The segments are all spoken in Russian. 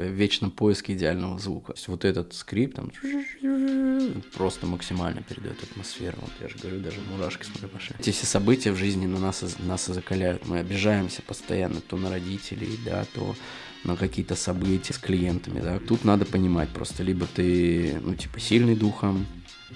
типа, в вечном поиске идеального звука. То есть вот этот скрипт там просто максимально передает атмосферу. Вот я же говорю, даже мурашки смотрю пошли. Эти все события в жизни на нас, нас и закаляют. Мы обижаемся постоянно то на родителей, да, то на какие-то события с клиентами, да. Тут надо понимать просто, либо ты, ну, типа, сильный духом,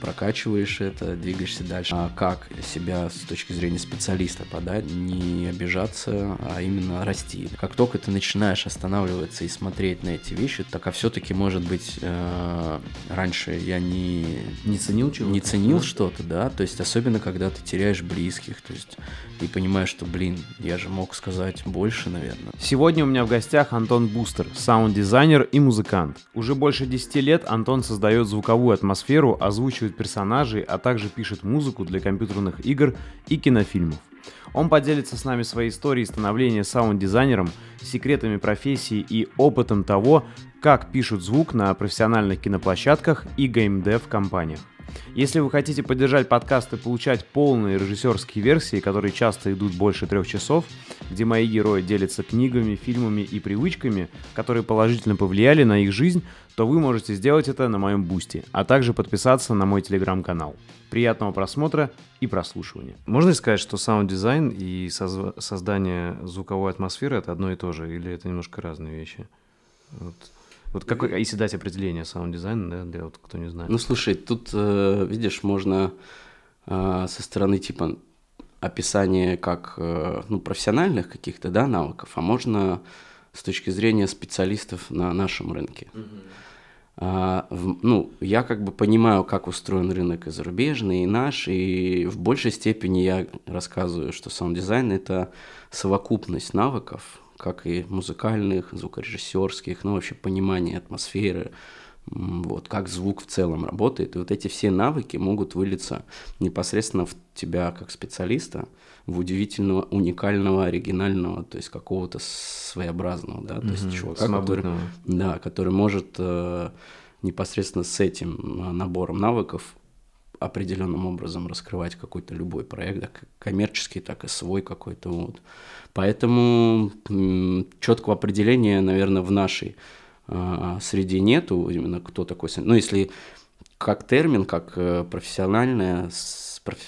прокачиваешь это, двигаешься дальше. А как себя с точки зрения специалиста подать, не обижаться, а именно расти. Как только ты начинаешь останавливаться и смотреть на эти вещи, так а все-таки, может быть, э, раньше я не... Не ценил чего Не ценил что-то, да, то есть особенно, когда ты теряешь близких, то есть и понимаешь, что, блин, я же мог сказать больше, наверное. Сегодня у меня в гостях Антон Бустер, саунд-дизайнер и музыкант. Уже больше 10 лет Антон создает звуковую атмосферу, озвучивает озвучивает персонажей, а также пишет музыку для компьютерных игр и кинофильмов. Он поделится с нами своей историей становления саунд-дизайнером, секретами профессии и опытом того, как пишут звук на профессиональных киноплощадках и геймдев компаниях. Если вы хотите поддержать подкаст и получать полные режиссерские версии, которые часто идут больше трех часов, где мои герои делятся книгами, фильмами и привычками, которые положительно повлияли на их жизнь, то вы можете сделать это на моем Boosty, а также подписаться на мой телеграм-канал. Приятного просмотра и прослушивания. Можно ли сказать, что саунд-дизайн и создание звуковой атмосферы это одно и то же, или это немножко разные вещи? Вот. Вот какой, если дать определение саунд-дизайна, да, для вот кто не знает. Ну, слушай, тут, э, видишь, можно э, со стороны типа описания как э, ну, профессиональных каких-то да, навыков, а можно с точки зрения специалистов на нашем рынке. Mm-hmm. А, в, ну, я как бы понимаю, как устроен рынок и зарубежный, и наш, и в большей степени я рассказываю, что саунд-дизайн – это совокупность навыков, как и музыкальных, звукорежиссерских, ну, вообще понимание атмосферы, вот, как звук в целом работает. И вот эти все навыки могут вылиться непосредственно в тебя как специалиста, в удивительного, уникального, оригинального, то есть какого-то своеобразного, да, то есть чувака, который, да, который может э, непосредственно с этим э, набором навыков определенным образом раскрывать какой-то любой проект, да, коммерческий, так и свой какой-то вот. Поэтому четкого определения, наверное, в нашей э, среде нету, именно кто такой. Ну, если как термин, как э, профессиональная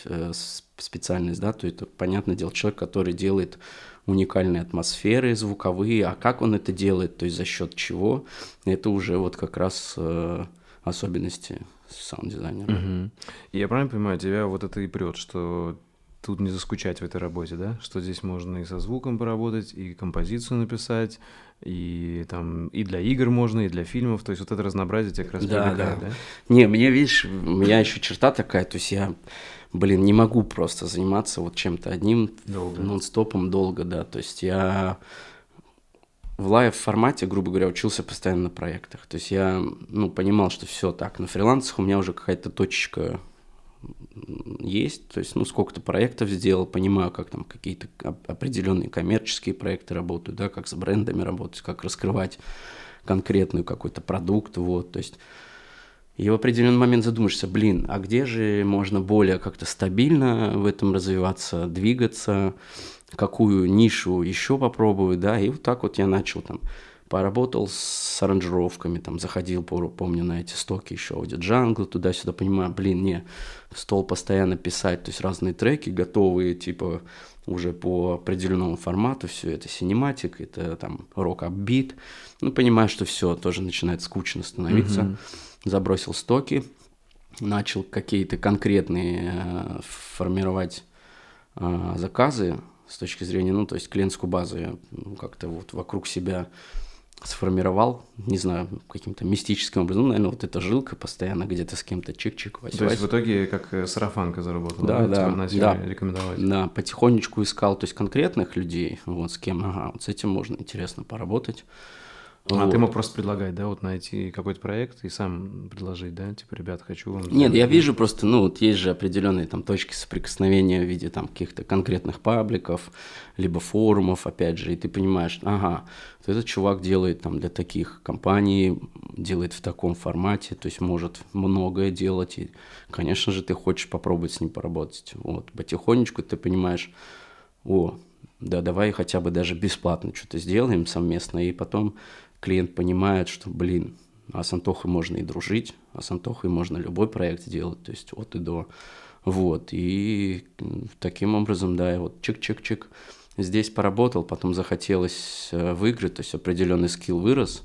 э, специальность, да, то это, понятное дело, человек, который делает уникальные атмосферы звуковые, а как он это делает, то есть за счет чего, это уже вот как раз э, особенности саунд-дизайнера. Угу. Я правильно понимаю, тебя вот это и прет, что тут не заскучать в этой работе, да? Что здесь можно и со звуком поработать, и композицию написать, и там и для игр можно, и для фильмов. То есть вот это разнообразие тебя как раз да, да. да? Не, мне, видишь, у меня еще черта такая, то есть я, блин, не могу просто заниматься вот чем-то одним долго. нон-стопом долго, да. То есть я в лайв-формате, грубо говоря, учился постоянно на проектах. То есть я, ну, понимал, что все так, на фрилансах у меня уже какая-то точечка есть, то есть, ну, сколько-то проектов сделал, понимаю, как там какие-то определенные коммерческие проекты работают, да, как с брендами работать, как раскрывать конкретный какой-то продукт, вот, то есть, и в определенный момент задумаешься, блин, а где же можно более как-то стабильно в этом развиваться, двигаться, какую нишу еще попробовать, да, и вот так вот я начал там, поработал с аранжировками, там, заходил, помню, на эти стоки еще Jungle, туда-сюда, понимаю, блин, не, в стол постоянно писать, то есть разные треки готовые, типа, уже по определенному формату, все это синематик, это там рок-апбит, ну, понимаю, что все, тоже начинает скучно становиться, mm-hmm. забросил стоки, начал какие-то конкретные э, формировать э, заказы, с точки зрения, ну, то есть клиентскую базу я ну, как-то вот вокруг себя сформировал, не знаю, каким-то мистическим образом, ну, наверное, вот эта жилка постоянно где-то с кем-то чик-чик, вась То есть в итоге как э, сарафанка заработала, да? Да, да, да. рекомендовать. Да, потихонечку искал, то есть конкретных людей, вот с кем, ага, вот с этим можно интересно поработать. А вот. ты мог просто предлагать, да, вот найти какой-то проект и сам предложить, да, типа, ребят, хочу вам... Нет, я вижу просто, ну, вот есть же определенные там точки соприкосновения в виде там каких-то конкретных пабликов, либо форумов, опять же, и ты понимаешь, ага, вот этот чувак делает там для таких компаний, делает в таком формате, то есть может многое делать, и, конечно же, ты хочешь попробовать с ним поработать, вот, потихонечку ты понимаешь, о, да, давай хотя бы даже бесплатно что-то сделаем совместно, и потом клиент понимает, что, блин, а с Антохой можно и дружить, а с Антохой можно любой проект сделать, то есть от и до. Вот, и таким образом, да, я вот чик-чик-чик здесь поработал, потом захотелось э, выиграть, то есть определенный скилл вырос,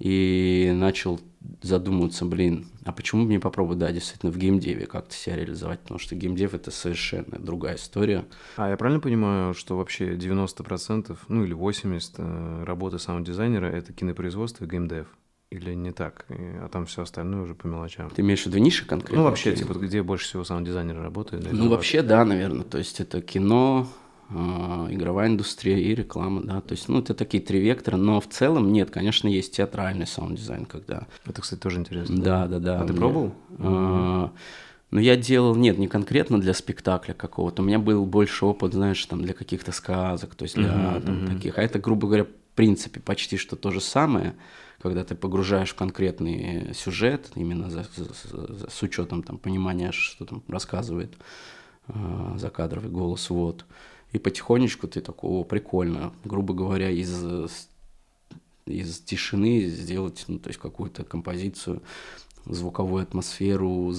и начал задумываться, блин, а почему бы не попробовать, да, действительно, в геймдеве как-то себя реализовать, потому что геймдев — это совершенно другая история. А я правильно понимаю, что вообще 90%, ну или 80% э, работы саунд-дизайнера — это кинопроизводство и геймдев? Или не так? А там все остальное уже по мелочам. Ты имеешь в виду ниши конкретно? Ну, вообще, типа, где больше всего саунд-дизайнеры работают? Ну, вообще, да, наверное. То есть это кино, игровая индустрия и реклама, да, то есть, ну, это такие три вектора, но в целом нет, конечно, есть театральный саунд-дизайн, когда... Это, кстати, тоже интересно. Да, да, да. А ты пробовал? А, ну, я делал, нет, не конкретно для спектакля какого-то, у меня был больше опыт, знаешь, там, для каких-то сказок, то есть для там, таких, а это, грубо говоря, в принципе, почти что то же самое, когда ты погружаешь в конкретный сюжет, именно за, за, за, с учетом там, понимания, что там рассказывает э, закадровый голос, вот. И потихонечку ты такой, о, прикольно, грубо говоря, из, из тишины сделать, ну, то есть какую-то композицию, звуковую атмосферу,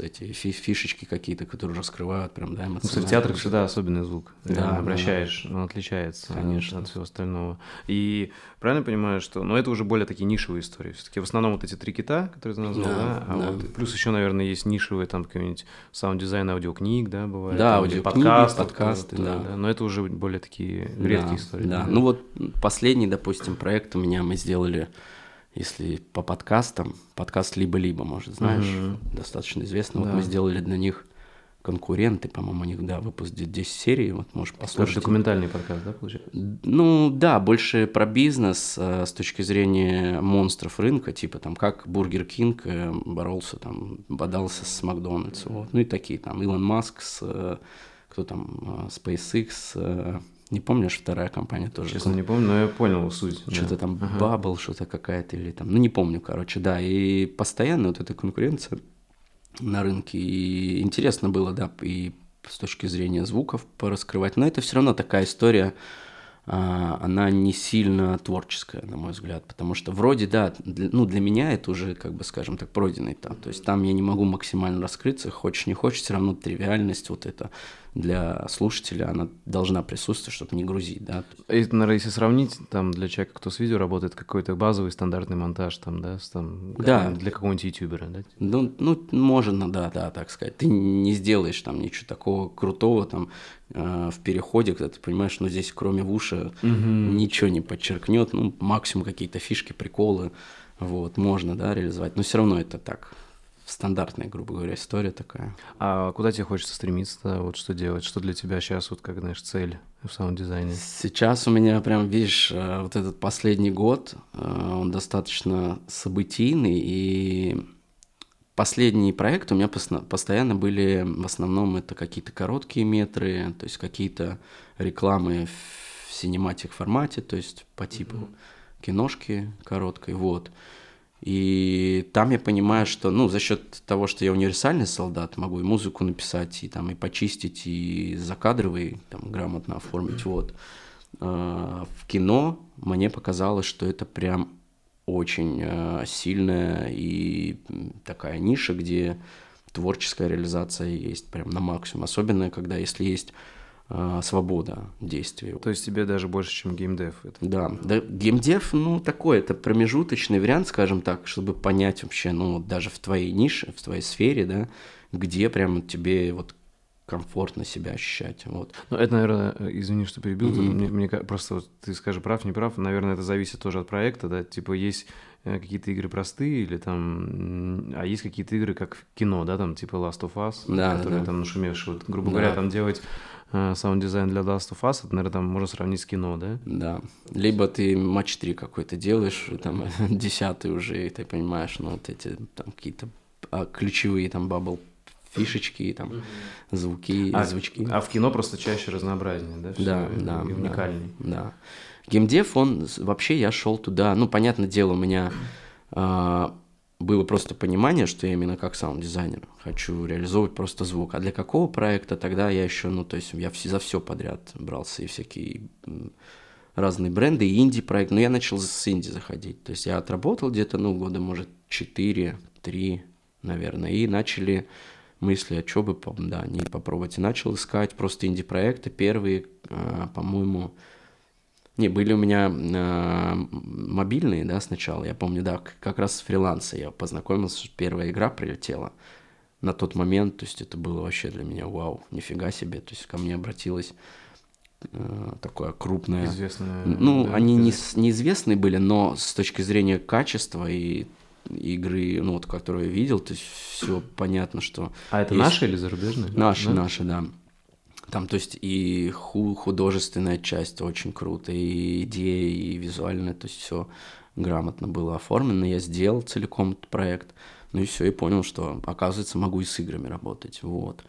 эти фишечки какие-то, которые раскрывают прям, да, эмоционально. Ну, в театре всегда особенный звук. Да, обращаешь, да. он отличается Конечно. от всего остального. И правильно понимаю, что, ну, это уже более такие нишевые истории. Все-таки в основном вот эти три кита, которые ты назвал, да, да? А да. Вот, плюс еще, наверное, есть нишевые там какой-нибудь саунд-дизайн аудиокниг, да, бывает. Да, аудиокниги, подкасты, подкасты, да. да. Но это уже более такие редкие да, истории. Да. да, ну вот последний, допустим, проект у меня мы сделали если по подкастам, подкаст «Либо-либо», может, знаешь, mm-hmm. достаточно известно. Да. Вот мы сделали для них конкуренты, по-моему, у них, да, выпуск 10 серий, вот можешь послушать. Это документальный подкаст, да, получается? Ну, да, больше про бизнес э, с точки зрения монстров рынка, типа там, как Burger King э, боролся, там, бодался с Макдональдсом, вот, ну и такие, там, Илон Маск с, э, кто там, SpaceX, не помнишь, вторая компания тоже. Честно, не помню, но я понял суть. Что-то да. там ага. Bubble, что-то какая-то или там, ну не помню, короче, да. И постоянно вот эта конкуренция на рынке. И интересно было, да, и с точки зрения звуков пораскрывать. Но это все равно такая история, а, она не сильно творческая, на мой взгляд, потому что вроде, да, для, ну, для меня это уже, как бы, скажем так, пройденный этап, то есть там я не могу максимально раскрыться, хочешь не хочешь, все равно тривиальность вот это для слушателя, она должна присутствовать, чтобы не грузить, да. Это, наверное, если сравнить, там, для человека, кто с видео работает, какой-то базовый стандартный монтаж, там, да, там, да. для какого-нибудь ютубера, да? Ну, ну, можно, да, да, так сказать. Ты не сделаешь там ничего такого крутого, там, э, в переходе, когда ты понимаешь, ну, здесь кроме вуша угу. ничего не подчеркнет, ну, максимум какие-то фишки, приколы, вот, можно, да, реализовать, но все равно это так, стандартная, грубо говоря, история такая. А куда тебе хочется стремиться? Вот что делать? Что для тебя сейчас, вот как, знаешь, цель в саунд-дизайне? Сейчас у меня прям, видишь, э, вот этот последний год, э, он достаточно событийный, и последние проекты у меня постоянно были, в основном это какие-то короткие метры, то есть какие-то рекламы в синематик формате, то есть по типу mm-hmm. киношки короткой, вот. И там я понимаю, что, ну, за счет того, что я универсальный солдат, могу и музыку написать, и там, и почистить, и закадровый, там, грамотно оформить, вот. А, в кино мне показалось, что это прям очень а, сильная и такая ниша, где творческая реализация есть прям на максимум. Особенно, когда если есть э, свобода действий. То есть тебе даже больше, чем геймдев? Это... Да, да, геймдев, ну, такой, это промежуточный вариант, скажем так, чтобы понять вообще, ну, даже в твоей нише, в твоей сфере, да, где прямо тебе вот комфортно себя ощущать. Вот. Ну, это, наверное, извини, что перебил, mm-hmm. мне, мне просто вот, ты скажешь прав, не прав, наверное, это зависит тоже от проекта, да, типа есть э, какие-то игры простые или там, а есть какие-то игры как кино, да, там типа Last of Us, да, которые да. там нашумевшие, вот, грубо да. говоря, там делать Э, саунд-дизайн для Last of Us, это, наверное, там можно сравнить с кино, да? Да. Либо ты матч 3 какой-то делаешь, там, десятый уже, и ты понимаешь, ну, вот эти там какие-то а, ключевые там bubble фишечки, там, звуки, а, звучки. А в кино просто чаще разнообразнее, да? да, да. И уникальней. Да, да. Геймдев, он, вообще я шел туда, ну, понятное дело, у меня а, было просто понимание, что я именно как саунд-дизайнер хочу реализовывать просто звук. А для какого проекта тогда я еще, ну, то есть я все, за все подряд брался, и всякие разные бренды, и инди-проект. Но я начал с инди заходить. То есть я отработал где-то, ну, года, может, 4, 3, наверное, и начали мысли, а что бы, да, не попробовать. И начал искать просто инди-проекты. Первые, э, по-моему, не, были у меня э, мобильные, да, сначала. Я помню, да, как раз с фриланса я познакомился, первая игра прилетела на тот момент, то есть это было вообще для меня вау, нифига себе, то есть ко мне обратилась э, такое крупное... Известное. Ну, да, они не, неизвестные были, но с точки зрения качества и игры, ну, вот, которую я видел, то есть все понятно, что... А это есть... наши или зарубежные? Наши, да? наши, да. Там, то есть, и художественная часть очень круто, и идея, и визуальная, то есть все грамотно было оформлено. Я сделал целиком этот проект. Ну и все, и понял, что, оказывается, могу и с играми работать. Вот.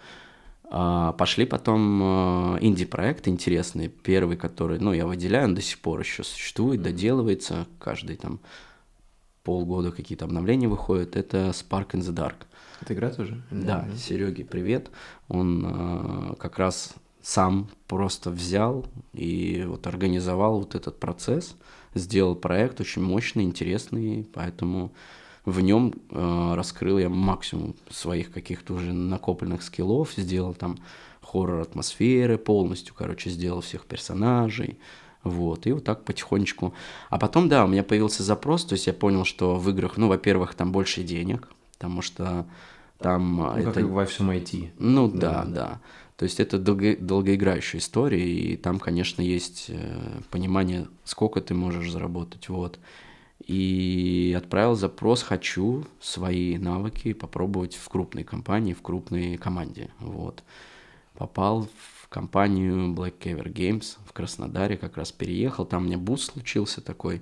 А, пошли потом а, инди-проекты интересные. Первый, который, ну, я выделяю, он до сих пор еще существует, доделывается. Каждый там полгода какие-то обновления выходят. Это Spark in the Dark. Это игра тоже? Да, да. Сереге привет. Он э, как раз сам просто взял и вот организовал вот этот процесс, сделал проект очень мощный, интересный, поэтому в нем э, раскрыл я максимум своих каких-то уже накопленных скиллов, сделал там хоррор атмосферы полностью, короче, сделал всех персонажей, вот, и вот так потихонечку. А потом, да, у меня появился запрос, то есть я понял, что в играх, ну, во-первых, там больше денег, потому что там... Ну, это... как и во всем IT. Ну, да, да. да. То есть это долго, долгоиграющая история, и там, конечно, есть э, понимание, сколько ты можешь заработать, вот и отправил запрос «хочу свои навыки попробовать в крупной компании, в крупной команде». Вот. Попал в компанию Black Caviar Games в Краснодаре, как раз переехал, там у меня буст случился такой.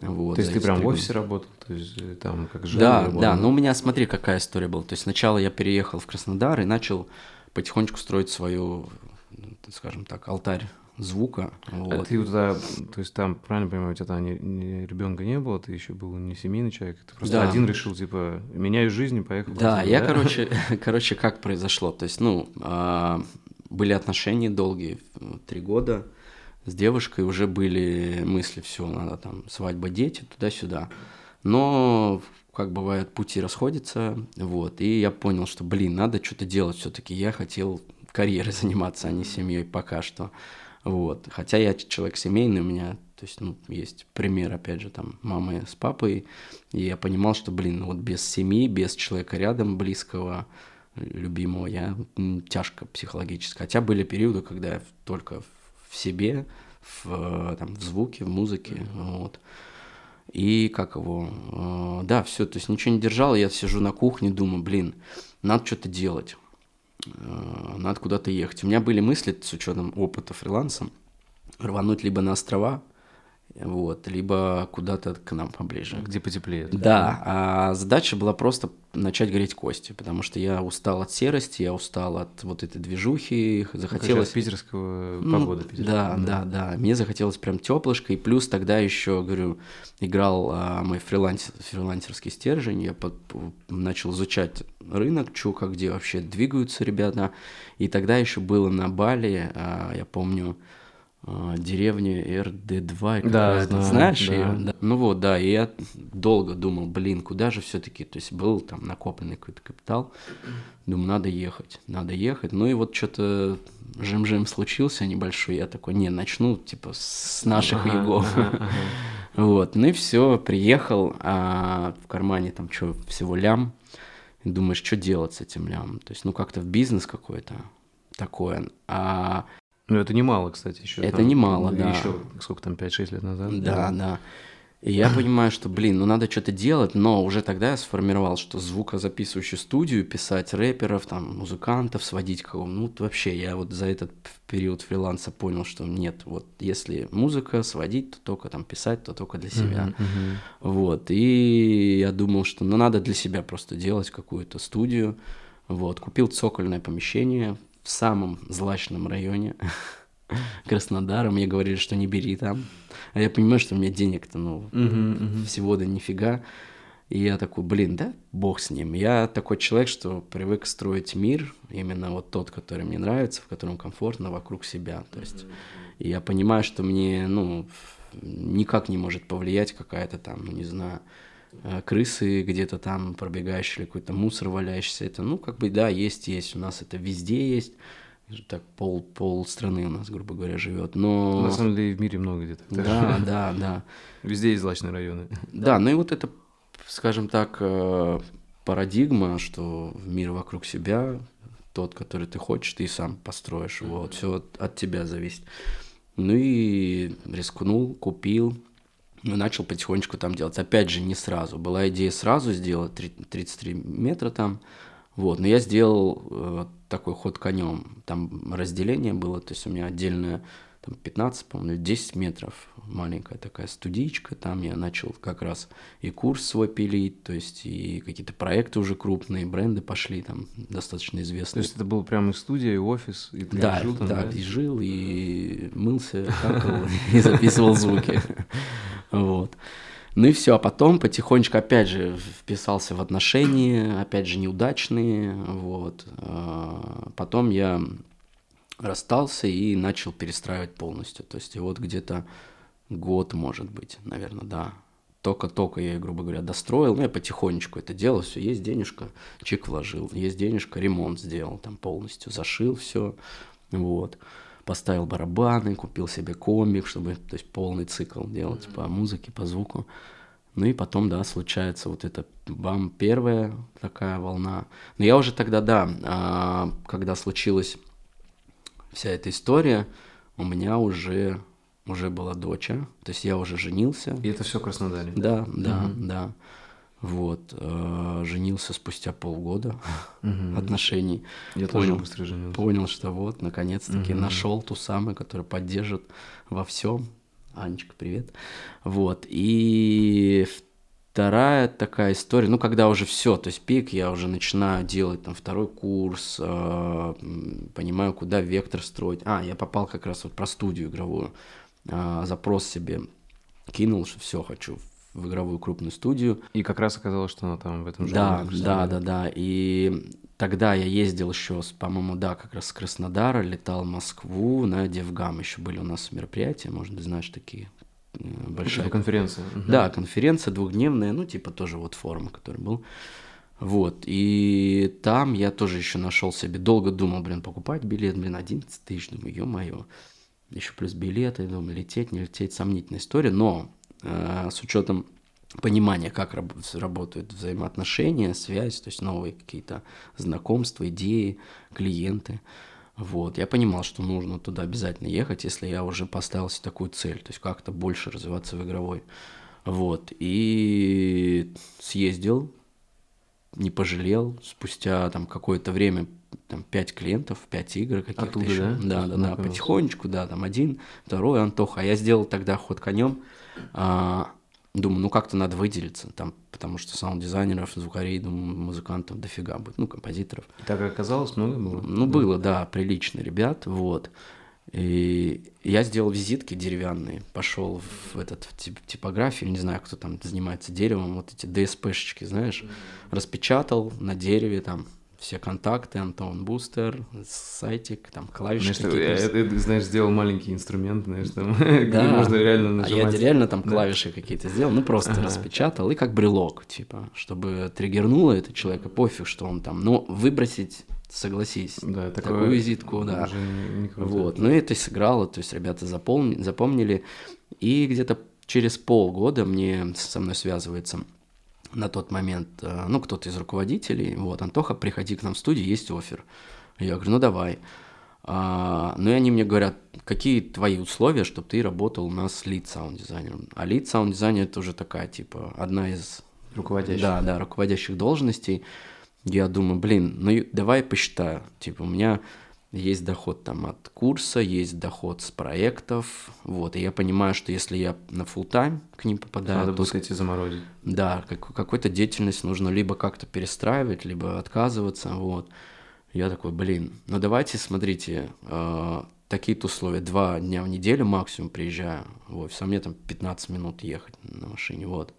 Вот, то есть ты прям в офисе работал, то есть э, там как же Да, работал. да, но у меня, смотри, какая история была. То есть сначала я переехал в Краснодар и начал потихонечку строить свою, скажем так, алтарь звука. А вот. А ты туда, то есть там, правильно понимаю, у тебя там не, не, ребенка не было, ты еще был не семейный человек, ты просто да. один решил, типа, меняю жизнь и поехал. Да, я, да? короче, короче, как произошло, то есть, ну, а, были отношения долгие, три года с девушкой, уже были мысли, все, надо там свадьба, дети, туда-сюда. Но как бывает, пути расходятся, вот, и я понял, что, блин, надо что-то делать все-таки. Я хотел карьерой заниматься, а не семьей пока что. Вот. Хотя я человек семейный, у меня, то есть, ну, есть пример, опять же, там, мамы с папой, и я понимал, что, блин, вот без семьи, без человека рядом, близкого, любимого, я тяжко психологически. Хотя были периоды, когда я только в себе, в, там, в звуке, в музыке, mm-hmm. вот. И как его, э, да, все, то есть ничего не держал, я сижу на кухне, думаю, блин, надо что-то делать. Э, надо куда-то ехать. У меня были мысли с учетом опыта фриланса рвануть либо на острова, вот, либо куда-то к нам поближе. Где потеплее. Да, да, а задача была просто начать греть кости, потому что я устал от серости, я устал от вот этой движухи, захотелось... Ну, питерского ну, погода. Да, да, да, да, мне захотелось прям теплышко, и плюс тогда еще, говорю, играл а, мой фриланс, фрилансерский стержень, я под, начал изучать рынок, что, как, где вообще двигаются ребята, и тогда еще было на Бали, а, я помню, а, деревня РД2, да, знаю, знаешь да. ее? Да. Ну вот, да, и я долго думал, блин, куда же все-таки, то есть был там накопленный какой-то капитал, думаю, надо ехать, надо ехать, ну и вот что-то жим-жим случился небольшой, я такой, не, начну, типа, с наших ага, югов. Ага, ага. Вот, ну и все, приехал, а в кармане там что, всего лям, думаешь, что делать с этим лям, то есть, ну как-то в бизнес какой-то такое, а ну, это немало, кстати, еще. Это там, немало, да. Еще, сколько там, 5-6 лет назад? Да, да. да. И я понимаю, что, блин, ну надо что-то делать, но уже тогда я сформировал, что звукозаписывающую студию, писать рэперов, там, музыкантов, сводить кого Ну, вообще, я вот за этот период фриланса понял, что нет, вот если музыка сводить, то только там писать, то только для себя. Uh-huh, uh-huh. Вот, и я думал, что ну надо для себя просто делать какую-то студию. Вот, купил цокольное помещение, в самом злачном районе Краснодара. Мне говорили, что не бери там. А я понимаю, что у меня денег-то, ну, uh-huh, uh-huh. всего да нифига. И я такой, блин, да, бог с ним. Я такой человек, что привык строить мир, именно вот тот, который мне нравится, в котором комфортно вокруг себя. То есть и я понимаю, что мне, ну, никак не может повлиять какая-то там, ну, не знаю, крысы где-то там пробегающие или какой-то мусор валяющийся. Это, ну, как бы, да, есть, есть. У нас это везде есть. Так пол, пол страны у нас, грубо говоря, живет. Но... На самом деле в мире много где-то. Да, да, да. Везде есть злачные районы. Да, ну и вот это скажем так, э, парадигма, что мир вокруг себя, тот, который ты хочешь, ты сам построишь. Вот, все от, тебя зависит. Ну и рискнул, купил, и начал потихонечку там делать. Опять же, не сразу. Была идея сразу сделать 33 метра там. Вот, но я сделал э, такой ход конем. Там разделение было, то есть у меня отдельная там 15, по-моему, 10 метров, маленькая такая студичка, там я начал как раз и курс свой пилить, то есть и какие-то проекты уже крупные, бренды пошли там достаточно известные. То есть это было прямо и студия, и офис, и ты да, жил там, да? Да, и жил, и мылся, какал, и записывал звуки. Вот. Ну и все, а потом потихонечку опять же вписался в отношения, опять же неудачные, вот. А потом я расстался и начал перестраивать полностью. То есть и вот где-то год, может быть, наверное, да. Только-только я, грубо говоря, достроил, ну, я потихонечку это делал, все, есть денежка, чек вложил, есть денежка, ремонт сделал там полностью, зашил все, вот. Поставил барабаны, купил себе комик, чтобы, то есть, полный цикл делать по музыке, по звуку. Ну и потом, да, случается вот это бам, первая такая волна. Но я уже тогда, да, а, когда случилось вся эта история, у меня уже, уже была доча, то есть я уже женился. И это все в Краснодаре? Да, да, угу. да. Вот, э, женился спустя полгода угу. отношений. Я понял, тоже быстро женился. Понял, что вот, наконец-таки угу. нашел ту самую, которая поддержит во всем. Анечка, привет. Вот, и Вторая такая история, ну, когда уже все, то есть пик, я уже начинаю делать там второй курс, э, понимаю, куда вектор строить. А, я попал как раз вот про студию игровую, э, запрос себе кинул, что все, хочу в игровую крупную студию. И как раз оказалось, что она там в этом же. Да, да, да, да. И тогда я ездил еще, по-моему, да, как раз с Краснодара, летал в Москву на Девгам. Еще были у нас мероприятия, может, быть, знаешь, такие большая. Типа конференция. Да, конференция двухдневная, ну, типа тоже вот форум, который был. Вот, и там я тоже еще нашел себе, долго думал, блин, покупать билет, блин, 11 тысяч, думаю, ё-моё, еще плюс билеты, думаю, лететь, не лететь, сомнительная история, но э, с учетом понимания, как раб- работают взаимоотношения, связь, то есть новые какие-то знакомства, идеи, клиенты, вот, я понимал, что нужно туда обязательно ехать, если я уже поставил себе такую цель, то есть как-то больше развиваться в игровой. Вот, и съездил, не пожалел, спустя там какое-то время, там, пять клиентов, пять игр каких-то еще. Да, да, да, да, потихонечку, да, там один, второй, Антоха. А я сделал тогда ход конем, а, Думаю, ну как-то надо выделиться, там, потому что саунд-дизайнеров, звукарей, думаю, музыкантов дофига будет, ну, композиторов. И так оказалось, много было? Ну, было, да, прилично ребят, вот. И я сделал визитки деревянные, пошел в этот тип, типографию, не знаю, кто там занимается деревом, вот эти ДСПшечки, знаешь, распечатал на дереве там все контакты, Антон Бустер, сайтик, там клавиши знаешь. Я, ты, знаешь, сделал маленький инструмент, знаешь, там, да. можно реально нажимать. А я реально там клавиши да. какие-то сделал, ну просто ага. распечатал, и как брелок, типа, чтобы триггернуло это человека, пофиг, что он там, но выбросить согласись, да, такую визитку, да. Вот, ну и это сыграло, то есть ребята запомни, запомнили, и где-то через полгода мне со мной связывается на тот момент, э, ну, кто-то из руководителей, вот, Антоха, приходи к нам в студию, есть офер. Я говорю, ну, давай. А, ну, и они мне говорят, какие твои условия, чтобы ты работал у нас лид саунд-дизайнером. А лид саунд-дизайнер – это уже такая, типа, одна из... Руководящих. Да, да, руководящих должностей. Я думаю, блин, ну, давай посчитаю. Типа, у меня есть доход там от курса, есть доход с проектов, вот, и я понимаю, что если я на full тайм к ним попадаю, Надо то... Надо и заморозить. Да, как, какую-то деятельность нужно либо как-то перестраивать, либо отказываться, вот. Я такой, блин, ну давайте, смотрите, э, такие-то условия, два дня в неделю максимум приезжаю в офис, а мне там 15 минут ехать на машине, вот.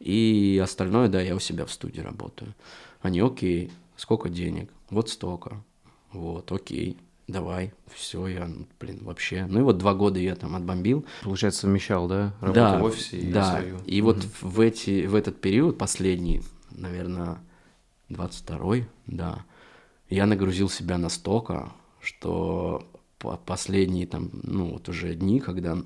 И остальное, да, я у себя в студии работаю. Они, окей, сколько денег? Вот столько. Вот, окей, давай, все, я, блин, вообще. Ну и вот два года я там отбомбил. Получается, совмещал, да? Работу да, в офисе и да. свою. И угу. вот в, эти, в этот период, последний, наверное, 22-й, да, я нагрузил себя настолько, что последние там, ну вот уже дни, когда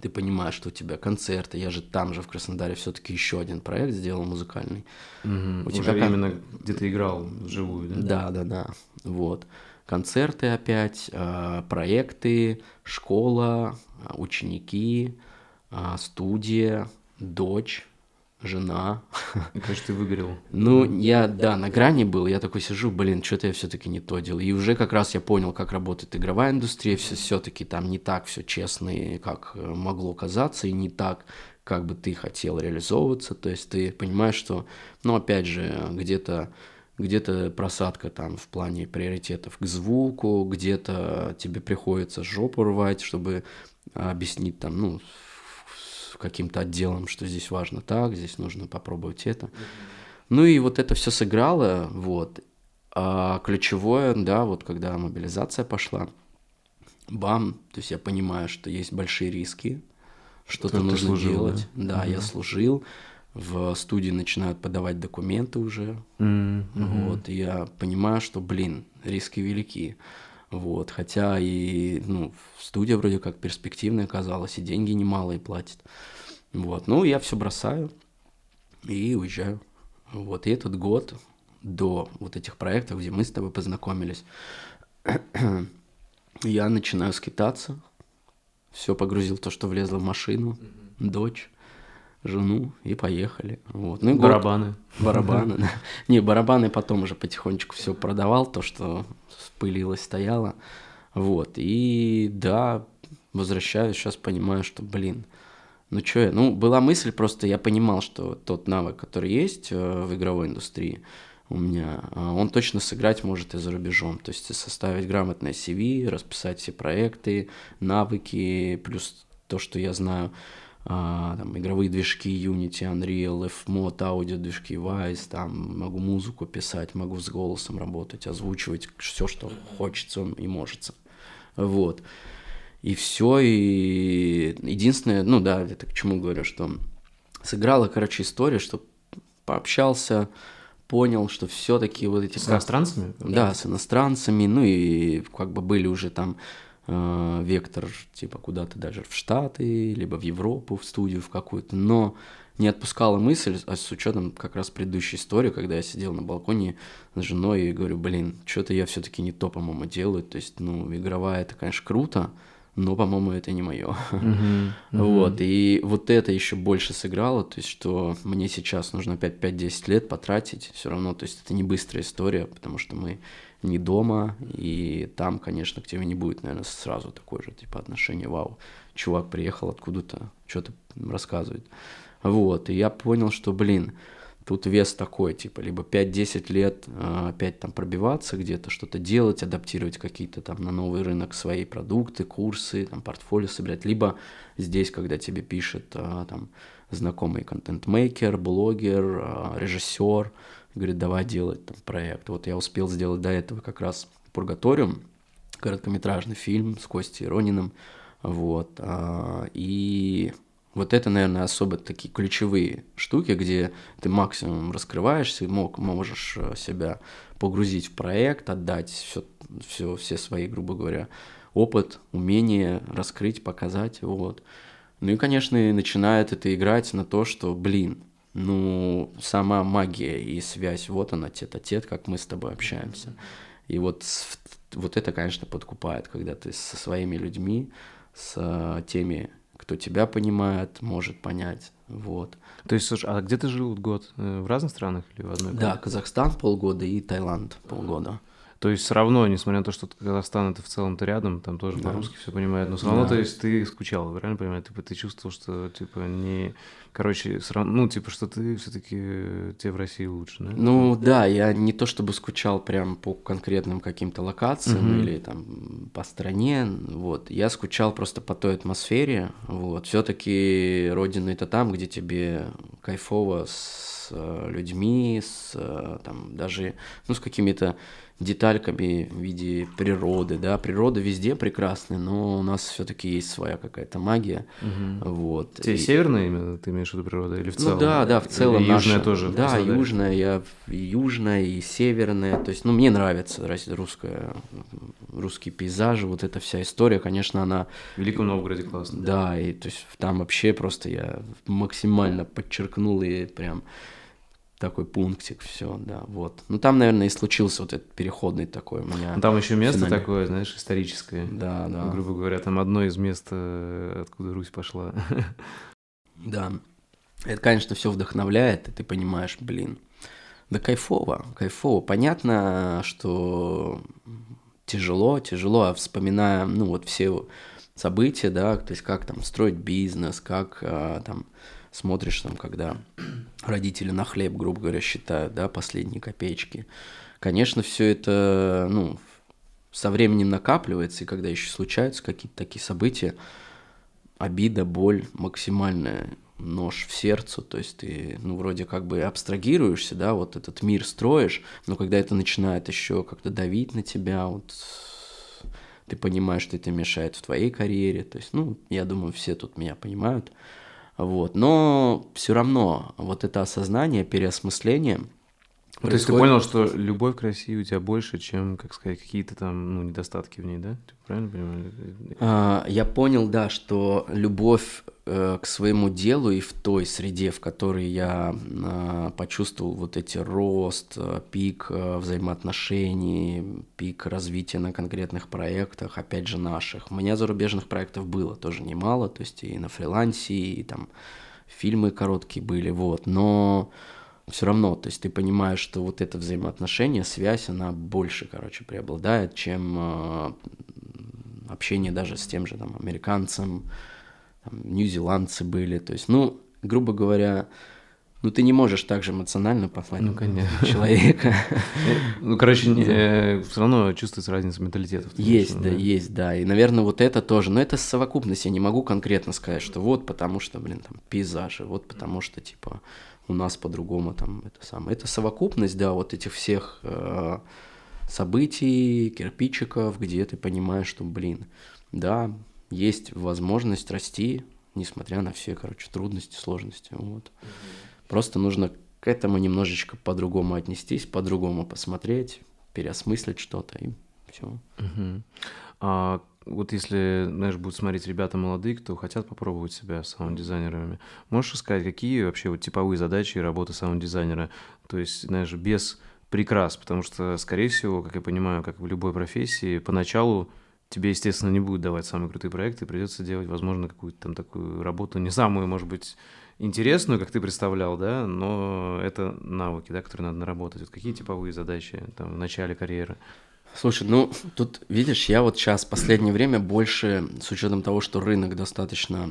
ты понимаешь, что у тебя концерты, я же там же в Краснодаре все-таки еще один проект сделал музыкальный. Угу. У уже тебя именно где ты играл вживую, да? Да, да, да. Вот. Концерты опять, а, проекты, школа, ученики, а, студия, дочь жена. Конечно, ты выгорел. Ну, я, да, на грани был, я такой сижу, блин, что-то я все-таки не то делал. И уже как раз я понял, как работает игровая индустрия, все все-таки там не так все честно, как э, могло казаться, и не так, как бы ты хотел реализовываться. То есть ты понимаешь, что, ну, опять же, где-то где-то просадка там в плане приоритетов к звуку, где-то тебе приходится жопу рвать, чтобы объяснить там, ну, каким-то отделом, что здесь важно так, здесь нужно попробовать это. Ну и вот это все сыграло, вот. А ключевое, да, вот когда мобилизация пошла, бам, то есть я понимаю, что есть большие риски, что-то нужно служил, делать. Да, да угу. я служил. В студии начинают подавать документы уже. Mm-hmm. Вот, и я понимаю, что, блин, риски велики. Вот, хотя и, ну, студия вроде как перспективная оказалась, и деньги немалые платит. Вот, ну, я все бросаю и уезжаю. Вот, и этот год до вот этих проектов, где мы с тобой познакомились, я начинаю скитаться, все погрузил то, что влезло в машину, mm-hmm. дочь, жену и поехали. Вот. Ну, и барабаны. Год, барабаны, да. Не, барабаны потом уже потихонечку все продавал, то, что спылилось, стояло. Вот. И да, возвращаюсь, сейчас понимаю, что, блин, ну что я, ну была мысль, просто я понимал, что тот навык, который есть э, в игровой индустрии у меня, э, он точно сыграть может и за рубежом. То есть составить грамотное CV, расписать все проекты, навыки, плюс то, что я знаю, а, там, игровые движки Unity, Unreal, Fmod, аудио движки Wise, там могу музыку писать, могу с голосом работать, озвучивать все, что хочется и может. Вот. И все, и единственное, ну да, это к чему говорю, что сыграла, короче, история, что пообщался, понял, что все-таки вот эти... С иностранцами? Да, с иностранцами, ну и как бы были уже там э, вектор типа куда-то даже в Штаты, либо в Европу, в студию в какую-то, но не отпускала мысль, а с учетом как раз предыдущей истории, когда я сидел на балконе с женой и говорю, блин, что-то я все-таки не то, по-моему, делаю, то есть, ну, игровая это, конечно, круто, но, по-моему, это не мое. Uh-huh, uh-huh. Вот, и вот это еще больше сыграло, то есть, что мне сейчас нужно опять 5-10 лет потратить, все равно, то есть, это не быстрая история, потому что мы не дома, и там, конечно, к тебе не будет, наверное, сразу такое же, типа, отношение, вау, чувак приехал откуда-то, что-то рассказывает. Вот, и я понял, что, блин, Тут вес такой, типа, либо 5-10 лет э, опять там пробиваться где-то, что-то делать, адаптировать какие-то там на новый рынок свои продукты, курсы, там портфолио собирать, либо здесь, когда тебе пишет э, там знакомый контент-мейкер, блогер, э, режиссер, говорит, давай делать там проект. Вот я успел сделать до этого как раз «Пургаториум», короткометражный фильм с Костей Рониным, вот, и вот это, наверное, особо такие ключевые штуки, где ты максимум раскрываешься, мог, можешь э, себя погрузить в проект, отдать все, все, все свои, грубо говоря, опыт, умение раскрыть, показать, вот. Ну и, конечно, начинает это играть на то, что, блин, ну, сама магия и связь, вот она, тет-а-тет, как мы с тобой общаемся. И вот, вот это, конечно, подкупает, когда ты со своими людьми, с э, теми кто тебя понимает, может понять. Вот. То есть, слушай, а где ты жил год? Э, в разных странах или в одной? Да, Казахстан полгода и Таиланд полгода. То есть все равно, несмотря на то, что Казахстан это в целом-то рядом, там тоже да. по-русски все понимают, но все равно, да. то есть ты скучал, правильно понимаю? Типа ты чувствовал, что типа не, короче, ну типа что ты все-таки тебе в России лучше, да? Ну да, я не то чтобы скучал прям по конкретным каким-то локациям угу. или там по стране, вот, я скучал просто по той атмосфере, вот, все-таки родина это там, где тебе кайфово с э, людьми, с э, там даже, ну с какими-то детальками в виде природы, да, природа везде прекрасная, но у нас все-таки есть своя какая-то магия, угу. вот. Те и... северная именно ты имеешь в виду природа или в целом? Ну да, да, в целом или наша. Южная тоже. Да, южная, я и южная и северная, то есть, ну мне нравится русская, русские пейзажи, вот эта вся история, конечно, она. В Великом Новгороде классно. Да, и то есть там вообще просто я максимально подчеркнул и прям такой пунктик, все, да, вот. Ну, там, наверное, и случился вот этот переходный такой у меня. Там еще место финальный. такое, знаешь, историческое. Да, да. грубо говоря, там одно из мест, э, откуда Русь пошла. Да. Это, конечно, все вдохновляет, и ты понимаешь, блин, да кайфово, кайфово. Понятно, что тяжело, тяжело, а вспоминая, ну, вот все события, да, то есть как там строить бизнес, как а, там смотришь там, когда родители на хлеб, грубо говоря, считают, да, последние копеечки. Конечно, все это, ну, со временем накапливается, и когда еще случаются какие-то такие события, обида, боль максимальная, нож в сердце, то есть ты, ну, вроде как бы абстрагируешься, да, вот этот мир строишь, но когда это начинает еще как-то давить на тебя, вот ты понимаешь, что это мешает в твоей карьере, то есть, ну, я думаю, все тут меня понимают, вот. Но все равно вот это осознание, переосмысление ну, то есть ты понял, что любовь к России у тебя больше, чем, как сказать, какие-то там ну, недостатки в ней, да? Ты правильно понимаешь? А, я понял, да, что любовь э, к своему делу и в той среде, в которой я э, почувствовал вот эти рост, э, пик э, взаимоотношений, пик развития на конкретных проектах, опять же наших. У меня зарубежных проектов было тоже немало, то есть и на фрилансе, и там фильмы короткие были, вот, но все равно, то есть ты понимаешь, что вот это взаимоотношение, связь, она больше, короче, преобладает, чем э, общение даже с тем же там американцем, там, нью-зеландцы были, то есть, ну, грубо говоря, ну, ты не можешь так же эмоционально послать ну, конечно. человека. Ну, короче, э, все равно чувствуется разница менталитетов. Есть, да, есть, да. И, наверное, вот это тоже. Но это совокупность. Я не могу конкретно сказать, что вот потому что, блин, там, пейзажи, вот потому что, типа, у нас по-другому там это самое. Это совокупность, да, вот этих всех э, событий, кирпичиков, где ты понимаешь, что, блин, да, есть возможность расти, несмотря на все, короче, трудности, сложности, вот. Mm-hmm. Просто нужно к этому немножечко по-другому отнестись, по-другому посмотреть, переосмыслить что-то и все. Mm-hmm. А вот если, знаешь, будут смотреть ребята молодые, кто хотят попробовать себя саунд-дизайнерами, можешь сказать, какие вообще вот типовые задачи работы саунд-дизайнера? То есть, знаешь, без прикрас, потому что, скорее всего, как я понимаю, как в любой профессии, поначалу тебе, естественно, не будут давать самые крутые проекты, придется делать, возможно, какую-то там такую работу, не самую, может быть, интересную, как ты представлял, да, но это навыки, да, которые надо наработать. Вот какие типовые задачи там в начале карьеры? Слушай, ну тут, видишь, я вот сейчас в последнее время больше, с учетом того, что рынок достаточно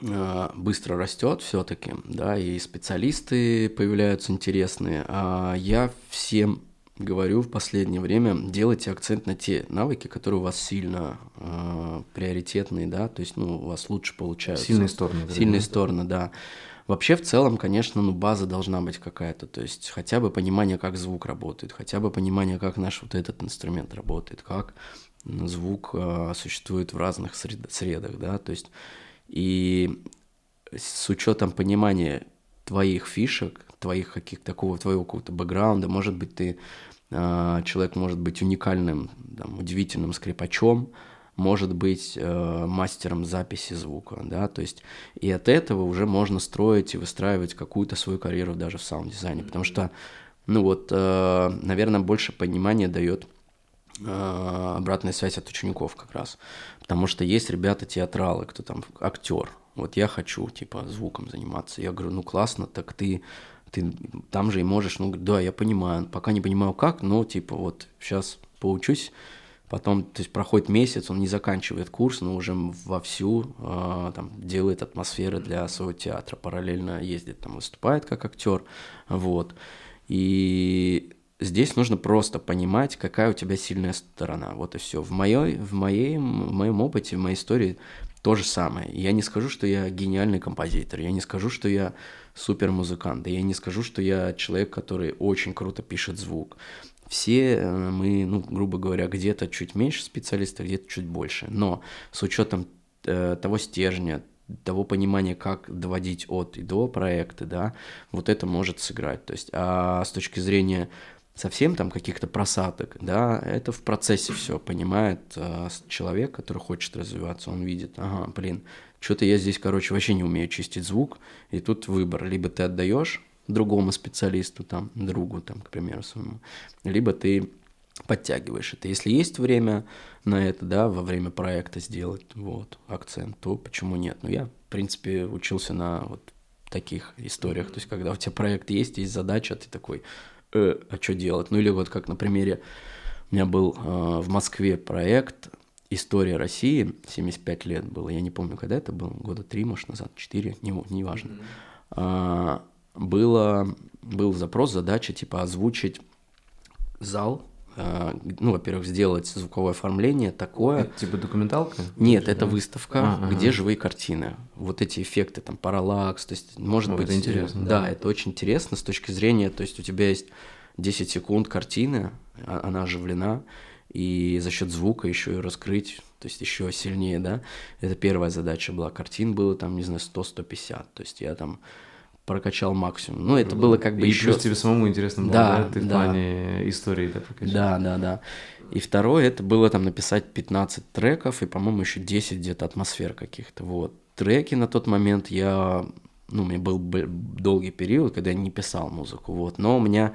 э, быстро растет все-таки, да, и специалисты появляются интересные, а я всем говорю в последнее время, делайте акцент на те навыки, которые у вас сильно э, приоритетные, да, то есть, ну, у вас лучше получаются. Сильные стороны. Сильные стороны, да. Вообще, в целом, конечно, ну, база должна быть какая-то, то есть хотя бы понимание, как звук работает, хотя бы понимание, как наш вот этот инструмент работает, как звук э, существует в разных сред- средах, да, то есть и с учетом понимания твоих фишек, твоих каких-то такого твоего какого-то бэкграунда, может быть, ты э, человек может быть уникальным, там, удивительным скрипачом, может быть э, мастером записи звука, да, то есть и от этого уже можно строить и выстраивать какую-то свою карьеру даже в саунд-дизайне, потому что, ну вот, э, наверное, больше понимания дает э, обратная связь от учеников как раз, потому что есть ребята-театралы, кто там актер, вот я хочу, типа, звуком заниматься, я говорю, ну классно, так ты ты там же и можешь, ну, да, я понимаю, пока не понимаю как, но, типа, вот сейчас поучусь, потом, то есть проходит месяц, он не заканчивает курс, но уже вовсю э, там, делает атмосферы для своего театра, параллельно ездит, там, выступает как актер, вот. И здесь нужно просто понимать, какая у тебя сильная сторона, вот и все. В, моей, в, моей, в моем опыте, в моей истории то же самое. Я не скажу, что я гениальный композитор, я не скажу, что я супер музыкант, я не скажу, что я человек, который очень круто пишет звук все э, мы, ну, грубо говоря, где-то чуть меньше специалистов, где-то чуть больше. Но с учетом э, того стержня, того понимания, как доводить от и до проекта, да, вот это может сыграть. То есть, а с точки зрения совсем там каких-то просадок, да, это в процессе все понимает э, человек, который хочет развиваться, он видит, ага, блин, что-то я здесь, короче, вообще не умею чистить звук, и тут выбор, либо ты отдаешь другому специалисту, там, другу, там, к примеру, своему, либо ты подтягиваешь это. Если есть время на это, да, во время проекта сделать вот акцент, то почему нет? Ну, я, в принципе, учился на вот таких историях, то есть когда у тебя проект есть, есть задача, ты такой, э, а что делать? Ну или вот как на примере, у меня был э, в Москве проект «История России», 75 лет было, я не помню, когда это было, года три, может, назад, четыре, не, не важно. Mm-hmm. А, было, был запрос, задача типа озвучить зал, э, ну, во-первых, сделать звуковое оформление такое. Это типа документалка? Нет, это да? выставка, а, где ага. живые картины. Вот эти эффекты, там, параллакс, то есть, может О, быть... Это интересно. Да, да, это очень интересно с точки зрения, то есть у тебя есть 10 секунд картины, а, она оживлена, и за счет звука еще и раскрыть, то есть еще сильнее, да. Это первая задача была. Картин было там, не знаю, 100-150, то есть я там прокачал максимум. Ну, это было как бы и еще... плюс тебе самому интересно было, да, да? Ты да. в плане истории это прокачал. Да, да, да. И второе, это было там написать 15 треков и, по-моему, еще 10 где-то атмосфер каких-то, вот. Треки на тот момент я... Ну, у меня был долгий период, когда я не писал музыку, вот. Но у меня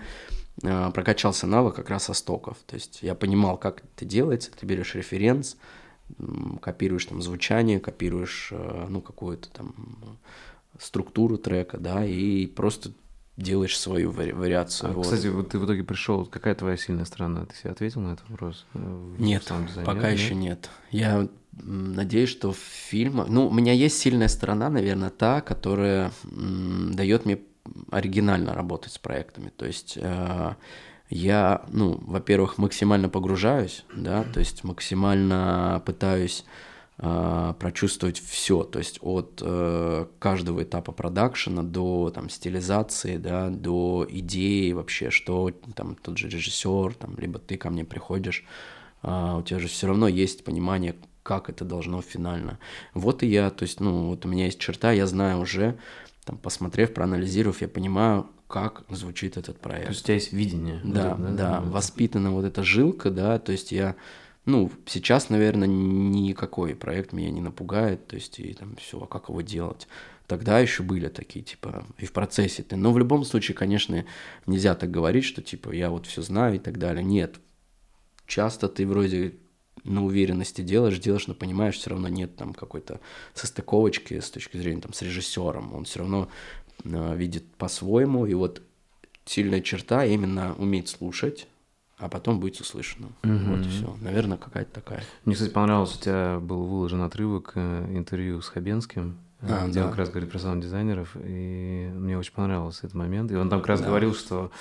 э, прокачался навык как раз со стоков. То есть я понимал, как это делается. Ты берешь референс, копируешь там звучание, копируешь, э, ну, какую-то там структуру трека, да, и просто делаешь свою вари- вариацию. А, вот. Кстати, вот ты в итоге пришел, какая твоя сильная сторона? Ты себе ответил на этот вопрос? Э, нет, пока нет? еще нет. Я надеюсь, что в фильмах... Ну, у меня есть сильная сторона, наверное, та, которая дает мне оригинально работать с проектами. То есть э, я, ну, во-первых, максимально погружаюсь, да, то есть максимально пытаюсь прочувствовать все, то есть от э, каждого этапа продакшена до там стилизации, да, до идеи вообще, что там тот же режиссер, там, либо ты ко мне приходишь, э, у тебя же все равно есть понимание, как это должно финально. Вот и я, то есть, ну, вот у меня есть черта, я знаю уже, там, посмотрев, проанализировав, я понимаю, как звучит этот проект. То есть у тебя есть видение. Да, да, да, да, воспитана вот эта жилка, да, то есть я ну, сейчас, наверное, никакой проект меня не напугает, то есть и там все, а как его делать? Тогда еще были такие, типа, и в процессе ты. Но в любом случае, конечно, нельзя так говорить, что, типа, я вот все знаю и так далее. Нет. Часто ты вроде на уверенности делаешь, делаешь, но понимаешь, все равно нет там какой-то состыковочки с точки зрения там с режиссером. Он все равно э, видит по-своему. И вот сильная черта именно уметь слушать, а потом будет услышано. Угу. Вот и все. Наверное, какая-то такая. Мне, кстати, понравилось, у тебя был выложен отрывок э, интервью с Хабенским, э, а, где да. он как раз говорит про саунд-дизайнеров, и мне очень понравился этот момент. И он там как раз да. говорил, что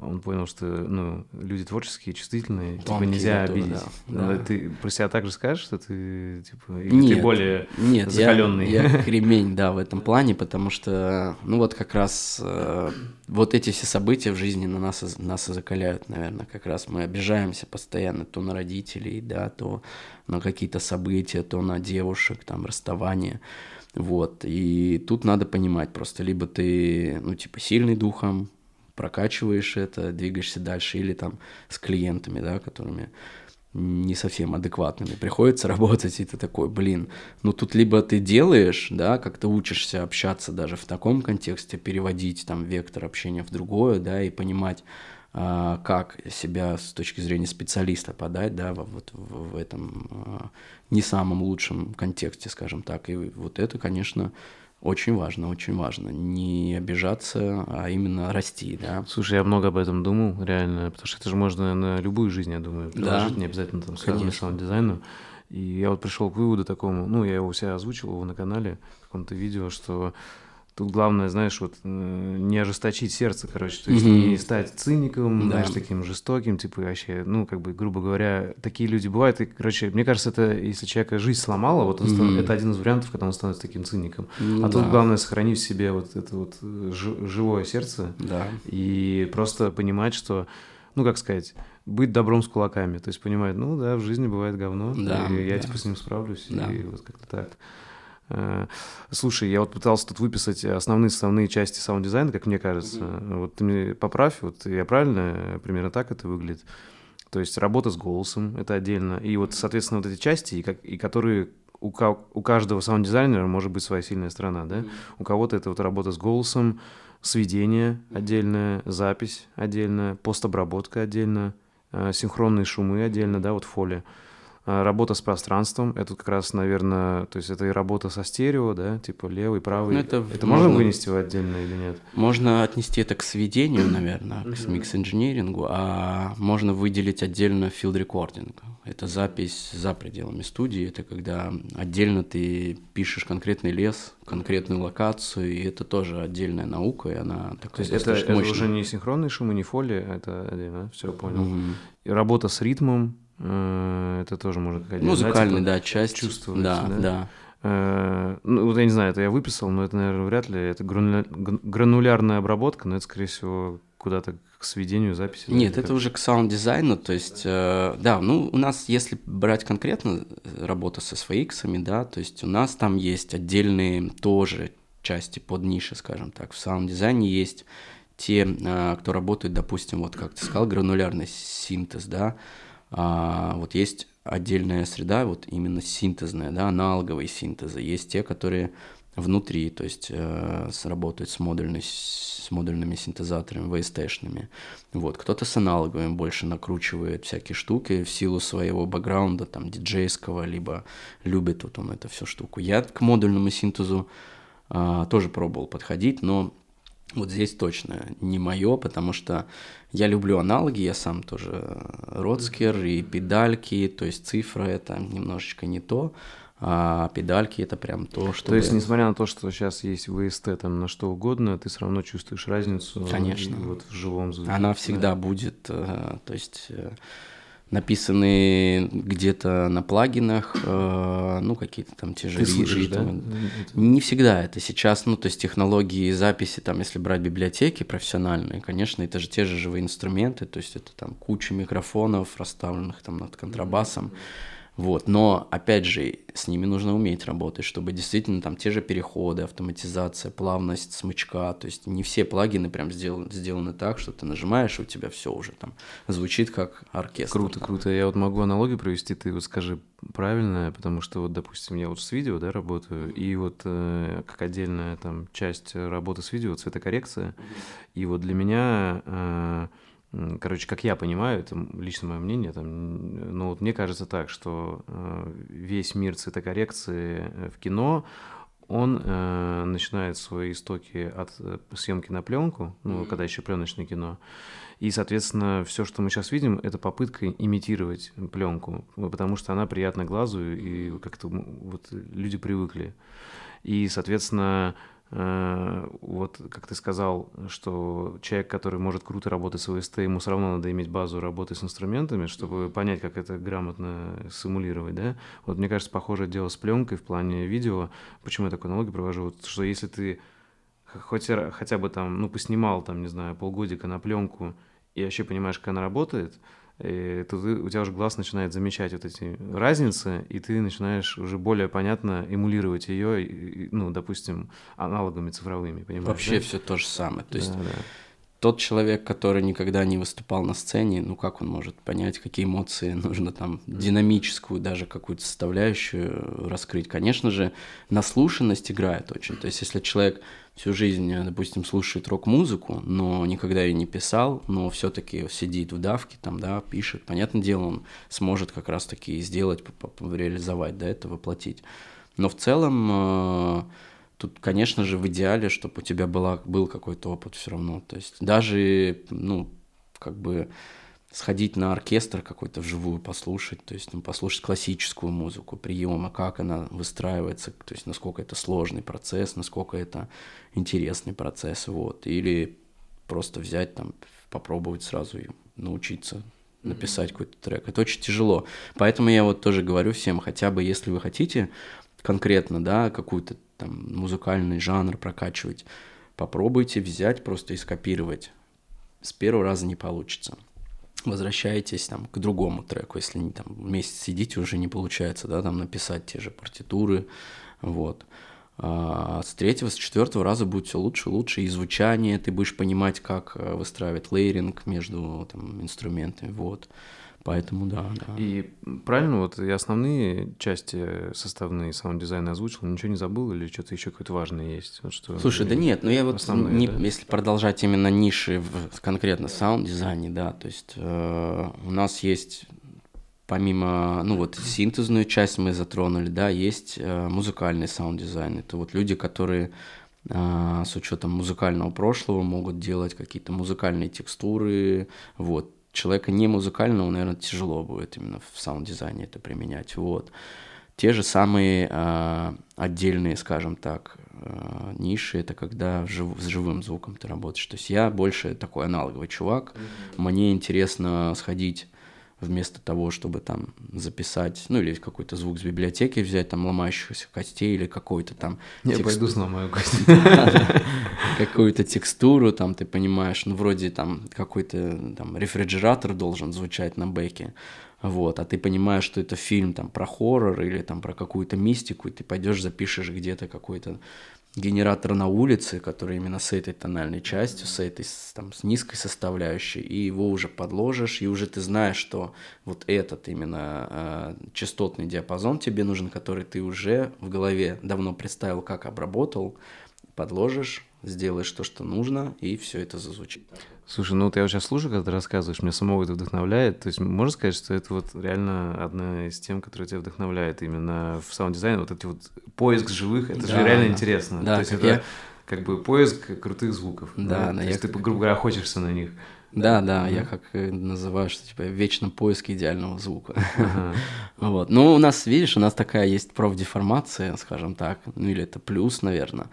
он понял, что ну, люди творческие, чувствительные, типа, Тонкие, типа нельзя готовы, обидеть. Да, да. Ты про себя также скажешь, что ты типа или нет, ты более нет, закаленный? Я, я кремень, да, в этом плане, потому что, ну вот как раз э, вот эти все события в жизни на нас, нас и закаляют, наверное, как раз мы обижаемся постоянно то на родителей, да, то на какие-то события, то на девушек, там, расставание. Вот, и тут надо понимать просто, либо ты, ну, типа, сильный духом, прокачиваешь это, двигаешься дальше, или там с клиентами, да, которыми не совсем адекватными. Приходится работать, и ты такой, блин, ну тут либо ты делаешь, да, как-то учишься общаться даже в таком контексте, переводить там вектор общения в другое, да, и понимать, а, как себя с точки зрения специалиста подать, да, вот в, в этом а, не самом лучшем контексте, скажем так, и вот это, конечно, Очень важно, очень важно. Не обижаться, а именно расти, да. Слушай, я много об этом думал, реально, потому что это же можно на любую жизнь, я думаю, приложить, да. не обязательно там связанную саунд-дизайну. И я вот пришел к выводу такому, ну, я его у себя озвучил его на канале, в каком-то видео, что Тут главное, знаешь, вот э, не ожесточить сердце, короче, то есть mm-hmm. не стать циником, да. знаешь, таким жестоким, типа вообще, ну, как бы, грубо говоря, такие люди бывают, и, короче, мне кажется, это, если человека жизнь сломала, вот он mm-hmm. станов, это один из вариантов, когда он становится таким циником. Mm-hmm. А тут главное сохранить в себе вот это вот э, живое сердце да. и просто понимать, что, ну, как сказать, быть добром с кулаками, то есть понимать, ну, да, в жизни бывает говно, да, и я, да. типа, с ним справлюсь, да. и вот как-то так. Э, слушай, я вот пытался тут выписать основные основные части саунд-дизайна, как мне кажется. Mm-hmm. Вот ты мне поправь, вот я правильно, примерно так это выглядит. То есть работа с голосом, это отдельно. И вот, соответственно, вот эти части, и, как, и которые у, у каждого саунд-дизайнера может быть своя сильная сторона, да? Mm-hmm. У кого-то это вот работа с голосом, сведение отдельное, запись отдельно, постобработка отдельно, э, синхронные шумы отдельно, да, вот foley. Работа с пространством, это как раз, наверное, то есть это и работа со стерео, да, типа левый, правый. Ну, это это можно, можно вынести в отдельно или нет? Можно отнести это к сведению, наверное, к микс-инжинирингу, а можно выделить отдельно field recording. Это запись за пределами студии, это когда отдельно ты пишешь конкретный лес, конкретную локацию, и это тоже отдельная наука, и она такая То есть это, это уже не синхронные шумы, не фоли, это отдельно, все, понял. Mm-hmm. И работа с ритмом, это тоже можно какая-то... Музыкальный, да, часть. Чувствовать, да. да. да. Э, ну, вот я не знаю, это я выписал, но это, наверное, вряд ли. Это гранулярная обработка, но это, скорее всего, куда-то к сведению записи. Нет, это уже к саунд-дизайну, то есть, э, да, ну, у нас, если брать конкретно работу со своиксами, да, то есть у нас там есть отдельные тоже части под ниши, скажем так. В саунд-дизайне есть те, кто работает, допустим, вот как ты сказал, гранулярный синтез, да, а, вот есть отдельная среда, вот именно синтезная, да, аналоговые синтезы. Есть те, которые внутри, то есть э, сработают с, модульной, с модульными синтезаторами, VST-шными. Вот. Кто-то с аналоговым больше накручивает всякие штуки в силу своего бэкграунда, там, диджейского, либо любит вот он эту всю штуку. Я к модульному синтезу э, тоже пробовал подходить, но вот здесь точно не мое, потому что я люблю аналоги, я сам тоже родскер и педальки, то есть цифра это немножечко не то, а педальки это прям то, что... То есть, несмотря на то, что сейчас есть VST там на что угодно, ты все равно чувствуешь разницу Конечно. вот в живом звуке. Она всегда да. будет, э, то есть э, написаны где-то на плагинах, э, ну, какие-то там те же Ты слышишь. Да? Не всегда это сейчас, ну, то есть технологии записи, там, если брать библиотеки профессиональные, конечно, это же те же живые инструменты, то есть это там куча микрофонов, расставленных там над контрабасом. Mm-hmm вот. Но, опять же, с ними нужно уметь работать, чтобы действительно там те же переходы, автоматизация, плавность смычка, то есть не все плагины прям сделаны, сделаны так, что ты нажимаешь, и у тебя все уже там звучит как оркестр. Круто, там. круто. Я вот могу аналогию провести, ты вот скажи правильно, потому что вот, допустим, я вот с видео, да, работаю, и вот э, как отдельная там часть работы с видео, цветокоррекция, и вот для меня... Э, Короче, как я понимаю, это лично мое мнение, там, ну вот мне кажется так, что э, весь мир цветокоррекции э, в кино, он э, начинает свои истоки от э, съемки на пленку, ну, mm-hmm. когда еще пленочное кино. И, соответственно, все, что мы сейчас видим, это попытка имитировать пленку, потому что она приятна глазу, и как-то вот люди привыкли. И, соответственно, вот как ты сказал, что человек, который может круто работать с ОСТ, ему все равно надо иметь базу работы с инструментами, чтобы понять, как это грамотно симулировать, да? Вот мне кажется, похожее дело с пленкой в плане видео. Почему я такую аналогию провожу? Вот, что если ты хоть хотя бы там, ну, поснимал там, не знаю, полгодика на пленку и вообще понимаешь, как она работает, и то ты, у тебя уже глаз начинает замечать вот эти разницы, и ты начинаешь уже более понятно эмулировать ее, ну, допустим, аналогами цифровыми, понимаешь? Вообще да? все то же самое. То есть да, да. Тот человек, который никогда не выступал на сцене, ну как он может понять, какие эмоции нужно там, динамическую даже какую-то составляющую раскрыть? Конечно же, наслушанность играет очень. То есть если человек всю жизнь, допустим, слушает рок-музыку, но никогда ее не писал, но все-таки сидит в давке, там, да, пишет. Понятное дело, он сможет как раз-таки сделать, реализовать, да, это воплотить. Но в целом э, тут, конечно же, в идеале, чтобы у тебя была, был какой-то опыт все равно. То есть даже, ну, как бы сходить на оркестр какой-то вживую послушать, то есть ну, послушать классическую музыку, приемы, как она выстраивается, то есть насколько это сложный процесс, насколько это интересный процесс, вот. Или просто взять там, попробовать сразу научиться написать mm-hmm. какой-то трек. Это очень тяжело. Поэтому я вот тоже говорю всем, хотя бы если вы хотите конкретно, да, какую-то там музыкальный жанр прокачивать, попробуйте взять просто и скопировать. С первого раза не получится. Возвращаетесь там к другому треку, если не там месяц сидите, уже не получается, да, там написать те же партитуры, вот. А с третьего, с четвертого раза будет все лучше, лучше, и звучание, ты будешь понимать, как э, выстраивать layering между там, инструментами, вот. Поэтому да, да. И правильно, вот и основные части составные саунд-дизайна озвучил, ничего не забыл или что-то еще какое-то важное есть? Вот что Слушай, да нет, ну я вот, основные, не, да? если продолжать именно ниши в конкретно саунд-дизайне, да, то есть э, у нас есть помимо, ну вот синтезную часть мы затронули, да, есть э, музыкальный саунд-дизайн. Это вот люди, которые э, с учетом музыкального прошлого могут делать какие-то музыкальные текстуры, вот, человека не музыкального, наверное, тяжело будет именно в саунд-дизайне это применять. Вот. Те же самые э, отдельные, скажем так, э, ниши, это когда жив, с живым звуком ты работаешь. То есть я больше такой аналоговый чувак. Mm-hmm. Мне интересно сходить вместо того, чтобы там записать, ну или какой-то звук с библиотеки взять, там ломающихся костей или какой-то там... Я текст... пойду сломаю кость. Какую-то текстуру, там ты понимаешь, ну вроде там какой-то там рефрижератор должен звучать на бэке, вот, а ты понимаешь, что это фильм там про хоррор или там про какую-то мистику, и ты пойдешь запишешь где-то какой-то генератор на улице, который именно с этой тональной частью, с этой там, с низкой составляющей, и его уже подложишь, и уже ты знаешь, что вот этот именно э, частотный диапазон тебе нужен, который ты уже в голове давно представил, как обработал, подложишь, сделаешь то, что нужно, и все это зазвучит. Слушай, ну вот я сейчас слушаю, когда ты рассказываешь, меня самого это вдохновляет. То есть можно сказать, что это вот реально одна из тем, которая тебя вдохновляет именно в саунд-дизайне, вот эти вот поиск живых, это да, же реально интересно. Да, То есть это я... как бы поиск крутых звуков. Да, да. То есть ты, грубо говоря, охотишься на них. Да, да, я как называю, что типа вечно поиск идеального звука. Ага. вот. Ну, у нас, видишь, у нас такая есть профдеформация, скажем так, ну или это плюс, наверное.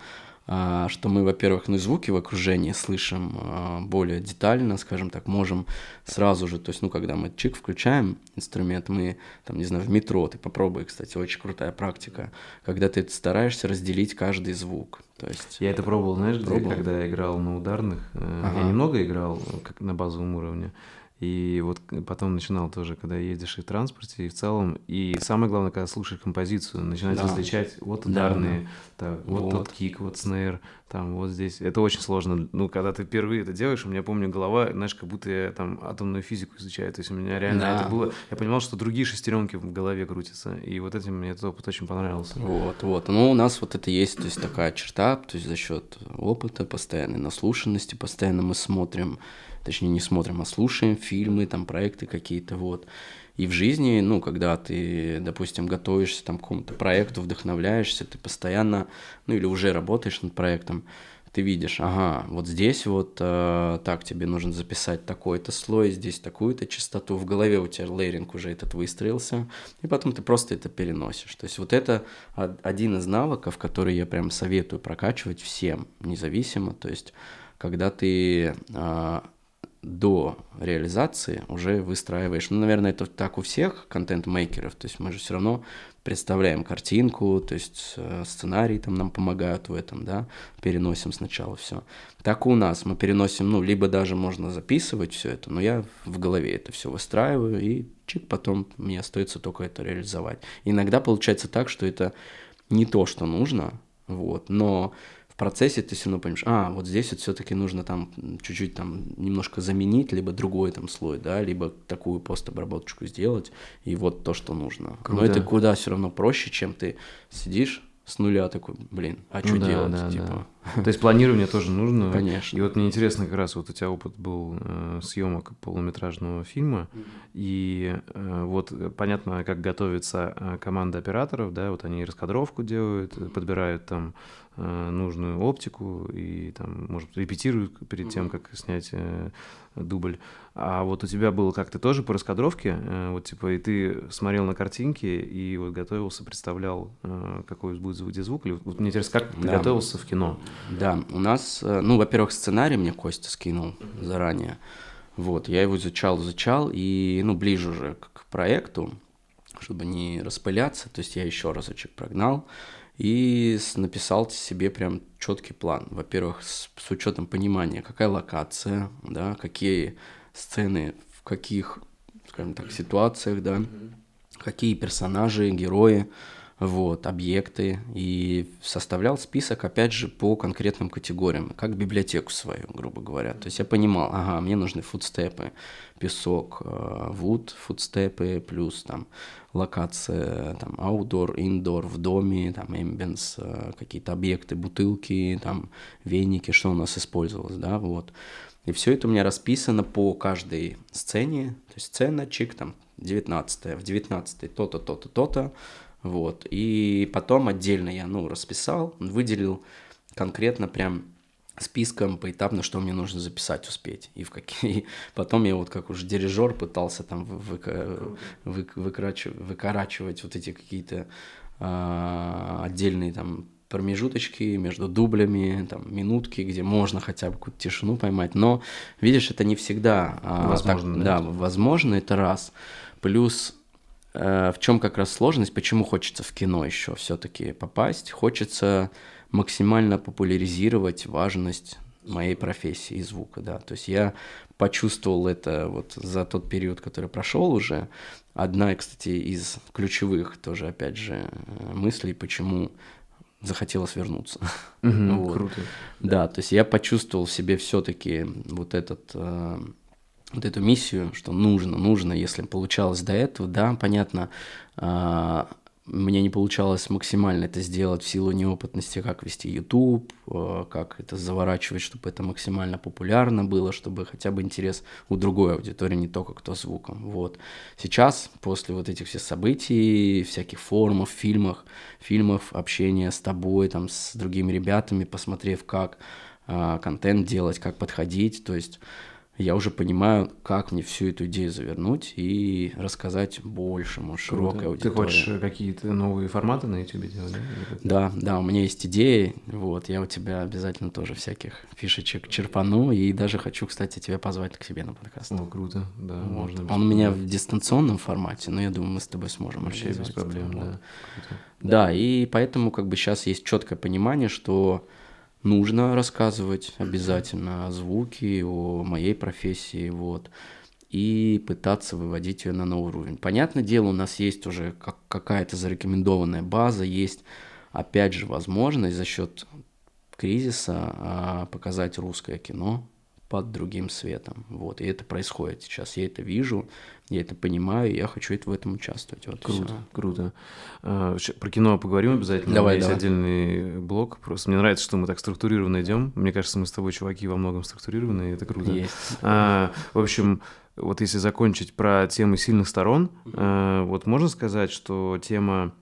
А, что мы, во-первых, ну звуки в окружении слышим а, более детально, скажем так, можем сразу же, то есть, ну, когда мы чик включаем инструмент, мы, там, не знаю, в метро, ты попробуй, кстати, очень крутая практика, когда ты стараешься разделить каждый звук, то есть... Я это пробовал, знаешь, пробовал. где, когда я играл на ударных, э, ага. я немного играл, как на базовом уровне, и вот потом начинал тоже, когда едешь и в транспорте, и в целом. И самое главное, когда слушаешь композицию, начинать да. различать вот ударные, да, так, вот, вот тот кик, вот снейр, там вот здесь. Это очень сложно. Ну, когда ты впервые это делаешь, у меня, помню, голова, знаешь, как будто я там атомную физику изучаю. То есть у меня реально да. это было... Я понимал, что другие шестеренки в голове крутятся. И вот этим мне этот опыт очень понравился. Вот, вот. Ну, у нас вот это есть, то есть такая черта, то есть за счет опыта, постоянной наслушанности, постоянно мы смотрим точнее не смотрим, а слушаем фильмы, там проекты какие-то, вот. И в жизни, ну, когда ты, допустим, готовишься там к какому-то проекту, вдохновляешься, ты постоянно, ну, или уже работаешь над проектом, ты видишь, ага, вот здесь вот э, так тебе нужно записать такой-то слой, здесь такую-то частоту, в голове у тебя лейринг уже этот выстроился, и потом ты просто это переносишь. То есть вот это один из навыков, который я прям советую прокачивать всем, независимо, то есть когда ты э, до реализации уже выстраиваешь. Ну, наверное, это так у всех контент-мейкеров. То есть мы же все равно представляем картинку, то есть э, сценарий там нам помогают в этом, да, переносим сначала все. Так у нас мы переносим, ну, либо даже можно записывать все это, но я в голове это все выстраиваю, и чик, потом мне остается только это реализовать. Иногда получается так, что это не то, что нужно, вот, но процессе ты все равно понимаешь, а, вот здесь вот все-таки нужно там чуть-чуть там немножко заменить, либо другой там слой, да, либо такую постобработочку сделать, и вот то, что нужно. Круто. Но это куда все равно проще, чем ты сидишь с нуля такой, блин, а что ну, да, делать, да, типа. То есть планирование тоже нужно. Конечно. И вот мне интересно, как раз вот у тебя опыт был э, съемок полуметражного фильма, и э, вот понятно, как готовится э, команда операторов, да, вот они раскадровку делают, подбирают там нужную оптику и там, может, репетируют перед тем, как снять э, дубль. А вот у тебя было как-то тоже по раскадровке, э, вот типа, и ты смотрел на картинки и вот готовился, представлял, э, какой будет звук, или вот мне интересно, как ты Да. готовился в кино? Да, у нас, э, ну, во-первых, сценарий мне Костя скинул заранее. Вот, я его изучал, изучал, и, ну, ближе уже к к проекту, чтобы не распыляться, то есть я еще разочек прогнал и написал себе прям четкий план. Во-первых, с, с учетом понимания, какая локация, да, какие сцены, в каких, скажем так, ситуациях, да, какие персонажи, герои, вот, объекты, и составлял список, опять же, по конкретным категориям, как библиотеку свою, грубо говоря. То есть я понимал, ага, мне нужны фудстепы, песок, э, вуд, фудстепы, плюс там локация, там, аутдор, индор, в доме, там, эмбенс, э, какие-то объекты, бутылки, там, веники, что у нас использовалось, да, вот. И все это у меня расписано по каждой сцене, то есть сцена, чик, там, 19 в 19 то-то, то-то, то-то, вот. И потом отдельно я, ну, расписал, выделил конкретно прям списком поэтапно, что мне нужно записать, успеть. И в какие... Потом я вот как уже дирижер пытался там вы- выка- вы- выкрачив- выкорачивать вот эти какие-то а, отдельные там промежуточки между дублями, там, минутки, где можно хотя бы какую-то тишину поймать. Но, видишь, это не всегда а, Возможно, так- да? да, возможно, это раз. Плюс э, в чем как раз сложность, почему хочется в кино еще все-таки попасть? Хочется максимально популяризировать важность моей профессии и звука, да. То есть я почувствовал это вот за тот период, который прошел уже. Одна, кстати, из ключевых тоже, опять же, мыслей, почему захотелось вернуться. Мгм, Вот. Круто. Да, то есть я почувствовал в себе все-таки вот этот э, вот эту миссию, что нужно, нужно, если получалось до этого, да, понятно, а, мне не получалось максимально это сделать в силу неопытности, как вести YouTube, э, как это заворачивать, чтобы это максимально популярно было, чтобы хотя бы интерес у другой аудитории, не только кто звуком. Вот. Сейчас, после вот этих всех событий, всяких форумов, фильмах, фильмов, общения с тобой, там, с другими ребятами, посмотрев, как а, контент делать, как подходить, то есть я уже понимаю, как мне всю эту идею завернуть и рассказать большему, широкой Круто. Ты аудитории. хочешь э, какие-то новые форматы на YouTube делать, да? Да, да, у меня есть идеи, вот, я у тебя обязательно тоже всяких фишечек черпану, и даже хочу, кстати, тебя позвать к себе на подкаст. О, круто, да, Вот. можно. Он у меня в дистанционном формате, но я думаю, мы с тобой сможем Вообще без проблем, это, да. Круто. Да, и поэтому как бы сейчас есть четкое понимание, что нужно рассказывать обязательно о звуке, о моей профессии, вот, и пытаться выводить ее на новый уровень. Понятное дело, у нас есть уже как- какая-то зарекомендованная база, есть, опять же, возможность за счет кризиса а, показать русское кино под другим светом. Вот, и это происходит сейчас. Я это вижу, я это понимаю, и я хочу это в этом участвовать. Вот Круто, всё. круто. А, Про кино поговорим обязательно. Давай, У меня есть давай. отдельный блок. Просто мне нравится, что мы так структурированно идем. Мне кажется, мы с тобой, чуваки, во многом структурированные, и это круто. Есть. А, в общем, вот если закончить про темы сильных сторон, а, вот можно сказать, что тема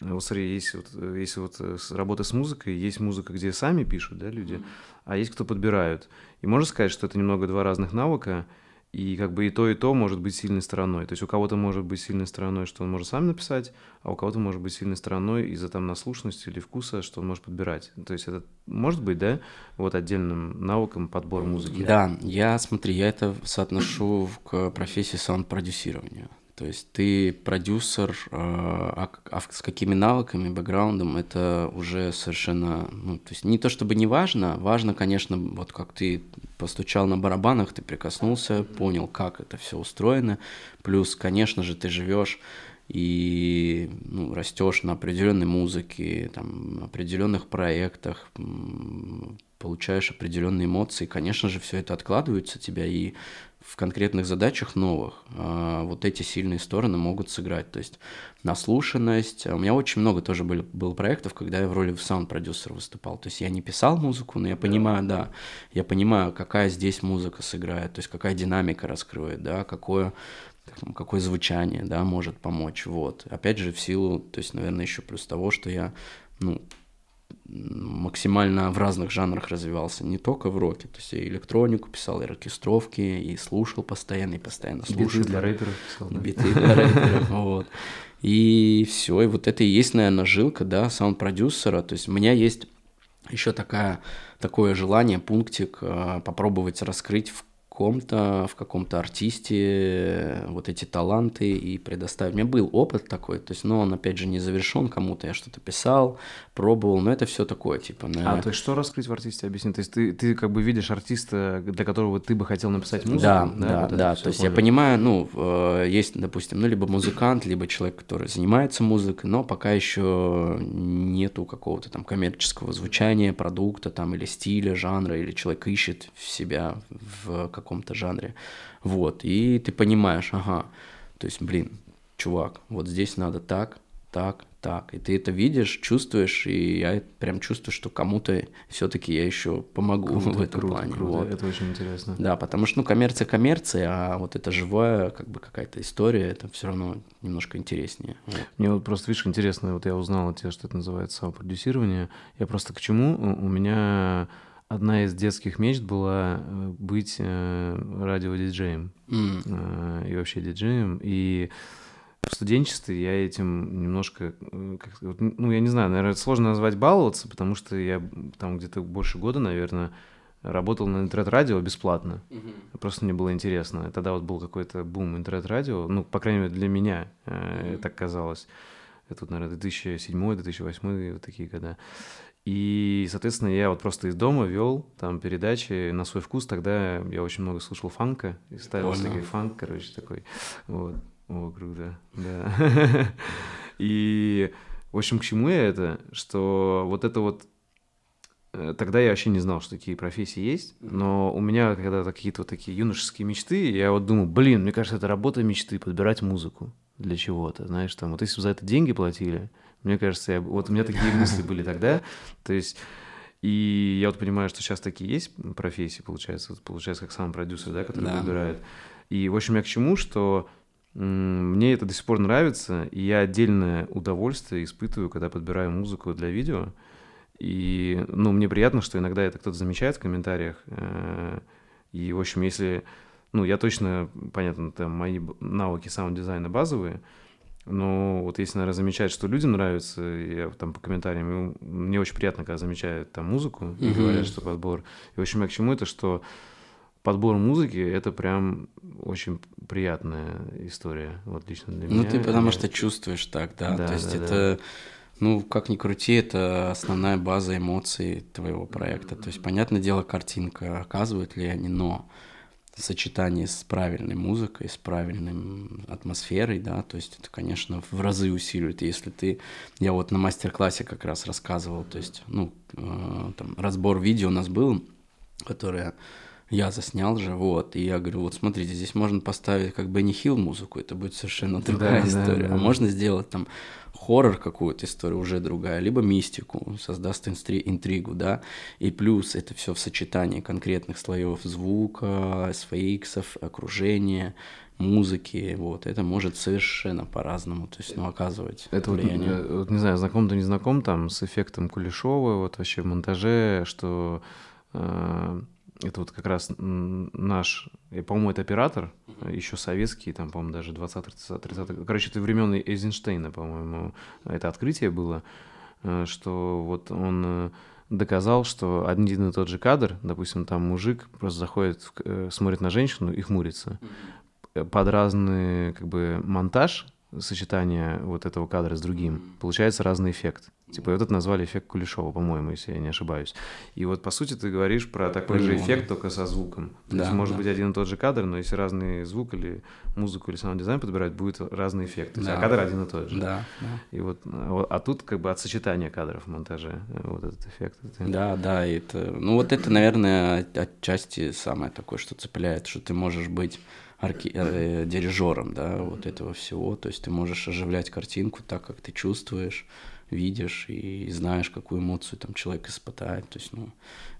э, вот смотри, есть вот, если вот э, работа с музыкой, есть музыка, где сами пишут, да, люди, а есть кто подбирают. И можно сказать, что это немного два разных навыка, и как бы и то, и то может быть сильной стороной. То есть у кого-то может быть сильной стороной, что он может сам написать, а у кого-то может быть сильной стороной из-за там наслушанности или вкуса, что он может подбирать. То есть это может быть, да, вот отдельным навыком подбор музыки. Да, я, смотри, я это соотношу к профессии саунд-продюсирования. То есть ты продюсер, а, к- а с какими навыками, бэкграундом, это уже совершенно, ну, то есть не то чтобы не важно, важно, конечно, вот как ты постучал на барабанах, ты прикоснулся, понял, как это все устроено, плюс, конечно же, ты живешь и ну, растешь на определенной музыке, там, определенных проектах, получаешь определенные эмоции. Конечно же, все это откладывается тебя, и в конкретных задачах новых э, вот эти сильные стороны могут сыграть. То есть наслушанность. У меня очень много тоже были, было проектов, когда я в роли саунд-продюсера выступал. То есть я не писал музыку, но я понимаю, да, я понимаю, какая здесь музыка сыграет, то есть какая динамика раскроет, да, какое какое звучание, да, может помочь, вот. Опять же, в силу, то есть, наверное, еще плюс того, что я, ну, максимально в разных жанрах развивался, не только в роке, то есть я электронику писал, и оркестровки, и слушал постоянно, и постоянно слушал. Биты для рэперов писал, да? Биты для рэперов, вот. И все, и вот это и есть, наверное, жилка, да, саунд-продюсера, то есть у меня есть еще такая, такое желание, пунктик э, попробовать раскрыть в ком-то, в каком-то артисте э, вот эти таланты и предоставить. У меня был опыт такой, то есть, но он, опять же, не завершен кому-то, я что-то писал, пробовал, но это все такое, типа... На... А, есть, что раскрыть в артисте, объясни? То есть, ты, ты как бы видишь артиста, для которого ты бы хотел написать музыку? Да, да, да, вот да. то есть, понял. я понимаю, ну, э, есть, допустим, ну, либо музыкант, либо человек, который занимается музыкой, но пока еще нету какого-то там коммерческого звучания, продукта там, или стиля, жанра, или человек ищет себя в каком-то жанре. Вот, и ты понимаешь, ага, то есть, блин, чувак, вот здесь надо так, так, так. И ты это видишь, чувствуешь, и я прям чувствую, что кому-то все-таки я еще помогу круто, в этом круто, плане. Круто, вот. это очень интересно. Да, потому что, ну, коммерция коммерция, а вот эта живая, как бы какая-то история, это все равно немножко интереснее. Вот. Мне вот просто, видишь, интересно, вот я узнал от тебя, что это называется самопродюсирование. Я просто к чему? У меня одна из детских мечт была э, быть э, радиодиджеем mm. и вообще диджеем. И в студенчестве я этим немножко, как, ну, я не знаю, наверное, сложно назвать баловаться, потому что я там где-то больше года, наверное, работал на интернет-радио бесплатно. Mm-hmm. Просто мне было интересно. Тогда вот был какой-то бум интернет-радио, ну, по крайней мере, для меня mm-hmm. так казалось. Это, вот, наверное, 2007-2008, вот такие года. И, соответственно, я вот просто из дома вел там передачи на свой вкус. Тогда я очень много слушал фанка и ставил всякий фанк, короче, такой. Вот. О, круто, да. И, в общем, к чему я это? Что вот это вот э, Тогда я вообще не знал, что такие профессии есть, но у меня когда-то какие-то вот такие юношеские мечты, я вот думал, блин, мне кажется, это работа мечты, подбирать музыку для чего-то, знаешь, там, вот если бы за это деньги платили, мне кажется, я, вот у меня такие мысли были тогда, то есть, и я вот понимаю, что сейчас такие есть профессии, получается, вот, получается, как сам продюсер, да, который да. выбирает. И, в общем, я к чему, что мне это до сих пор нравится, и я отдельное удовольствие испытываю, когда подбираю музыку для видео. И, ну, мне приятно, что иногда это кто-то замечает в комментариях. Э, и, в общем, если... Ну, я точно, понятно, там мои навыки саунд-дизайна базовые, но вот если, наверное, замечать, что людям нравится, я там по комментариям, мне очень приятно, когда замечают там музыку и mm-hmm. говорят, что подбор. И, в общем, я к чему это, что подбор музыки это прям очень приятная история, вот лично для ну, меня. Ну, ты потому я... что чувствуешь так, да. да То есть да, это, да. ну, как ни крути, это основная база эмоций твоего проекта. То есть, понятное дело, картинка, оказывают ли они, но сочетание с правильной музыкой, с правильной атмосферой, да, то есть это, конечно, в разы усиливает. Если ты, я вот на мастер-классе как раз рассказывал, то есть, ну, э, там разбор видео у нас был, которое я заснял же, вот, и я говорю, вот смотрите, здесь можно поставить как бы не хил музыку, это будет совершенно другая да, история, да, да. а можно сделать там хоррор какую-то историю, уже другая, либо мистику, создаст инстри- интригу, да, и плюс это все в сочетании конкретных слоев звука, SFX, окружения, музыки, вот, это может совершенно по-разному, то есть, ну, оказывать Это влияние. вот, вот, не знаю, знаком то не знаком там с эффектом Кулешова, вот вообще в монтаже, что э, это вот как раз наш, по-моему, это оператор, еще советский, там, по-моему, даже 20-30, короче, это времен Эйзенштейна, по-моему, это открытие было, э, что вот он э, доказал, что один и тот же кадр, допустим, там мужик просто заходит, э, смотрит на женщину и хмурится. Под разный, как бы, монтаж, сочетание вот этого кадра с другим, получается разный эффект. Типа, вот это назвали эффект Кулешова, по-моему, если я не ошибаюсь. И вот, по сути, ты говоришь про такой же эффект, только со звуком. То да, есть, может да. быть, один и тот же кадр, но если разный звук или музыку или саунд-дизайн подбирать, будет разный эффект. То есть, а да. а кадр один и тот же. Да, да. И вот, а тут как бы от сочетания кадров в монтаже вот этот эффект. Да, да, это, ну вот это, наверное, отчасти самое такое, что цепляет, что ты можешь быть арки... э, дирижером, да, вот этого всего. То есть ты можешь оживлять картинку так, как ты чувствуешь, видишь и знаешь, какую эмоцию там человек испытает. То есть, ну,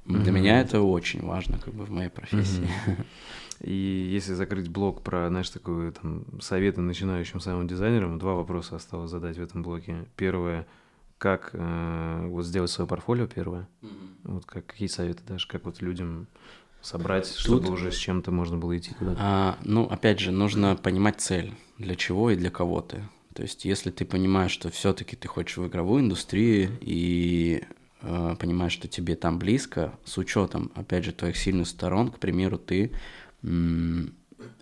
mm-hmm. для меня это очень важно, как бы в моей профессии. Mm-hmm. И если закрыть блок про, знаешь, такую там советы начинающим самым дизайнерам, два вопроса осталось задать в этом блоке. Первое, как э, вот сделать свое портфолио первое. Mm-hmm. Вот как, какие советы дашь, как вот людям собрать, Тут, чтобы уже с чем-то можно было идти туда? А, ну, опять же, нужно понимать цель, для чего и для кого ты. То есть, если ты понимаешь, что все-таки ты хочешь в игровую индустрию и э, понимаешь, что тебе там близко, с учетом, опять же, твоих сильных сторон, к примеру, ты м-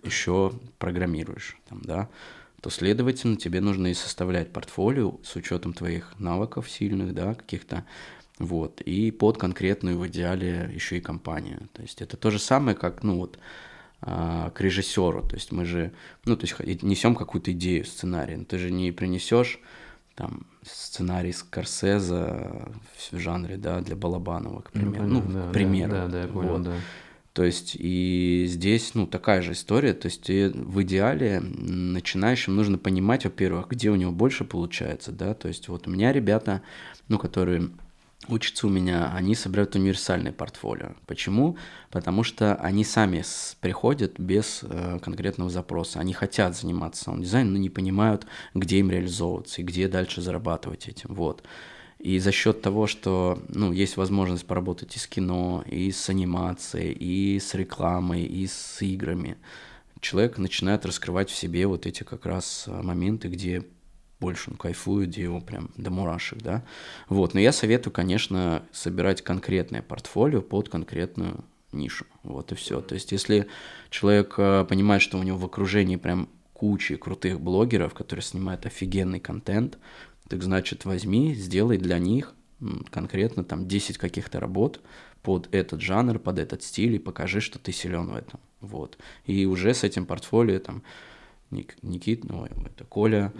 еще программируешь, там, да, то, следовательно, тебе нужно и составлять портфолио с учетом твоих навыков сильных, да, каких-то, вот, и под конкретную в идеале еще и компанию. То есть это то же самое, как, ну вот, а, к режиссеру. То есть мы же, ну, то есть несем какую-то идею, сценарий. Но ты же не принесешь там сценарий Скорсеза в жанре, да, для Балабанова, к примеру. Ну, ну да, к примеру. Да, да, я понял, вот. да. То есть и здесь, ну, такая же история. То есть и в идеале начинающим нужно понимать, во-первых, где у него больше получается, да. То есть вот у меня ребята, ну, которые учатся у меня, они собирают универсальное портфолио. Почему? Потому что они сами приходят без э, конкретного запроса. Они хотят заниматься саунд-дизайном, но не понимают, где им реализовываться и где дальше зарабатывать этим. Вот. И за счет того, что ну, есть возможность поработать и с кино, и с анимацией, и с рекламой, и с играми, человек начинает раскрывать в себе вот эти как раз моменты, где больше он кайфует, где его прям до мурашек, да. Вот, но я советую, конечно, собирать конкретное портфолио под конкретную нишу, вот и все. То есть, если человек э, понимает, что у него в окружении прям куча крутых блогеров, которые снимают офигенный контент, так значит, возьми, сделай для них конкретно там 10 каких-то работ под этот жанр, под этот стиль и покажи, что ты силен в этом. Вот. И уже с этим портфолио там Ник, Никит, ну, это Коля,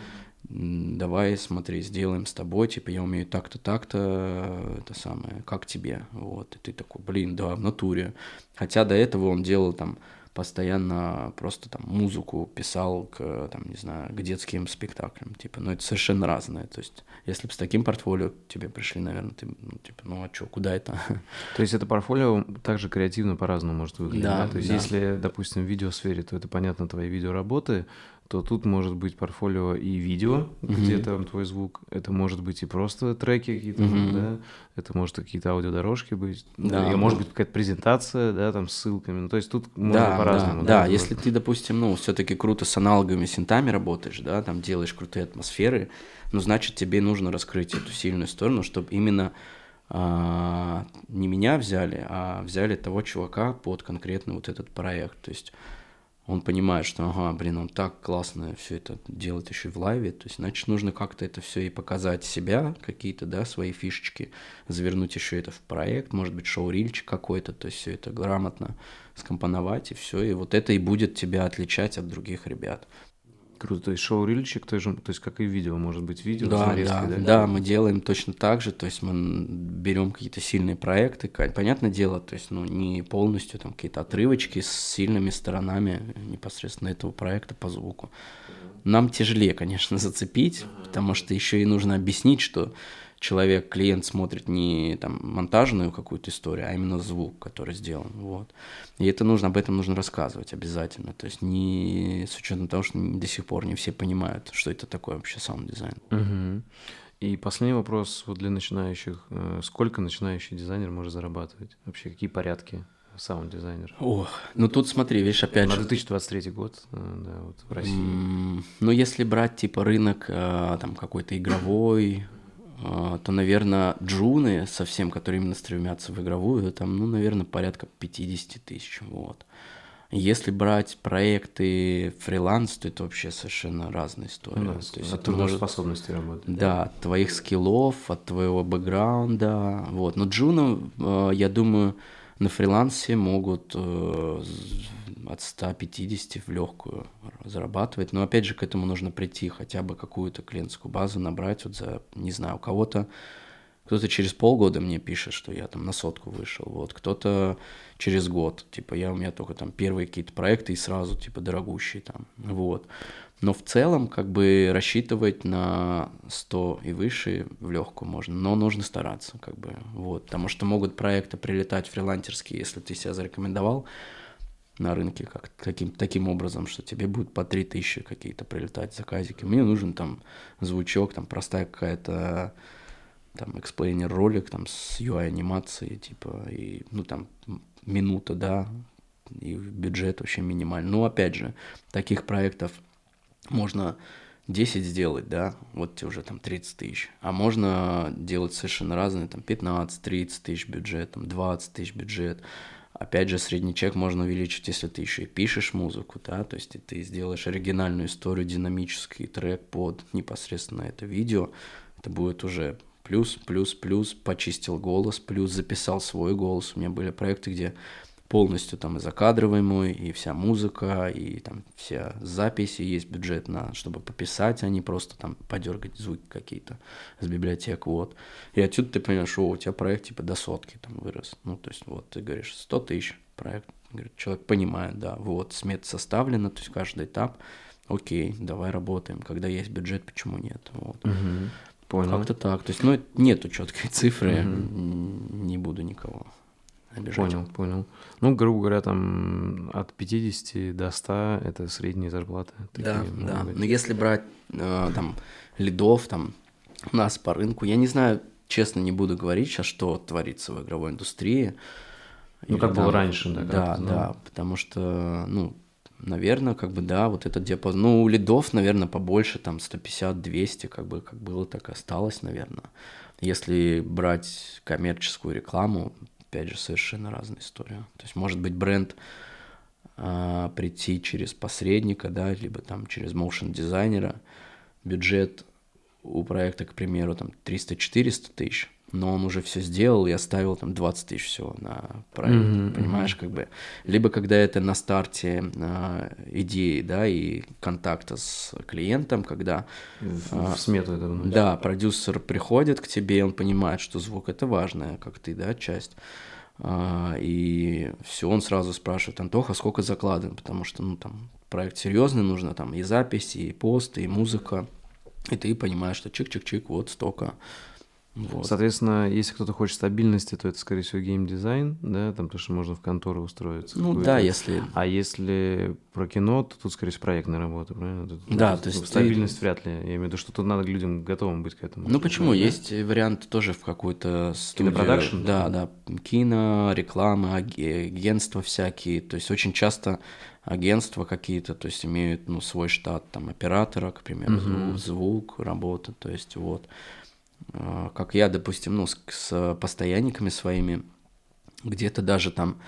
давай, смотри, сделаем с тобой, типа, я умею так-то, так-то, это самое, как тебе, вот, и ты такой, блин, да, в натуре, хотя до этого он делал там постоянно просто там музыку писал к, там, не знаю, к детским спектаклям, типа, ну, это совершенно разное, то есть, если бы с таким портфолио тебе пришли, наверное, ты, ну, типа, ну, а что, куда это? То есть, это портфолио также креативно по-разному может выглядеть, да? да? То есть, да. если, допустим, в видеосфере, то это, понятно, твои видеоработы, то тут может быть портфолио и видео, mm-hmm. где там твой звук. Это может быть и просто треки какие-то, mm-hmm. да. Это может какие-то аудиодорожки быть. Да, и, может быть какая-то презентация, да, там с ссылками. Ну, то есть тут можно да, по-разному. Да, да, да если ты, допустим, ну, все-таки круто с аналоговыми синтами работаешь, да, там делаешь крутые атмосферы, ну, значит, тебе нужно раскрыть эту сильную сторону, чтобы именно а, не меня взяли, а взяли того чувака под конкретный вот этот проект. То есть он понимает, что, ага, блин, он так классно все это делает еще в лайве, то есть, значит, нужно как-то это все и показать себя, какие-то, да, свои фишечки, завернуть еще это в проект, может быть, шоу-рильчик какой-то, то есть все это грамотно скомпоновать, и все, и вот это и будет тебя отличать от других ребят. Круто, то есть шоу-рильчик, то, то есть как и видео, может быть, видео да, нарезки, да, да? Да, мы делаем точно так же, то есть мы берем какие-то сильные проекты, понятное дело, то есть, ну, не полностью там какие-то отрывочки с сильными сторонами непосредственно этого проекта по звуку. Нам тяжелее, конечно, зацепить, потому что еще и нужно объяснить, что человек, клиент смотрит не там монтажную какую-то историю, а именно звук, который сделан, вот. И это нужно, об этом нужно рассказывать обязательно, то есть не с учетом того, что до сих пор не все понимают, что это такое вообще саунд-дизайн. Угу. И последний вопрос вот для начинающих. Э, сколько начинающий дизайнер может зарабатывать? Вообще какие порядки саунд-дизайнер? Ох, ну тут смотри, видишь, опять На же... 2023 год, э, да, вот в России. Mm, ну, если брать, типа, рынок э, там какой-то игровой, то, наверное, джуны совсем, которые именно стремятся в игровую, там, ну, наверное, порядка 50 тысяч, вот. Если брать проекты фриланс, то это вообще совершенно разная история. Ну, да, то есть от может... способности работать. Да, от твоих скиллов, от твоего бэкграунда. Вот. Но Джуну, э, я думаю, на фрилансе могут э, от 150 в легкую зарабатывать. Но опять же, к этому нужно прийти, хотя бы какую-то клиентскую базу набрать. Вот за, не знаю, у кого-то кто-то через полгода мне пишет, что я там на сотку вышел, вот, кто-то через год, типа, я у меня только там первые какие-то проекты и сразу, типа, дорогущие там, вот. Но в целом, как бы, рассчитывать на 100 и выше в легкую можно, но нужно стараться, как бы, вот, потому что могут проекты прилетать фрилансерские, если ты себя зарекомендовал на рынке как, каким, таким образом, что тебе будет по 3000 какие-то прилетать заказики. Мне нужен там звучок, там простая какая-то там explainer ролик там с UI анимацией, типа, и, ну, там, минута, да, и бюджет вообще минимальный. Ну, опять же, таких проектов можно 10 сделать, да, вот тебе уже там 30 тысяч. А можно делать совершенно разные, там 15-30 тысяч бюджет, там 20 тысяч бюджет. Опять же, средний чек можно увеличить, если ты еще и пишешь музыку, да, то есть ты сделаешь оригинальную историю, динамический трек под непосредственно это видео, это будет уже плюс, плюс, плюс, почистил голос, плюс записал свой голос. У меня были проекты, где полностью там и закадровый мой, и вся музыка, и там все записи, есть бюджет на, чтобы пописать, а не просто там подергать звуки какие-то с библиотек, вот. И отсюда ты понимаешь, что у тебя проект типа до сотки там вырос. Ну, то есть вот ты говоришь 100 тысяч проект, говорит, человек понимает, да, вот, смета составлена, то есть каждый этап, окей, давай работаем, когда есть бюджет, почему нет, вот. Угу. Понял. Как-то так. То есть, ну, нету четкой цифры, угу. не буду никого обижать. Понял, понял. Ну, грубо говоря, там от 50 до 100 это средние зарплаты. Да, да. Быть. Но если брать э, там лидов, там нас по рынку, я не знаю, честно не буду говорить сейчас, что творится в игровой индустрии. Ну, как там, было раньше, да? Да, да, потому что, ну, наверное, как бы, да, вот этот диапазон, ну, у лидов, наверное, побольше, там, 150-200, как бы, как было, так и осталось, наверное. Если брать коммерческую рекламу, опять же, совершенно разная история. То есть, может быть, бренд а, прийти через посредника, да, либо там через моушен дизайнера, бюджет у проекта, к примеру, там 300-400 тысяч, но он уже все сделал и оставил там 20 тысяч всего на проект, mm-hmm, понимаешь, как бы. Либо когда это на старте э, идеи, да, и контакта с клиентом, когда... В, э, в смету это вносит. Да, продюсер приходит к тебе, он понимает, что звук это важная, как ты, да, часть. Э, и все, он сразу спрашивает, Антоха, сколько закладываем, потому что, ну, там, проект серьезный, нужно там и записи, и пост, и музыка. И ты понимаешь, что чик-чик-чик, вот столько. Вот. Соответственно, если кто-то хочет стабильности, то это, скорее всего, геймдизайн, да, там то, что можно в контору устроиться. Ну да, если... А если про кино, то тут, скорее всего, проектная работа, правильно? Тут, да, то есть... Стабильность ты... вряд ли. Я имею в виду, что тут надо людям готовым быть к этому. Ну почему? Да? Есть вариант тоже в какую-то студию. Кинопродакшн? Да, да. Кино, реклама, агентства всякие. То есть очень часто агентства какие-то, то есть имеют ну, свой штат, там, оператора, к примеру, угу. звук, звук, работа, то есть вот. А, как я, допустим, ну, с, с постоянниками своими, где-то даже там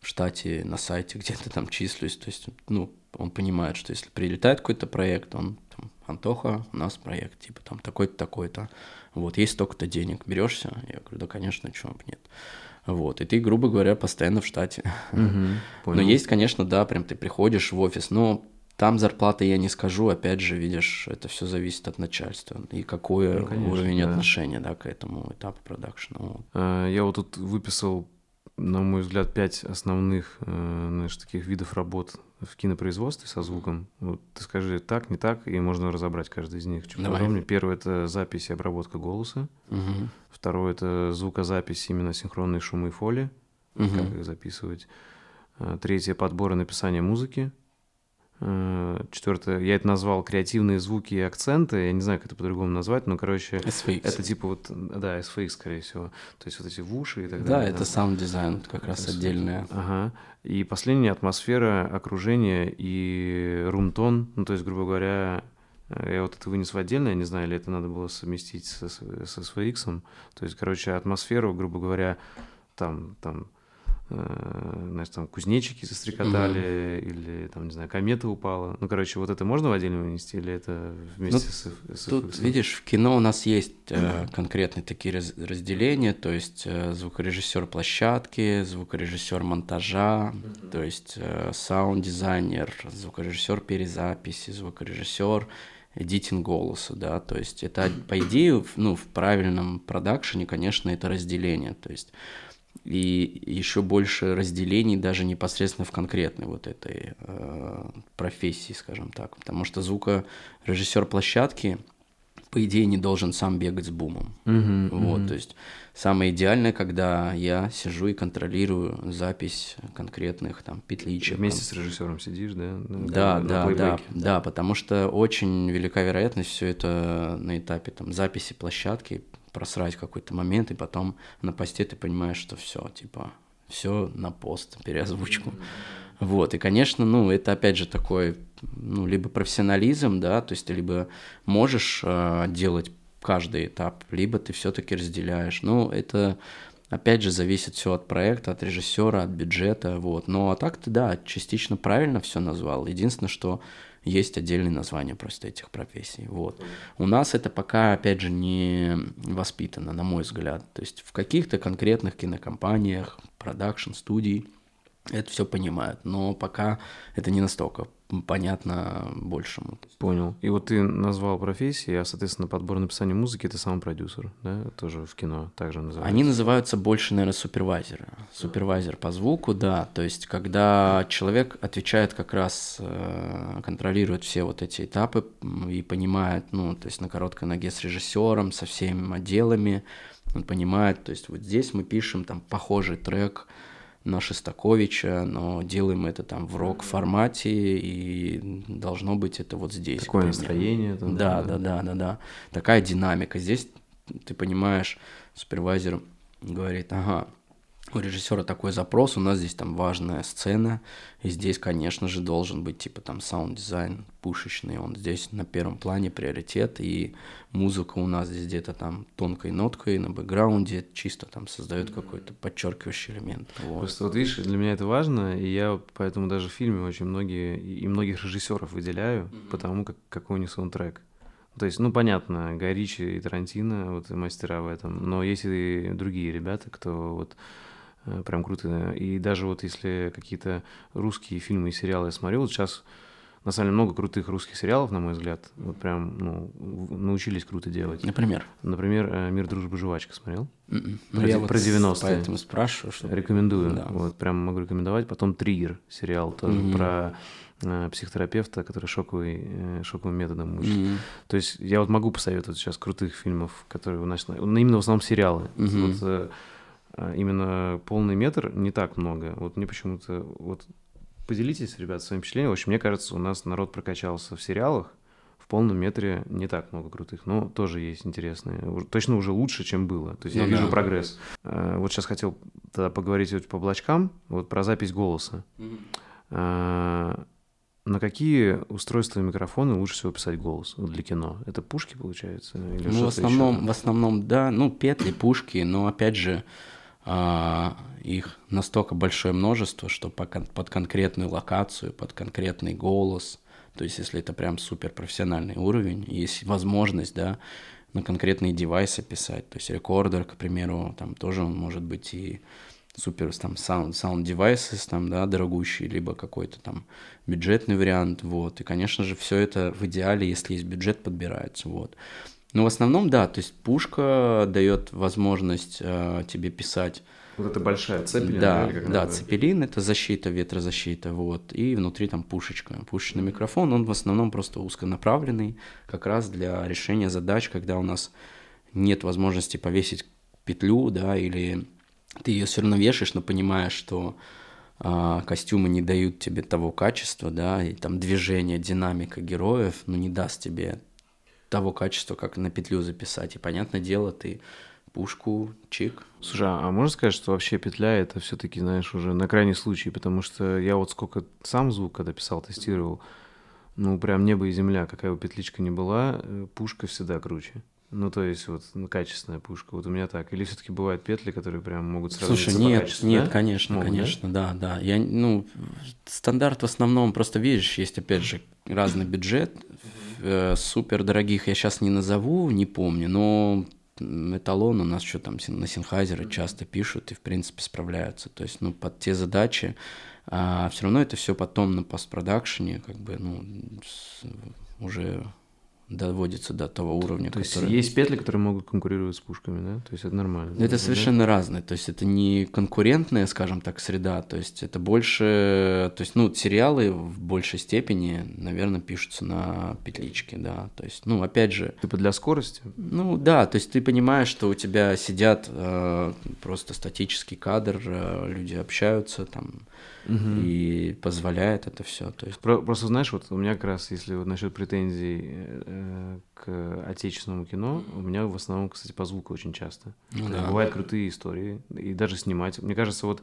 в штате на сайте где-то там числюсь, то есть, ну, он понимает, что если прилетает какой-то проект, он там, Антоха, у нас проект, типа там такой-то, такой-то, вот, есть столько-то денег, берешься? Я говорю, да, конечно, чего бы нет. Вот, и ты, грубо говоря, постоянно в штате. Угу, но есть, конечно, да, прям ты приходишь в офис, но там зарплаты я не скажу, опять же, видишь, это все зависит от начальства и какой ну, конечно, уровень да. отношения да, к этому этапу продакшена. А, я вот тут выписал, на мой взгляд, пять основных, э, знаешь, таких видов работ в кинопроизводстве со звуком. Вот ты скажи так, не так, и можно разобрать каждый из них. Чуть Давай. подробнее. Первое это запись и обработка голоса. Угу. Второе это звукозапись, именно синхронные шумы и фоли, угу. как их записывать. А, третье подбор и написание музыки. Э, Четвертое, я это назвал креативные звуки и акценты. Я не знаю, как это по-другому назвать, но, короче, SFX. это типа вот, да, SFX, скорее всего. То есть вот эти в уши и так да, далее. Да, это саунд дизайн как раз SFX. отдельное. Ага. И последнее атмосфера, окружение и румтон. Ну, то есть, грубо говоря, э, я вот это вынес в отдельно, я не знаю, или это надо было совместить с, с SFX. То есть, короче, атмосферу, грубо говоря, там, там знаешь, там кузнечики застрекотали, mm-hmm. или там, не знаю, комета упала. Ну, короче, вот это можно в отдельно вынести, или это вместе ну, с, с Тут, FX? видишь, в кино у нас есть э, конкретные такие раз, разделения, то есть э, звукорежиссер площадки, звукорежиссер монтажа, mm-hmm. то есть э, саунд-дизайнер, звукорежиссер перезаписи, звукорежиссер эдитинг голоса, да, то есть это, по идее, ну, в правильном продакшене, конечно, это разделение, то есть и еще больше разделений даже непосредственно в конкретной вот этой э, профессии, скажем так, потому что звукорежиссер площадки, по идее, не должен сам бегать с бумом, uh-huh, вот, uh-huh. то есть самое идеальное, когда я сижу и контролирую запись конкретных там петличек. Вместе с режиссером сидишь, да? Да, да, на да, да, потому что очень велика вероятность все это на этапе там записи площадки просрать какой-то момент, и потом на посте ты понимаешь, что все, типа, все на пост, переозвучку. Вот, и, конечно, ну, это опять же такой, ну, либо профессионализм, да, то есть ты либо можешь э, делать каждый этап, либо ты все-таки разделяешь. Ну, это опять же зависит все от проекта, от режиссера, от бюджета, вот. Но а так ты, да, частично правильно все назвал. Единственное, что есть отдельные названия просто этих профессий. Вот. У нас это пока, опять же, не воспитано, на мой взгляд. То есть в каких-то конкретных кинокомпаниях, продакшн, студий это все понимают, но пока это не настолько понятно большему. Понял. И вот ты назвал профессии, а, соответственно, подбор написания музыки — это сам продюсер, да? Тоже в кино также называется. Они называются больше, наверное, супервайзеры. Супервайзер по звуку, да. То есть, когда человек отвечает как раз, э, контролирует все вот эти этапы и понимает, ну, то есть на короткой ноге с режиссером, со всеми отделами, он понимает, то есть вот здесь мы пишем там похожий трек, на Шестаковича, но делаем это там в рок-формате, и должно быть это вот здесь. Такое настроение. Там, да, да, да, да, да. Такая динамика. Здесь, ты понимаешь, супервайзер говорит, ага, у режиссера такой запрос, у нас здесь там важная сцена, и здесь, конечно же, должен быть типа там саунд-дизайн пушечный, он здесь на первом плане приоритет, и музыка у нас здесь где-то там тонкой ноткой на бэкграунде чисто там создает какой-то подчеркивающий элемент. Вот. Просто вот видишь, для меня это важно, и я поэтому даже в фильме очень многие и многих режиссеров выделяю, mm-hmm. потому как какой у них саундтрек. То есть, ну, понятно, Гай Ричи и Тарантино, вот мастера в этом, но есть и другие ребята, кто вот прям круто. И даже вот если какие-то русские фильмы и сериалы я смотрю, вот сейчас на самом деле много крутых русских сериалов, на мой взгляд, вот прям, ну, научились круто делать. Например? Например, э, «Мир, дружба, жвачка» смотрел? Mm-mm. М-м. Ну, я про 90-е. поэтому спрашиваю. Что... Рекомендую. Да. Вот прям могу рекомендовать. Потом «Триггер» сериал тоже mm-hmm. про э, психотерапевта, который шоковый, э, шоковым методом учит. Mm-hmm. То есть я вот могу посоветовать сейчас крутых фильмов, которые у нас... Именно в основном сериалы. Mm-hmm. Вот, э, именно полный метр не так много. Вот мне почему-то... Вот поделитесь, ребят, своим впечатлением. В общем, мне кажется, у нас народ прокачался в сериалах. В полном метре не так много крутых, но тоже есть интересные. Точно уже лучше, чем было. То есть ну, я да. вижу прогресс. А, вот сейчас хотел тогда поговорить вот по облачкам, вот про запись голоса. Mm-hmm. На какие устройства и микрофоны лучше всего писать голос для кино? Это пушки, получается? Или ну, в основном, еще? в основном, да. Ну, петли, пушки, но опять же, а, их настолько большое множество, что по, под конкретную локацию, под конкретный голос, то есть если это прям супер профессиональный уровень, есть возможность, да, на конкретные девайсы писать, то есть рекордер, к примеру, там тоже он может быть и супер там sound, sound devices, там, да, дорогущий, либо какой-то там бюджетный вариант, вот, и, конечно же, все это в идеале, если есть бюджет, подбирается, вот. Ну, в основном, да, то есть пушка дает возможность э, тебе писать. Вот это большая цепелин, да? Да, да цепелин это защита, ветрозащита, вот, и внутри там пушечка. Пушечный микрофон, он в основном просто узконаправленный, как раз для решения задач, когда у нас нет возможности повесить петлю, да, или ты ее все равно вешаешь, но понимаешь, что а, костюмы не дают тебе того качества, да, и там движение, динамика героев, ну, не даст тебе того качества, как на петлю записать. И, понятное дело, ты пушку, чик. Слушай, а можно сказать, что вообще петля это все-таки, знаешь, уже на крайний случай, потому что я вот сколько сам звук, когда писал, тестировал, ну прям небо и земля, какая бы петличка ни была, э, пушка всегда круче. Ну, то есть, вот, ну, качественная пушка. Вот у меня так. Или все-таки бывают петли, которые прям могут сразу Слушай, нет, нет, да? конечно, могут, конечно, да? да, да. Я, ну, стандарт в основном, просто видишь, есть, опять же, разный бюджет. Э, супер дорогих я сейчас не назову, не помню, но эталон у нас что там на Синхайзеры часто пишут и, в принципе, справляются. То есть, ну, под те задачи, а все равно это все потом на постпродакшене, как бы, ну, уже доводится до того уровня, То который... есть есть петли, которые могут конкурировать с пушками, да? То есть это нормально. Это да? совершенно разные. То есть это не конкурентная, скажем так, среда. То есть это больше... То есть, ну, сериалы в большей степени, наверное, пишутся на петличке, да. То есть, ну, опять же... Типа для скорости? Ну, да. То есть ты понимаешь, что у тебя сидят э, просто статический кадр, э, люди общаются там угу. и позволяет это все. То есть... Про, просто знаешь, вот у меня как раз, если вот насчет претензий э, к отечественному кино, у меня в основном, кстати, по звуку очень часто. Ну, да. Бывают крутые истории, и даже снимать. Мне кажется, вот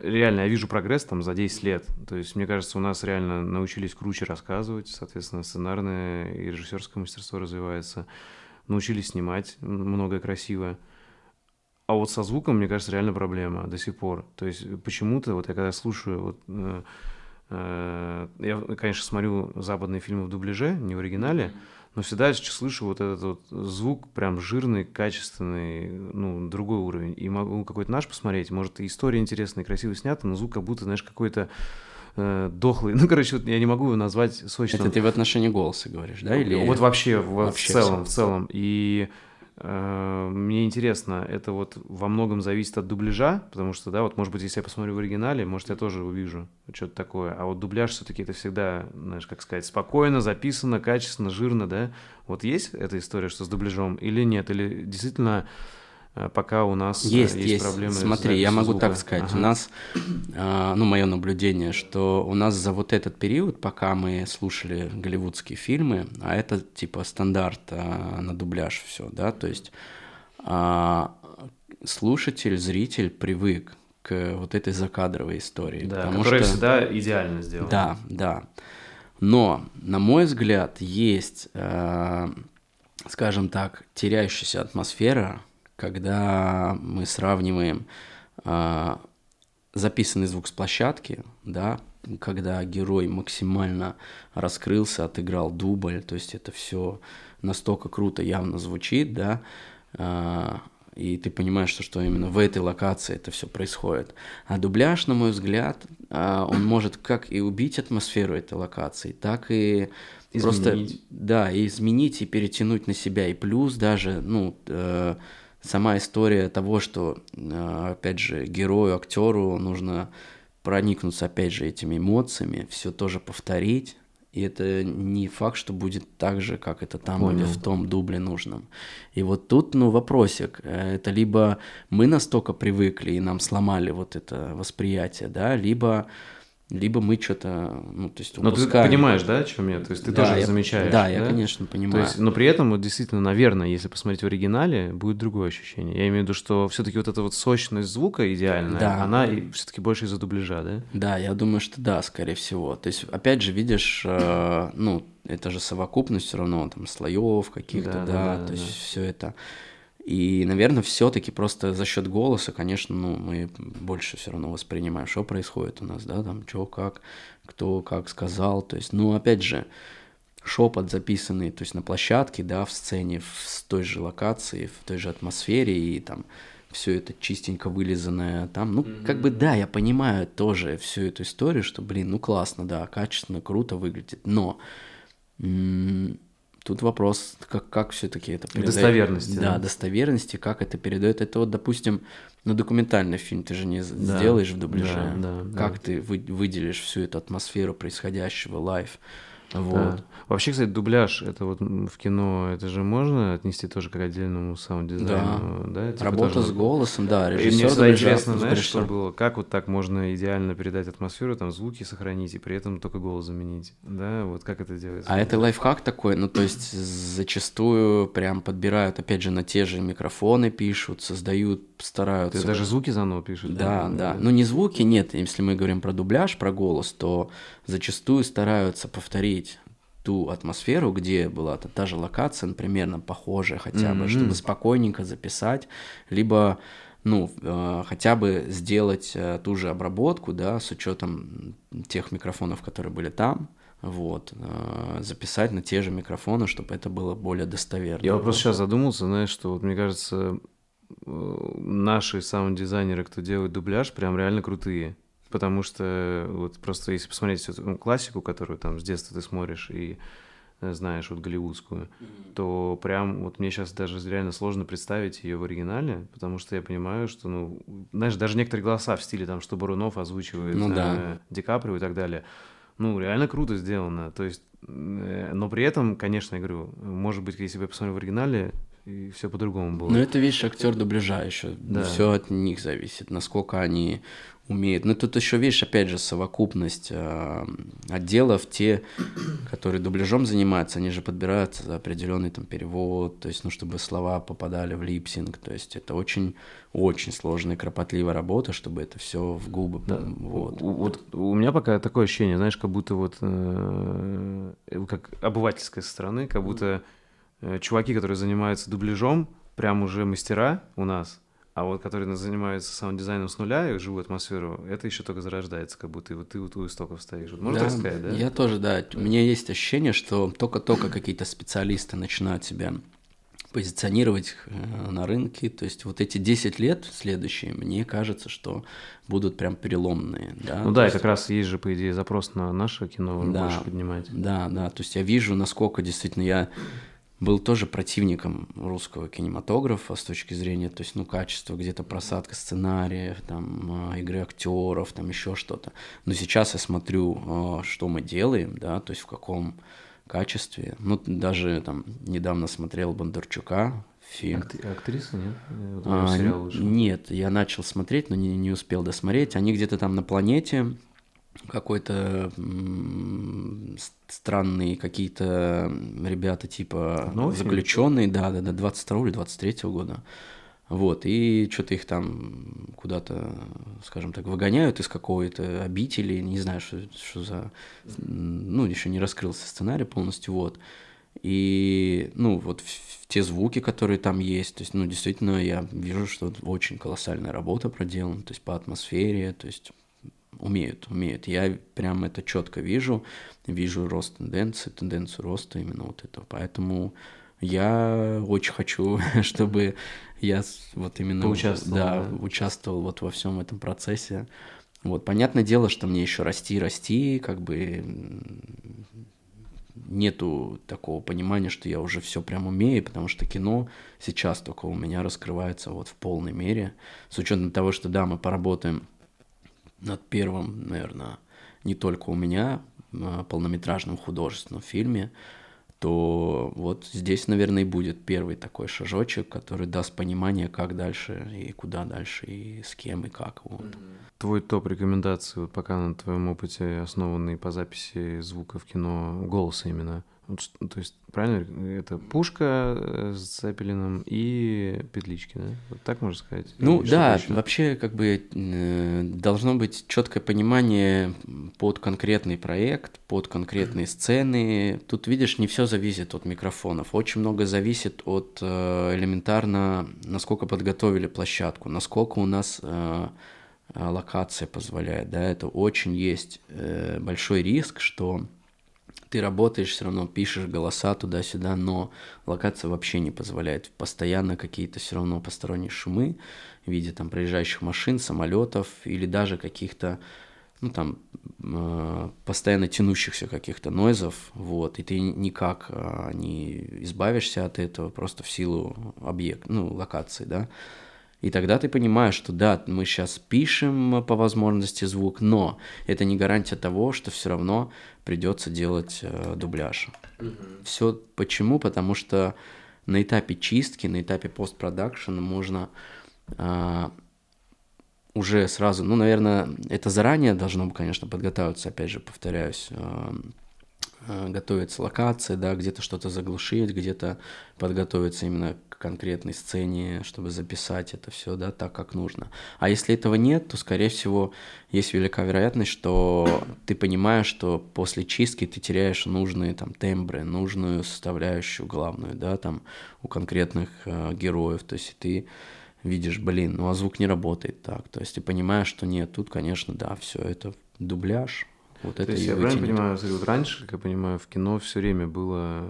реально я вижу прогресс там за 10 лет. То есть, мне кажется, у нас реально научились круче рассказывать, соответственно, сценарное и режиссерское мастерство развивается. Научились снимать многое красивое. А вот со звуком, мне кажется, реально проблема до сих пор. То есть почему-то, вот я когда слушаю, вот, э, э, я, конечно, смотрю западные фильмы в дубляже, не в оригинале, но всегда слышу вот этот вот звук прям жирный, качественный, ну, другой уровень. И могу какой-то наш посмотреть, может, и история интересная, красиво снята, но звук как будто, знаешь, какой-то э, дохлый. Ну, короче, вот я не могу его назвать сочным. Это ты в отношении голоса говоришь, да? Или... Вот вообще, вообще в целом, в целом. И Э, мне интересно, это вот во многом зависит от дубляжа, потому что, да, вот, может быть, если я посмотрю в оригинале, может, я тоже увижу что-то такое. А вот дубляж все-таки это всегда, знаешь, как сказать, спокойно, записано, качественно, жирно, да? Вот есть эта история, что с дубляжом или нет? Или действительно Э, пока у нас э, есть, есть, есть. проблемы. Смотри, я могу звука. так сказать. Ага. У нас, э, ну, мое наблюдение, что у нас за вот этот период, пока мы слушали голливудские фильмы, а это типа стандарт на дубляж все, да, то есть а, слушатель, зритель привык к вот этой закадровой истории. Да, которая что... всегда идеально сделана. Да, да. Но, на мой взгляд, есть, э, скажем так, теряющаяся атмосфера когда мы сравниваем э, записанный звук с площадки, да, когда герой максимально раскрылся, отыграл дубль, то есть это все настолько круто явно звучит, да, э, и ты понимаешь, что, что именно в этой локации это все происходит. А дубляж, на мой взгляд, э, он может как и убить атмосферу этой локации, так и изменить. просто да, и изменить и перетянуть на себя. И плюс даже, ну, э, сама история того, что, э, опять же, герою, актеру нужно проникнуться, опять же, этими эмоциями, все тоже повторить. И это не факт, что будет так же, как это там Понял. или в том дубле нужном. И вот тут, ну, вопросик. Э, это либо мы настолько привыкли и нам сломали вот это восприятие, да, либо либо мы что-то, ну, то есть упускаем. Но ты понимаешь, да, о чем я? То есть ты да, тоже я, замечаешь. Да, да, я, конечно, понимаю. То есть, но при этом, вот действительно, наверное, если посмотреть в оригинале, будет другое ощущение. Я имею в виду, что все-таки вот эта вот сочность звука идеальная, да. она все-таки больше из-за дубляжа, да? Да, я думаю, что да, скорее всего. То есть, опять же, видишь, э, ну, это же совокупность все равно, там, слоев каких-то, да, да, да, да то да, есть все это. И, наверное, все-таки просто за счет голоса, конечно, ну, мы больше все равно воспринимаем, что происходит у нас, да, там, что, как, кто, как сказал. То есть, ну, опять же, шепот записанный, то есть на площадке, да, в сцене, в той же локации, в той же атмосфере, и там все это чистенько вылизанное там. Ну, mm-hmm. как бы да, я понимаю тоже всю эту историю, что, блин, ну классно, да, качественно, круто выглядит, но м- Тут вопрос, как, как все-таки это передает. Достоверности. Да, да, достоверности, как это передает. Это вот, допустим, на документальный фильм ты же не да, сделаешь в дубляже. Да, да, как да. ты вы, выделишь всю эту атмосферу происходящего лайв. Вот. Да. Вообще, кстати, дубляж это вот в кино, это же можно отнести тоже к отдельному саунд-дизайну, да? да? Типа Работа тоже... с голосом, да, режиссер. И мне всегда интересно, знаешь, что было, как вот так можно идеально передать атмосферу, там звуки сохранить и при этом только голос заменить, да? Вот как это делается? А это лайфхак такой, ну то есть зачастую прям подбирают, опять же, на те же микрофоны пишут, создают, стараются. Ты даже звуки заново пишут? Да, да, да. Ну не звуки, нет, если мы говорим про дубляж, про голос, то зачастую стараются повторить ту атмосферу, где была та, та же локация, примерно похожая хотя бы, mm-hmm. чтобы спокойненько записать, либо ну, э, хотя бы сделать э, ту же обработку, да, с учетом тех микрофонов, которые были там, вот, э, записать на те же микрофоны, чтобы это было более достоверно. Я просто сейчас задумался, знаешь, что вот мне кажется, наши саунд-дизайнеры, кто делает дубляж, прям реально крутые. Потому что вот просто если посмотреть эту классику, которую там с детства ты смотришь и Э, знаешь, вот голливудскую, mm-hmm. то прям вот мне сейчас даже реально сложно представить ее в оригинале, потому что я понимаю, что, ну, знаешь, даже некоторые голоса в стиле там, что Барунов озвучивает ну, да. э, Ди Каприо и так далее, ну, реально круто сделано, то есть, э, но при этом, конечно, я говорю, может быть, если бы я посмотрел в оригинале, и все по-другому было. Но это, видишь, актер дубляжа еще. Да. Все от них зависит, насколько они умеют. Но тут еще, видишь, опять же, совокупность э, отделов, те, которые дубляжом занимаются, они же подбирают определенный там перевод, то есть, ну, чтобы слова попадали в липсинг, то есть это очень, очень сложная, кропотливая работа, чтобы это все в губы. Да. Вот. У, вот у меня пока такое ощущение, знаешь, как будто вот, э, как обывательской стороны, как будто э, чуваки, которые занимаются дубляжом, прям уже мастера у нас – а вот которые занимаются саунд-дизайном с нуля и живую атмосферу, это еще только зарождается, как будто и вот ты вот у истоков стоишь. Можно да, так сказать, да? Я тоже, да. У меня есть ощущение, что только-только какие-то специалисты начинают себя позиционировать э, на рынке. То есть вот эти 10 лет следующие, мне кажется, что будут прям переломные. Да? Ну да, есть... и как раз есть же, по идее, запрос на наше кино да, больше поднимать. Да, да. То есть я вижу, насколько действительно я был тоже противником русского кинематографа с точки зрения, то есть, ну, качества, где-то просадка сценариев, там, а, игры актеров, там, еще что-то. Но сейчас я смотрю, а, что мы делаем, да, то есть в каком качестве. Ну, даже там недавно смотрел Бондарчука, фильм. Акт- актриса, нет? А, нет, я начал смотреть, но не, не успел досмотреть. Они где-то там на планете, какой-то странные какие-то ребята типа Новый заключенные, да, да, да, 22 или 23 года. Вот, и что-то их там куда-то, скажем так, выгоняют из какой-то обители, не знаю, что, что за... Ну, еще не раскрылся сценарий полностью, вот. И, ну, вот те звуки, которые там есть, то есть, ну, действительно, я вижу, что очень колоссальная работа проделана, то есть по атмосфере, то есть умеют, умеют. Я прям это четко вижу, вижу рост тенденции, тенденцию роста именно вот этого. Поэтому я очень хочу, чтобы я вот именно Поучаствовал, да, да, участвовал вот во всем этом процессе. Вот, понятное дело, что мне еще расти, расти, как бы нету такого понимания, что я уже все прям умею, потому что кино сейчас только у меня раскрывается вот в полной мере, с учетом того, что да, мы поработаем над первым, наверное, не только у меня, а, полнометражном художественном фильме, то вот здесь, наверное, и будет первый такой шажочек, который даст понимание, как дальше и куда дальше, и с кем, и как. Вот. Твой топ рекомендаций, вот пока на твоем опыте, основанный по записи звука в кино, голоса именно – то есть, правильно, это пушка э, с Цепелином и петлички, да? Вот так можно сказать? Ну Или да, вообще как бы э, должно быть четкое понимание под конкретный проект, под конкретные сцены. Тут, видишь, не все зависит от микрофонов. Очень много зависит от э, элементарно, насколько подготовили площадку, насколько у нас локация позволяет. Да? Это очень есть большой риск, что ты работаешь, все равно пишешь голоса туда-сюда, но локация вообще не позволяет. Постоянно какие-то все равно посторонние шумы в виде там проезжающих машин, самолетов или даже каких-то ну там э, постоянно тянущихся каких-то нойзов, вот, и ты никак э, не избавишься от этого просто в силу объекта, ну, локации, да, и тогда ты понимаешь, что да, мы сейчас пишем по возможности звук, но это не гарантия того, что все равно придется делать э, дубляж. Угу. Все почему? Потому что на этапе чистки, на этапе постпродакшена можно э, уже сразу, ну, наверное, это заранее должно, конечно, подготавливаться, опять же, повторяюсь, э, э, готовится локация, да, где-то что-то заглушить, где-то подготовиться именно конкретной сцене, чтобы записать это все, да, так, как нужно. А если этого нет, то, скорее всего, есть велика вероятность, что ты понимаешь, что после чистки ты теряешь нужные там тембры, нужную составляющую главную, да, там у конкретных э, героев, то есть ты видишь, блин, ну а звук не работает так, то есть ты понимаешь, что нет, тут, конечно, да, все это дубляж, вот То это есть я правильно понимаю, вот раньше, как я понимаю, в кино все время было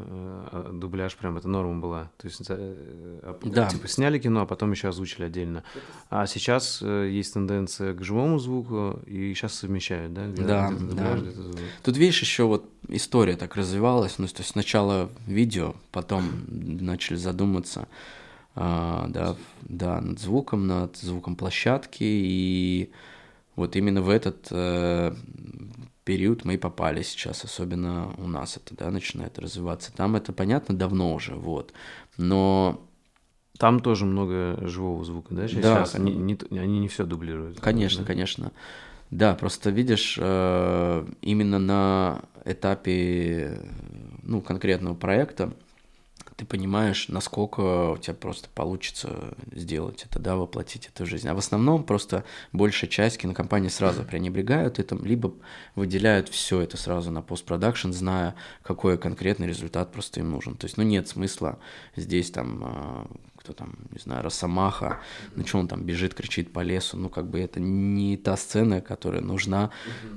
э, дубляж, прям это норма была. То есть э, да. типа сняли кино, а потом еще озвучили отдельно. А сейчас э, есть тенденция к живому звуку, и сейчас совмещают, да? Где, да, где дубляж, да. Где Тут видишь, еще вот история так развивалась. Ну, то есть сначала видео, потом начали задуматься а, да, да, над звуком, над звуком площадки, и вот именно в этот э, период мы и попали сейчас, особенно у нас это, да, начинает развиваться. Там это понятно давно уже, вот, но... Там тоже много живого звука, да, сейчас? Да. Они не, они не все дублируют. Конечно, да? конечно. Да, просто видишь, э, именно на этапе, ну, конкретного проекта, ты понимаешь, насколько у тебя просто получится сделать это, да, воплотить это в жизнь. А в основном просто большая часть кинокомпаний сразу пренебрегают этим, либо выделяют все это сразу на постпродакшн, зная, какой конкретный результат просто им нужен. То есть, ну, нет смысла здесь там а, кто там, не знаю, Росомаха, ну что он там бежит, кричит по лесу, ну как бы это не та сцена, которая нужна,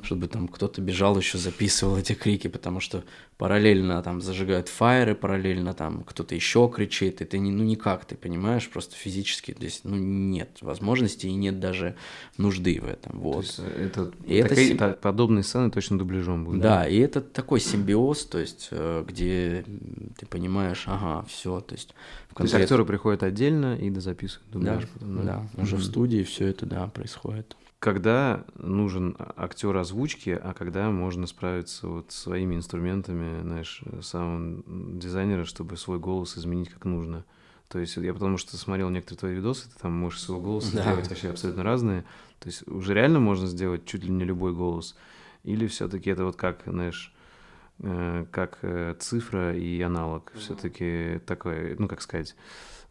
чтобы там кто-то бежал еще записывал эти крики, потому что параллельно там зажигают фаеры, параллельно там кто-то еще кричит, и ты не, ну никак, ты понимаешь, просто физически здесь, ну нет возможности и нет даже нужды в этом, вот. То есть это, и такая, это подобные сцены точно дубляжом будут. Да, да, и это такой симбиоз, то есть э, где ты понимаешь, ага, все, то есть Конкрет... То есть актеры приходят отдельно и дозаписывают дубляж. Да, потом, да? да. уже mm-hmm. в студии все это, да, происходит. Когда нужен актер озвучки, а когда можно справиться вот своими инструментами, знаешь, саунд-дизайнера, чтобы свой голос изменить как нужно? То есть я потому что смотрел некоторые твои видосы, ты там можешь свой голос да. делать вообще абсолютно разные. То есть уже реально можно сделать чуть ли не любой голос. Или все-таки это вот как, знаешь, Э, как э, цифра и аналог. Mm-hmm. Все-таки такой, ну как сказать,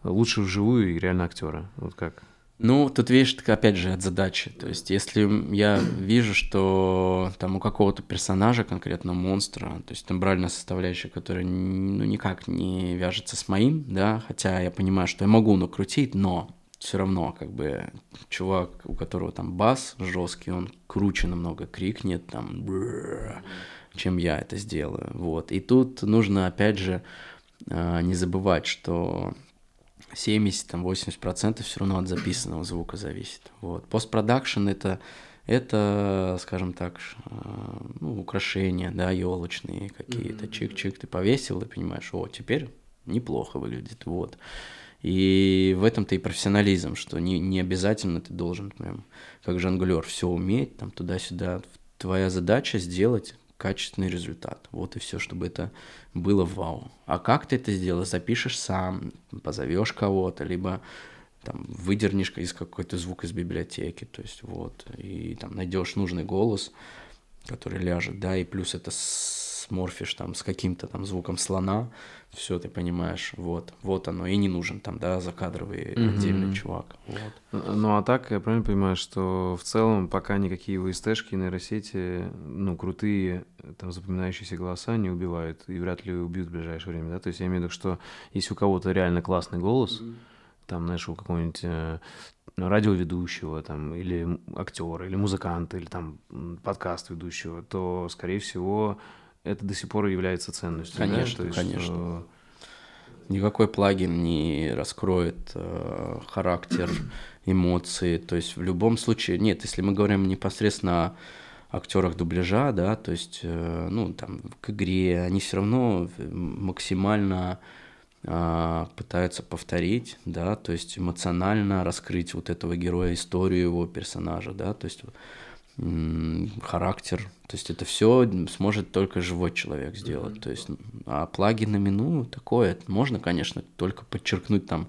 лучше вживую и реально актера. Вот как. Ну, тут видишь, опять же, от задачи. То есть, если я вижу, что там у какого-то персонажа, конкретно монстра, то есть тембральная составляющая, которая ну, никак не вяжется с моим, да, хотя я понимаю, что я могу накрутить, но все равно, как бы, чувак, у которого там бас жесткий, он круче намного крикнет, там, чем я это сделаю. Вот. И тут нужно, опять же, не забывать, что 70-80% все равно от записанного звука зависит. Вот. Постпродакшн это, это, скажем так, а, ну, украшения, да, елочные какие-то. Чик-чик ты повесил и понимаешь, о, теперь неплохо выглядит. Вот. И в этом-то и профессионализм, что не, не обязательно ты должен прям как жонглер все уметь, там туда-сюда. Твоя задача сделать качественный результат. Вот и все, чтобы это было вау. А как ты это сделаешь? Запишешь сам, позовешь кого-то, либо там выдернешь из какой-то звук из библиотеки, то есть вот, и там найдешь нужный голос, который ляжет, да, и плюс это сморфишь там с каким-то там звуком слона, все ты понимаешь, вот, вот оно, и не нужен там, да, закадровый mm-hmm. отдельный чувак, вот. Ну, а так, я правильно понимаю, что в целом пока никакие ВСТшки, нейросети, ну, крутые, там, запоминающиеся голоса не убивают, и вряд ли убьют в ближайшее время, да, то есть я имею в виду, что если у кого-то реально классный голос, mm-hmm. там, знаешь, у какого-нибудь э, радиоведущего, там, или актера, или музыканта, или там подкаст ведущего, то, скорее всего, это до сих пор является ценностью. Конечно, да? конечно. Что... Никакой плагин не раскроет э, характер, эмоции. То есть в любом случае, нет, если мы говорим непосредственно о актерах дубляжа, да, то есть, э, ну, там, к игре, они все равно максимально э, пытаются повторить, да, то есть эмоционально раскрыть вот этого героя, историю его персонажа, да, то есть характер. То есть это все сможет только живой человек сделать. То есть, а плагинами, ну, такое, можно, конечно, только подчеркнуть там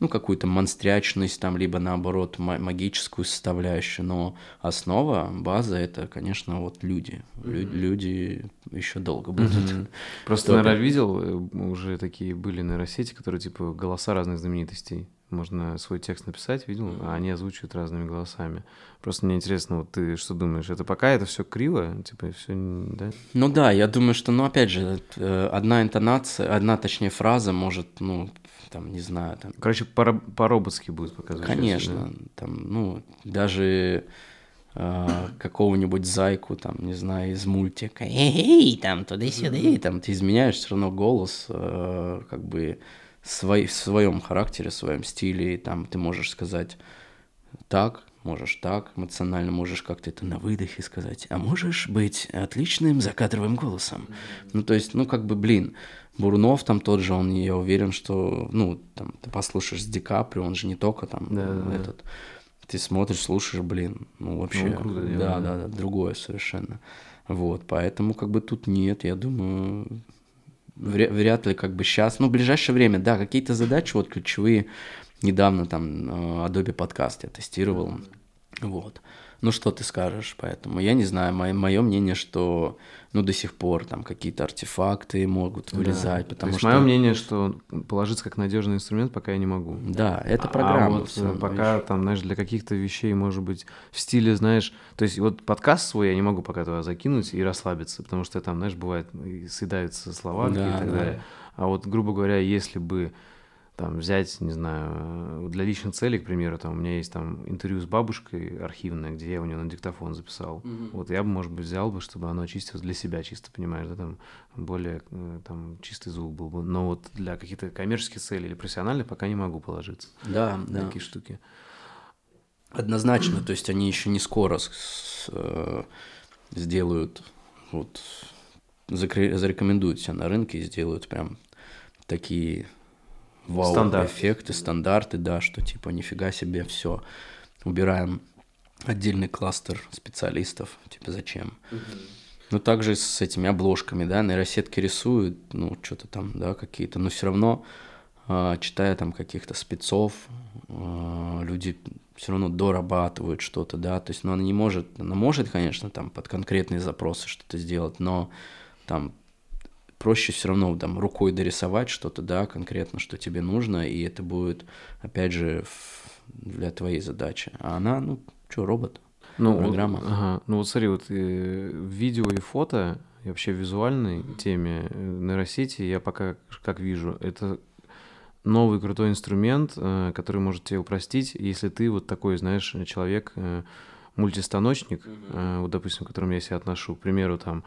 ну, какую-то монстрячность, там, либо наоборот магическую составляющую, но основа, база это, конечно, вот люди. Mm-hmm. Люди еще долго будут. Mm-hmm. Просто, наверное, видел, э, уже такие были нейросети, которые типа голоса разных знаменитостей. Можно свой текст написать, видел, а они озвучивают разными голосами. Просто мне интересно, вот ты что думаешь, это пока это все криво, типа все, да? Ну да, я думаю, что, ну опять же, э, одна интонация, одна точнее фраза может, ну там, не знаю, там. Короче, по-роботски будет показывать. Конечно, да? там, ну даже э, какого-нибудь зайку, там, не знаю, из мультика, эй, там, туда-сюда, там ты изменяешь все равно голос, э, как бы свой, в своем характере, в своем стиле, и там ты можешь сказать так, можешь так, эмоционально можешь как-то это на выдохе сказать, а можешь быть отличным закадровым голосом. Ну, то есть, ну, как бы, блин, Бурунов там тот же, он, я уверен, что, ну, там, ты послушаешь с Ди Каприо, он же не только там да, этот, да. ты смотришь, слушаешь, блин, ну, вообще, ну, круто, да, да, да, другое совершенно. Вот, поэтому, как бы, тут нет, я думаю, вряд ли, как бы, сейчас, ну, в ближайшее время, да, какие-то задачи, вот, ключевые, недавно там э, Adobe подкаст я тестировал, вот, ну, что ты скажешь, поэтому я не знаю, мое, мое мнение, что ну, до сих пор там какие-то артефакты могут вылезать, да. потому То есть что... мое мнение, что положиться как надежный инструмент пока я не могу. Да, это а программа. А вот все, пока видишь? там, знаешь, для каких-то вещей, может быть, в стиле, знаешь, то есть вот подкаст свой я не могу пока туда закинуть и расслабиться, потому что там, знаешь, бывает, съедаются слова да, и так да. далее. А вот, грубо говоря, если бы там взять, не знаю, для личных целей, к примеру, там у меня есть там интервью с бабушкой архивное, где я у нее на диктофон записал. Mm-hmm. Вот я бы, может быть, взял бы, чтобы оно чистилось для себя чисто, понимаешь, да, там более э, там чистый звук был бы. Но вот для каких-то коммерческих целей или профессиональных пока не могу положиться. Да, да. Такие штуки. Однозначно, то есть они еще не скоро с, с, э, сделают, вот, зарекомендуют себя на рынке и сделают прям такие вау Стандарт. эффекты, стандарты, да, что типа нифига себе все. Убираем отдельный кластер специалистов, типа зачем? Угу. Ну, также с этими обложками, да, нейросетки рисуют, ну, что-то там, да, какие-то, но все равно, э, читая там каких-то спецов, э, люди все равно дорабатывают что-то, да, то есть, ну, она не может, она может, конечно, там под конкретные запросы что-то сделать, но там проще все равно там рукой дорисовать что-то, да, конкретно, что тебе нужно, и это будет, опять же, для твоей задачи. А она, ну, что, робот, ну, программа. Вот, ага. Ну вот смотри, вот э, видео и фото, и вообще визуальной теме э, нейросети я пока как вижу, это новый крутой инструмент, э, который может тебе упростить, если ты вот такой, знаешь, человек, э, мультистаночник, э, вот, допустим, к которому я себя отношу, к примеру, там,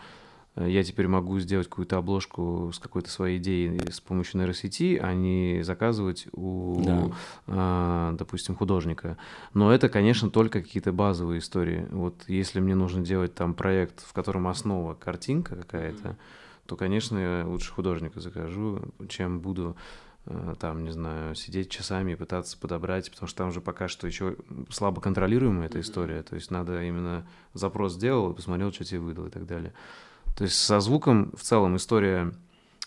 я теперь могу сделать какую-то обложку с какой-то своей идеей с помощью нейросети, а не заказывать у, да. э, допустим, художника. Но это, конечно, только какие-то базовые истории. Вот если мне нужно делать там проект, в котором основа картинка какая-то, mm-hmm. то, конечно, я лучше художника закажу, чем буду э, там, не знаю, сидеть часами и пытаться подобрать, потому что там же пока что еще слабо контролируемая эта история, то есть надо именно запрос сделал и посмотрел, что тебе выдал и так далее. То есть со звуком в целом история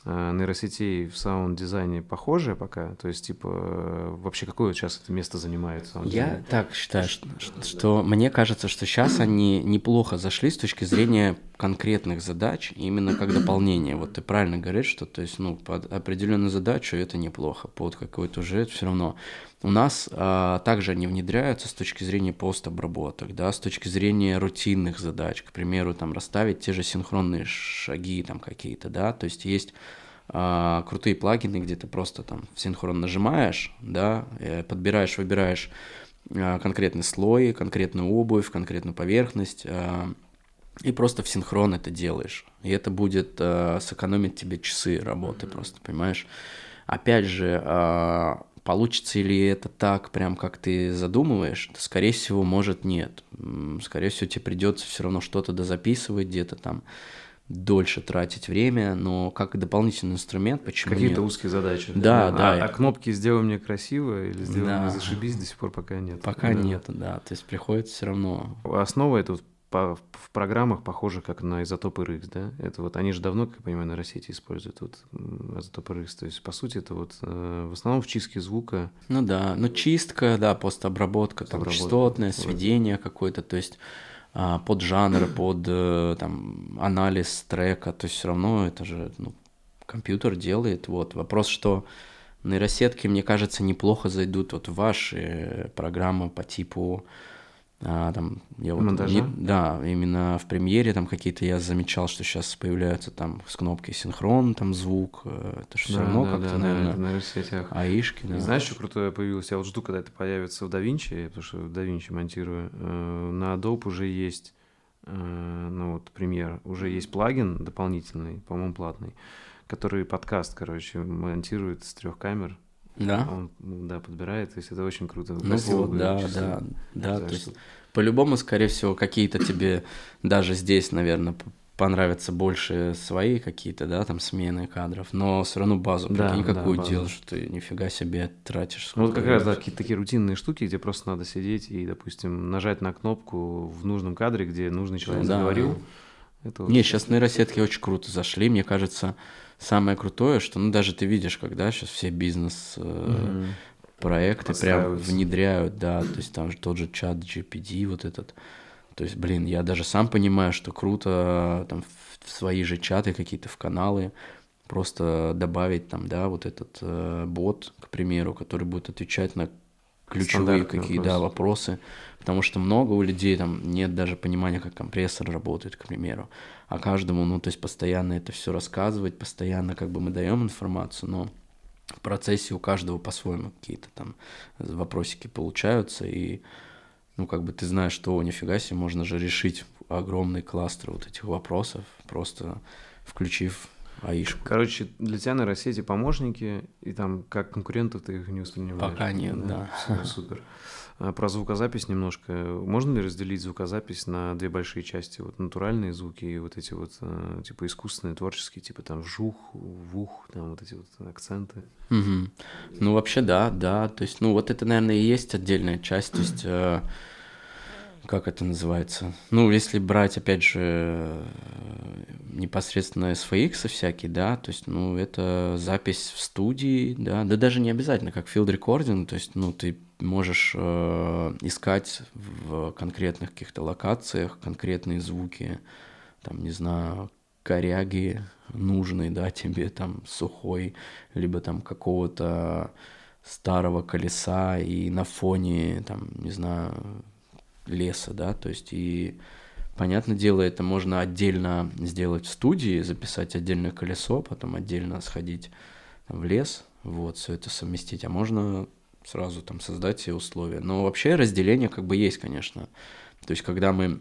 э, нейросетей в саунд-дизайне похожая пока? То есть, типа, э, вообще какое сейчас это место занимает? Я так считаю, что, что мне кажется, что сейчас они неплохо зашли с точки зрения конкретных задач, именно как дополнение. Вот ты правильно говоришь, что, то есть, ну, под определенную задачу это неплохо, под какой-то уже это все равно у нас а, также они внедряются с точки зрения постобработок, да, с точки зрения рутинных задач, к примеру, там расставить те же синхронные шаги там какие-то, да, то есть есть а, крутые плагины, где ты просто там синхрон нажимаешь, да, э, подбираешь, выбираешь а, конкретный слой, конкретную обувь, конкретную поверхность, а, и просто в синхрон это делаешь. И это будет а, сэкономить тебе часы работы, mm-hmm. просто, понимаешь? Опять же, а, Получится ли это так, прям как ты задумываешь? Да, скорее всего, может, нет. Скорее всего, тебе придется все равно что-то дозаписывать, где-то там дольше тратить время, но как дополнительный инструмент, почему Какие-то узкие задачи. Да, да. А, а кнопки «сделай мне красиво» или «сделай да. мне зашибись» до сих пор пока нет. Пока да. нет, да. То есть приходится все равно... Основа это вот по, в программах похожих как на изотоп RX, да? Это вот они же давно, как я понимаю, на России используют вот изотоп RX. То есть, по сути, это вот э, в основном в чистке звука. Ну да, ну чистка, да, постобработка, там частотное, сведение какое-то, то есть а, под жанр, под э, там анализ трека, то есть все равно это же ну, компьютер делает. Вот вопрос, что нейросетки, мне кажется, неплохо зайдут вот в ваши программы по типу а, там, я вот Монтажа? Не, да, именно в премьере там какие-то я замечал, что сейчас появляются там с кнопкой синхрон, там звук, э, это же все да, равно да, как-то, да, наверное, на нейросетях. аишки, да. Знаешь, что крутое появилось? Я вот жду, когда это появится в DaVinci, потому что в DaVinci монтирую. Э, на Adobe уже есть, э, ну вот, пример, уже есть плагин дополнительный, по-моему, платный, который подкаст, короче, монтирует с трех камер, да? Он, да, подбирает, то есть это очень круто. Ну Красиво вот, да, да, да, то есть по-любому, скорее всего, какие-то тебе даже здесь, наверное, понравятся больше свои какие-то, да, там смены кадров, но все равно базу, да, прикинь, какую да, делаешь, что ты нифига себе тратишь. Ну, вот как раз, да, какие-то такие рутинные штуки, где просто надо сидеть и, допустим, нажать на кнопку в нужном кадре, где нужный человек да. заговорил. Это Не, сейчас нейросетки очень круто зашли, мне кажется, самое крутое, что, ну, даже ты видишь, когда сейчас все бизнес э, проекты прям внедряют, да, то есть там же тот же чат GPD вот этот, то есть, блин, я даже сам понимаю, что круто там в свои же чаты какие-то, в каналы, просто добавить там, да, вот этот э, бот, к примеру, который будет отвечать на ключевые какие, да, вопросы, потому что много у людей там нет даже понимания, как компрессор работает, к примеру, а каждому, ну, то есть постоянно это все рассказывать, постоянно как бы мы даем информацию, но в процессе у каждого по-своему какие-то там вопросики получаются, и ну, как бы ты знаешь, что, нифига себе, можно же решить огромный кластер вот этих вопросов, просто включив аишку. Короче, для тебя нейросети помощники, и там как конкурентов ты их не воспринимаешь? Пока нет, да. да. Все, супер. А про звукозапись немножко. Можно ли разделить звукозапись на две большие части? Вот натуральные звуки и вот эти вот э, типа искусственные, творческие, типа там жух, вух, там вот эти вот акценты. Угу. Ну вообще да, да. То есть, ну вот это, наверное, и есть отдельная часть. То есть э, как это называется? Ну, если брать, опять же, непосредственно SFX всякие, да, то есть, ну, это запись в студии, да, да даже не обязательно, как field recording, то есть, ну, ты можешь э, искать в конкретных каких-то локациях конкретные звуки, там, не знаю, коряги нужные, да, тебе там сухой, либо там какого-то старого колеса и на фоне, там, не знаю, леса, да, то есть и Понятное дело, это можно отдельно сделать в студии, записать отдельное колесо, потом отдельно сходить в лес, вот, все это совместить, а можно сразу там создать все условия. Но вообще разделение как бы есть, конечно. То есть, когда мы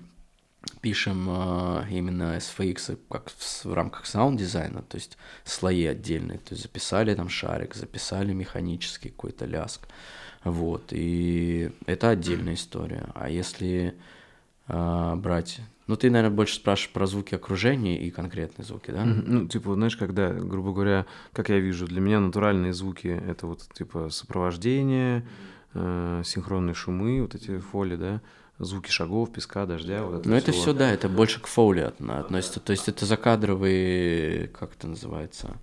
пишем э, именно SFX как в, в рамках саунд-дизайна, то есть слои отдельные, то есть записали там шарик, записали механический какой-то ляск, вот, и это отдельная история. А если э, брать... Ну, ты, наверное, больше спрашиваешь про звуки окружения и конкретные звуки, да? Ну, типа, знаешь, когда, грубо говоря, как я вижу, для меня натуральные звуки — это вот, типа, сопровождение, э, синхронные шумы, вот эти фоли, да, звуки шагов, песка, дождя. Вот это ну, это все, да, это больше к фоли относится. То есть это закадровые, как это называется,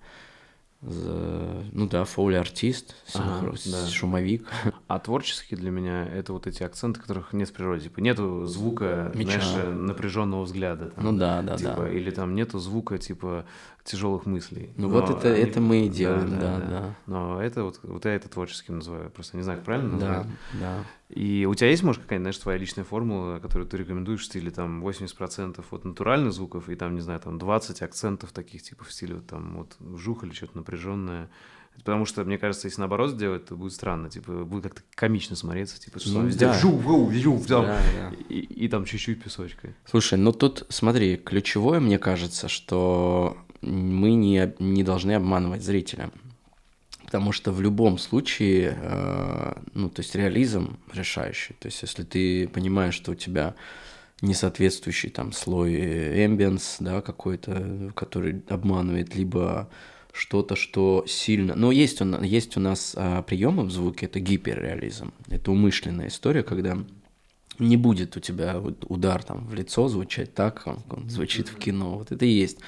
ну да, фоули-артист, ага, да. шумовик. А творческий для меня это вот эти акценты, которых нет в природе. Типа нету звука, Меча. знаешь, напряженного взгляда. Там, ну да, да, типа, да. Или там нету звука, типа, тяжелых мыслей. Ну Но вот это, они... это мы и делаем, да, да, да, да. Но это вот, вот я это творческим называю. Просто не знаю, как правильно назвать. Да, да. И у тебя есть, может, какая-нибудь, знаешь, твоя личная формула, которую ты рекомендуешь в стиле там 80% вот натуральных звуков и там, не знаю, там 20 акцентов таких, типа в стиле вот, там вот вжух или что-то напряженное. Потому что, мне кажется, если наоборот сделать, то будет странно. Типа, будет как-то комично смотреться. Типа, что ну, да. жу, жу, жу, там, да, да. И, и там чуть-чуть песочка. Слушай, ну тут, смотри, ключевое, мне кажется, что мы не, не должны обманывать зрителя. Потому что в любом случае, э, ну, то есть реализм решающий. То есть если ты понимаешь, что у тебя несоответствующий там слой эмбиенс, да, какой-то, который обманывает, либо что-то, что сильно... Но есть у, есть у нас а, приемы в звуке, это гиперреализм. Это умышленная история, когда не будет у тебя удар там в лицо звучать так, он, он звучит в кино. Вот это и есть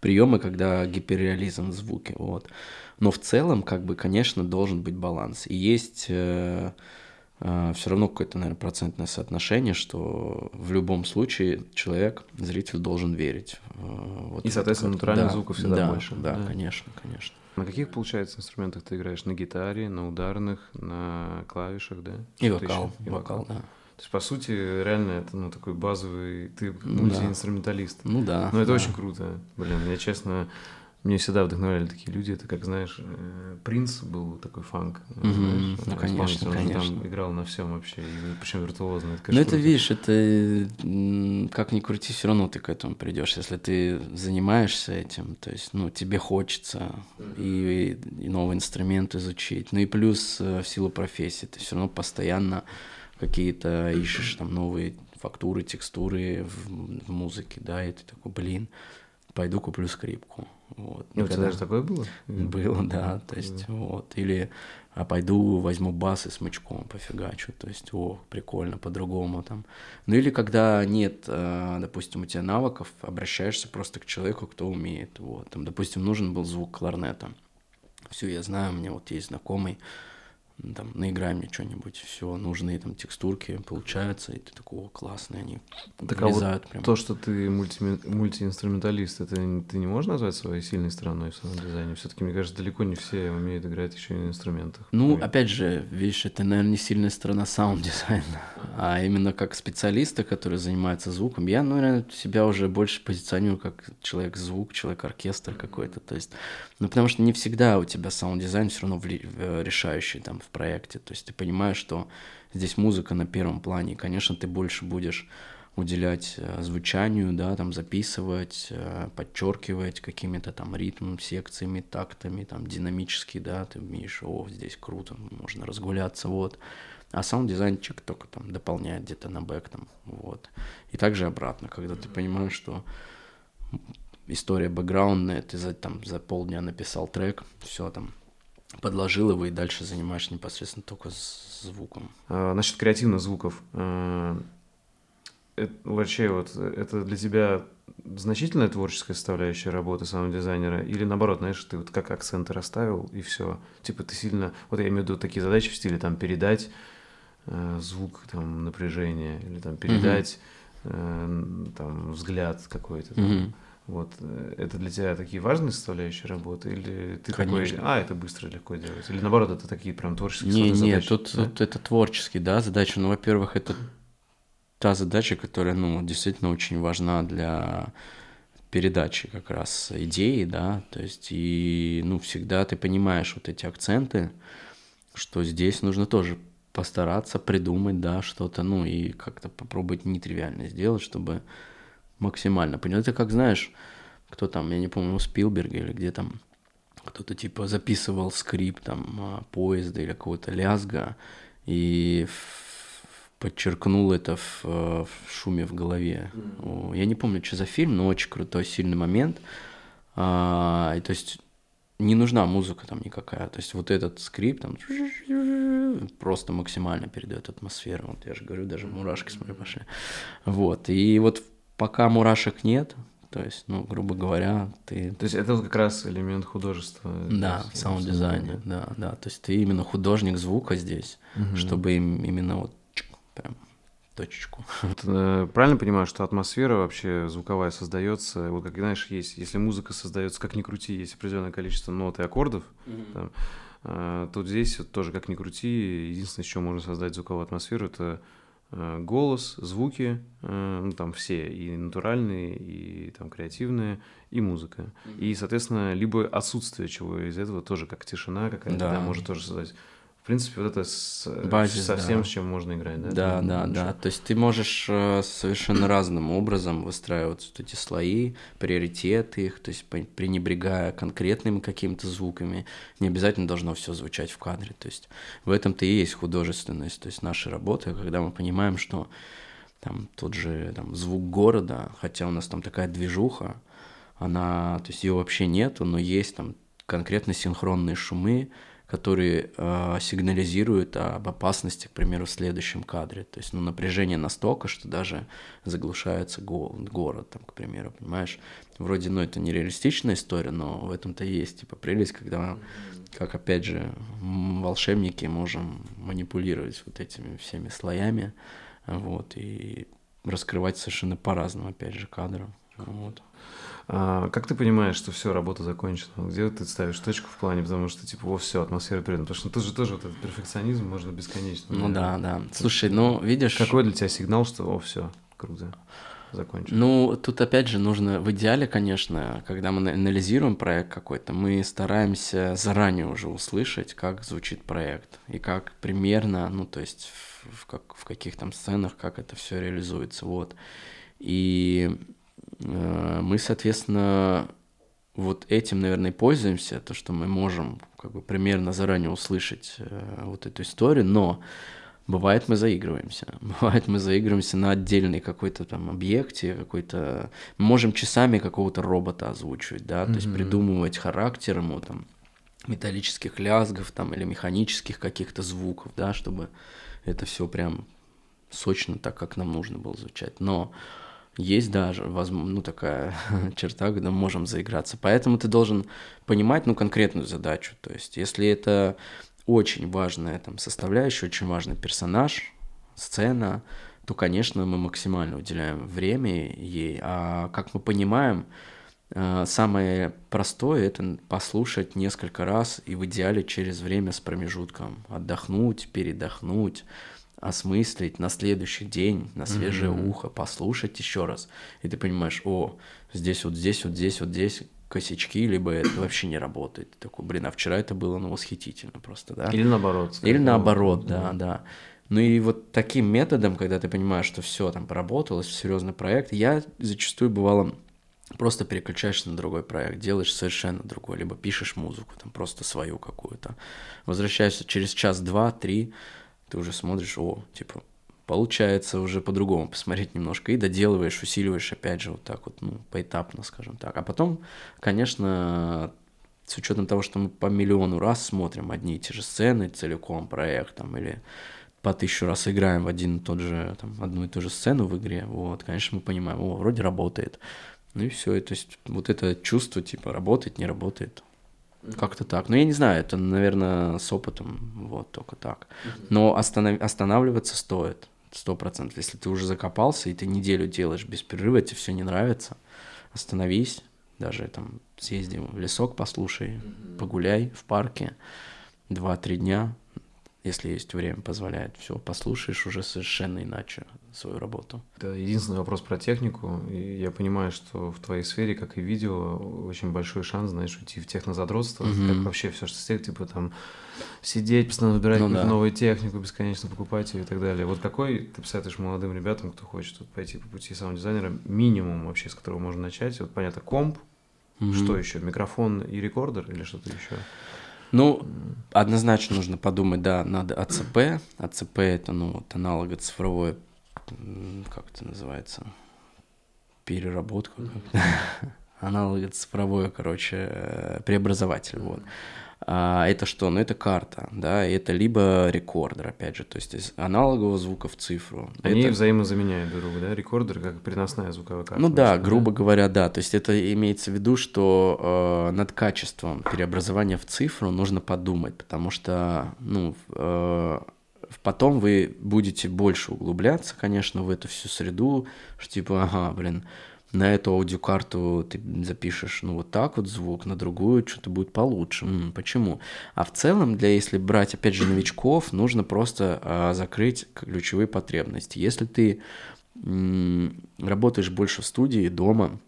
приемы, когда гиперреализм в звуке. Вот. Но в целом, как бы, конечно, должен быть баланс. И есть э, э, все равно какое-то, наверное, процентное соотношение, что в любом случае человек, зритель должен верить. Э, вот и, соответственно, натуральных да, звуков всегда да, больше. Да, да, конечно, конечно. На каких, получается, инструментах ты играешь? На гитаре, на ударных, на клавишах, да? И вокал, и вокал, да. То есть, по сути, реально это ну, такой базовый, ты ну, мультиинструменталист. Ну да. Но это да. очень круто. Блин, я честно, мне всегда вдохновляли такие люди. Это как, знаешь, э, Принц был такой фанк. Знаешь, ну, конечно, он конечно. там играл на всем вообще, и, причем виртуозно. Это, ну, это, видишь, это как ни крути, все равно ты к этому придешь. Если ты занимаешься этим, то есть, ну, тебе хочется и, и новый инструмент изучить. Ну и плюс э, в силу профессии ты все равно постоянно какие-то ищешь там новые фактуры, текстуры в, в музыке, да, и ты такой, блин, пойду куплю скрипку. Вот. И у тебя даже такое было? Было, да, то есть, вот, или а пойду возьму бас и смычком пофигачу, то есть, о, прикольно, по-другому там. Ну или когда нет, а, допустим, у тебя навыков, обращаешься просто к человеку, кто умеет, вот, там, допустим, нужен был звук кларнета. Все, я знаю, у меня вот есть знакомый, там, наиграй мне что-нибудь, все, нужные там текстурки получаются, и ты такой, о, классные, они так влезают а вот прям. то, что ты мульти мультиинструменталист, это ты не можешь назвать своей сильной стороной в саунд-дизайне? Все-таки, мне кажется, далеко не все умеют играть еще и на инструментах. Ну, и... опять же, видишь, это, наверное, не сильная сторона саунд-дизайна, а именно как специалиста, который занимается звуком. Я, ну, наверное, себя уже больше позиционирую как человек-звук, человек-оркестр какой-то, то есть, ну, потому что не всегда у тебя саунд-дизайн все равно вли- решающий там в проекте. То есть ты понимаешь, что здесь музыка на первом плане, и, конечно, ты больше будешь уделять э, звучанию, да, там записывать, э, подчеркивать какими-то там ритмом, секциями, тактами, там динамически, да, ты умеешь, о, здесь круто, можно разгуляться, вот. А саунд-дизайнчик только там дополняет где-то на back там, вот. И также обратно, когда ты понимаешь, что история бэкграундная, ты за, там, за полдня написал трек, все там, подложил его и дальше занимаешься непосредственно только с звуком. А, насчет креативных звуков. Это, вообще вот это для тебя значительная творческая составляющая работы самого дизайнера или наоборот, знаешь, ты вот как акценты расставил и все. Типа ты сильно, вот я имею в виду такие задачи в стиле там передать э, звук там напряжения или там передать mm-hmm. э, там взгляд какой-то. Там. Mm-hmm вот э, это для тебя такие важные составляющие работы, или ты Конечно. такой, а, это быстро, легко делать, или наоборот, это такие прям творческие не, задачи? Нет, тут, да? тут это творческие, да, задачи. Ну, во-первых, это та задача, которая, ну, действительно очень важна для передачи как раз идеи, да, то есть и, ну, всегда ты понимаешь вот эти акценты, что здесь нужно тоже постараться придумать, да, что-то, ну, и как-то попробовать нетривиально сделать, чтобы максимально понял. Это как, знаешь, кто там, я не помню, у Спилберга или где там, кто-то типа записывал скрипт там а, поезда или какого-то лязга и подчеркнул это в, в шуме в голове. Mm-hmm. Я не помню, что за фильм, но очень крутой, сильный момент. А, и, то есть не нужна музыка там никакая. То есть вот этот скрипт там просто максимально передает атмосферу. Вот я же говорю, даже мурашки, смотри, пошли. Вот. И вот пока мурашек нет, то есть, ну, грубо говоря, ты... То есть это вот как раз элемент художества. Да, в саунд-дизайне, да, да. То есть ты именно художник звука здесь, угу. чтобы им именно вот прям точечку. Вот, э, правильно понимаю, что атмосфера вообще звуковая создается, вот как знаешь, есть, если музыка создается, как ни крути, есть определенное количество нот и аккордов, угу. там, э, тут здесь вот, тоже как ни крути, единственное, с чем можно создать звуковую атмосферу, это голос, звуки, э, ну, там все, и натуральные, и там креативные, и музыка. Mm-hmm. И, соответственно, либо отсутствие чего из этого тоже, как тишина какая-то, да. Да, может тоже создать в принципе, вот это с, Базис, совсем да. с чем можно играть, да? Да, да, да. да. То есть ты можешь э, совершенно разным образом выстраивать вот эти слои, приоритеты их, то есть пренебрегая конкретными какими-то звуками. Не обязательно должно все звучать в кадре. То есть в этом-то и есть художественность. То есть наша работа, когда мы понимаем, что там тот же там, звук города, хотя у нас там такая движуха, она, то есть ее вообще нету, но есть там конкретно синхронные шумы, которые э, сигнализируют об опасности, к примеру, в следующем кадре. То есть, ну, напряжение настолько, что даже заглушается го- город, там, к примеру, понимаешь? Вроде, ну, это не реалистичная история, но в этом-то есть, типа, прелесть, когда, как, опять же, волшебники можем манипулировать вот этими всеми слоями, вот, и раскрывать совершенно по-разному, опять же, кадры, вот. А, как ты понимаешь, что все, работа закончена? Где ты ставишь точку в плане, потому что, типа, во, все, атмосфера передана? Потому что тут же тоже вот этот перфекционизм можно бесконечно. Ну да, да. Слушай, ну, видишь... Какой для тебя сигнал, что, о, все, круто, закончено? Ну, тут опять же нужно, в идеале, конечно, когда мы анализируем проект какой-то, мы стараемся заранее уже услышать, как звучит проект, и как примерно, ну, то есть в, как, в каких там сценах, как это все реализуется, вот. И мы, соответственно, вот этим, наверное, пользуемся, то, что мы можем как бы примерно заранее услышать э, вот эту историю, но бывает мы заигрываемся, бывает мы заигрываемся на отдельный какой-то там объекте, какой-то... Мы можем часами какого-то робота озвучивать, да, mm-hmm. то есть придумывать характер ему там металлических лязгов там или механических каких-то звуков, да, чтобы это все прям сочно так, как нам нужно было звучать. Но есть даже, возможно, ну, такая черта, когда мы можем заиграться. Поэтому ты должен понимать, ну, конкретную задачу. То есть, если это очень важная там составляющая, очень важный персонаж, сцена, то, конечно, мы максимально уделяем время ей. А как мы понимаем, э, самое простое это послушать несколько раз и в идеале через время с промежутком отдохнуть, передохнуть, осмыслить на следующий день, на свежее mm-hmm. ухо, послушать еще раз. И ты понимаешь, о, здесь вот здесь, вот здесь, вот здесь косячки, либо это вообще не работает. Ты такой, блин, а вчера это было, ну, восхитительно просто, да? Или наоборот. Или наоборот, да, да, да. Ну и вот таким методом, когда ты понимаешь, что все там поработалось, серьезный проект, я зачастую бывало просто переключаешься на другой проект, делаешь совершенно другой, либо пишешь музыку, там просто свою какую-то. Возвращаешься через час, два, три, ты уже смотришь, о, типа, получается уже по-другому посмотреть немножко и доделываешь, усиливаешь опять же вот так вот, ну, поэтапно, скажем так. А потом, конечно, с учетом того, что мы по миллиону раз смотрим одни и те же сцены целиком проектом или по тысячу раз играем в один и тот же, там, одну и ту же сцену в игре, вот, конечно, мы понимаем, о, вроде работает. Ну и все, то есть вот это чувство, типа, работает, не работает, как-то так. Ну, я не знаю, это, наверное, с опытом, вот, только так. Но останов... останавливаться стоит, сто процентов. Если ты уже закопался, и ты неделю делаешь без перерыва, тебе все не нравится, остановись, даже там съезди в лесок, послушай, погуляй в парке два-три дня, если есть время, позволяет. Все, послушаешь уже совершенно иначе свою работу. Это единственный вопрос про технику. И я понимаю, что в твоей сфере, как и видео, очень большой шанс, знаешь, уйти в технозадротство. Mm-hmm. Как вообще все, что с тех, типа там сидеть, постоянно выбирать ну, да. новую технику, бесконечно покупать ее и так далее. Вот какой ты посоветуешь молодым ребятам, кто хочет вот, пойти по пути саунд-дизайнера, минимум вообще, с которого можно начать? Вот понятно, комп, mm-hmm. что еще? Микрофон и рекордер или что-то еще? Ну, однозначно нужно подумать, да, надо АЦП. АЦП это, ну, вот аналога цифровое, как это называется, переработка, mm-hmm. аналого-цифровое, короче, э, преобразователь, вот. А, это что? Ну, это карта, да, это либо рекордер, опять же, то есть из аналогового звука в цифру. Они это... взаимозаменяют друг друга, да? Рекордер как переносная звуковая карта. Ну да, да, грубо говоря, да. То есть это имеется в виду, что э, над качеством преобразования в цифру нужно подумать, потому что, ну, э, потом вы будете больше углубляться, конечно, в эту всю среду, что типа, ага, блин, на эту аудиокарту ты запишешь, ну, вот так вот звук, на другую что-то будет получше. М-м, почему? А в целом, для если брать, опять же, новичков, нужно просто а, закрыть ключевые потребности. Если ты м- работаешь больше в студии, дома,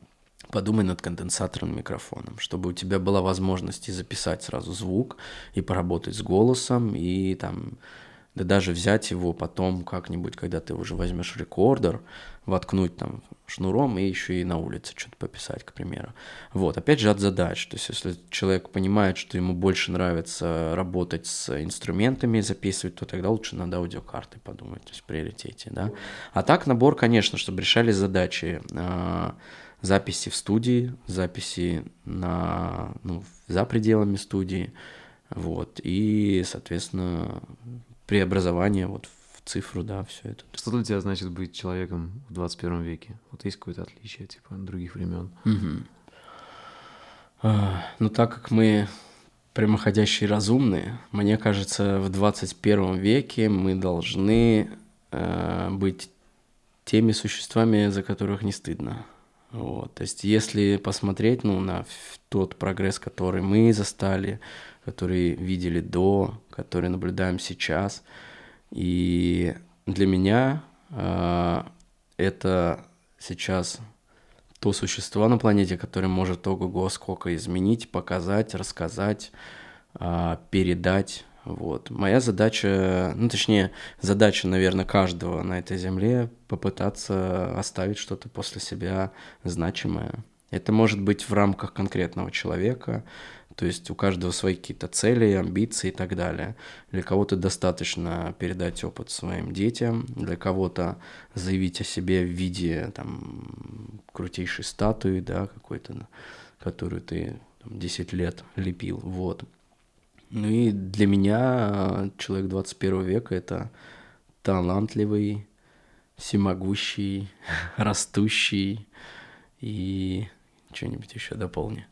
подумай над конденсаторным микрофоном, чтобы у тебя была возможность и записать сразу звук, и поработать с голосом, и там да даже взять его потом как-нибудь, когда ты уже возьмешь рекордер, воткнуть там шнуром и еще и на улице что-то пописать, к примеру. Вот, опять же от задач. То есть, если человек понимает, что ему больше нравится работать с инструментами, записывать, то тогда лучше над аудиокартой подумать, то есть в приоритете, да. А так набор, конечно, чтобы решали задачи э, записи в студии, записи на, ну, за пределами студии, Вот, и, соответственно, преобразование вот в цифру, да, все это. Что для тебя значит быть человеком в 21 веке? Вот есть какое-то отличие, типа, от других времен? Угу. А, ну, так как мы прямоходящие разумные, мне кажется, в 21 веке мы должны э, быть теми существами, за которых не стыдно. Вот. То есть, если посмотреть ну, на тот прогресс, который мы застали, который видели до, который наблюдаем сейчас, и для меня э, это сейчас то существо на планете, которое может ого-го сколько изменить, показать, рассказать, э, передать вот. Моя задача, ну точнее, задача, наверное, каждого на этой земле попытаться оставить что-то после себя значимое. Это может быть в рамках конкретного человека, то есть у каждого свои какие-то цели, амбиции и так далее. Для кого-то достаточно передать опыт своим детям, для кого-то заявить о себе в виде там, крутейшей статуи, да, какой-то, которую ты там, 10 лет лепил. Вот. Ну и для меня человек 21 века это талантливый, всемогущий, растущий и что-нибудь еще дополни.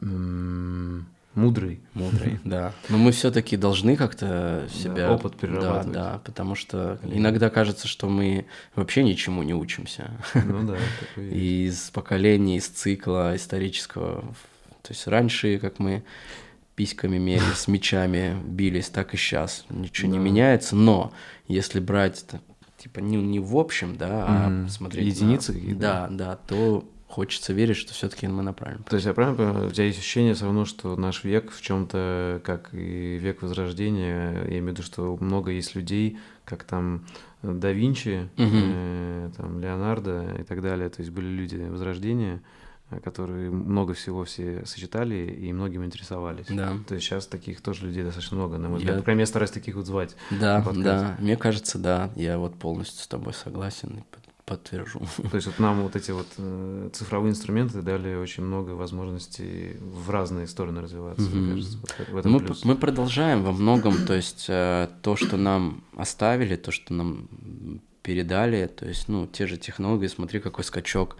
Мудрый. Мудрый, да. Но мы все-таки должны как-то себя... Да, опыт перерабатывать. Да, да, потому что иногда кажется, что мы вообще ничему не учимся. Ну да. Из поколений, из цикла исторического. То есть раньше, как мы письками мерили, с мечами бились, так и сейчас. Ничего да. не меняется, но если брать типа не, не в общем, да, а mm-hmm. смотреть единицы на... какие-то. Да, да, то хочется верить, что все-таки мы на правильном. То есть я правильно понимаю, у тебя есть ощущение все равно, что наш век в чем-то, как и век Возрождения, я имею в виду, что много есть людей, как там да Винчи, угу. э, там Леонардо и так далее, то есть были люди Возрождения, Э, которые много всего все сочетали и многим интересовались. Да. То есть сейчас таких тоже людей достаточно много, на мой взгляд. Я... По крайней мере, стараюсь таких вот звать. Да, да. Мне кажется, да. Я вот полностью с тобой согласен подтвержу. То есть вот нам вот эти вот э, цифровые инструменты дали очень много возможностей в разные стороны развиваться, mm-hmm. мне кажется. Вот в этом мы, плюс. мы продолжаем во многом, то есть э, то, что нам оставили, то, что нам передали, то есть, ну, те же технологии, смотри, какой скачок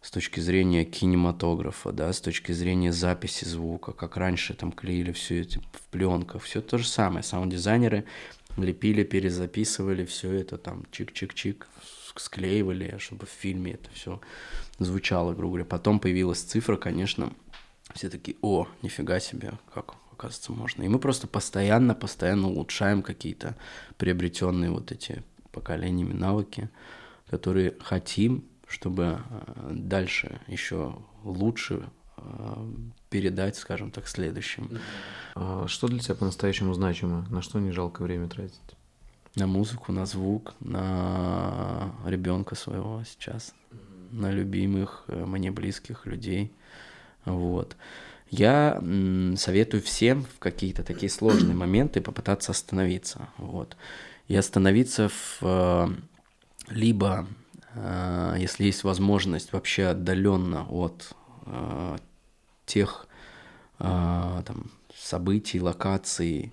с точки зрения кинематографа, да, с точки зрения записи звука, как раньше там клеили все это в пленках, все то же самое. Саунд-дизайнеры лепили, перезаписывали все это там чик-чик-чик, склеивали, чтобы в фильме это все звучало, грубо говоря. Потом появилась цифра, конечно, все такие, о, нифига себе, как оказывается можно. И мы просто постоянно, постоянно улучшаем какие-то приобретенные вот эти поколениями навыки, которые хотим чтобы э, дальше еще лучше э, передать, скажем так, следующим. А что для тебя по-настоящему значимо? На что не жалко время тратить? На музыку, на звук, на ребенка своего сейчас, на любимых, э, мне близких людей. Вот. Я советую всем в какие-то такие сложные моменты попытаться остановиться. Вот. И остановиться в либо Э, если есть возможность вообще отдаленно от э, тех э, там, событий, локаций,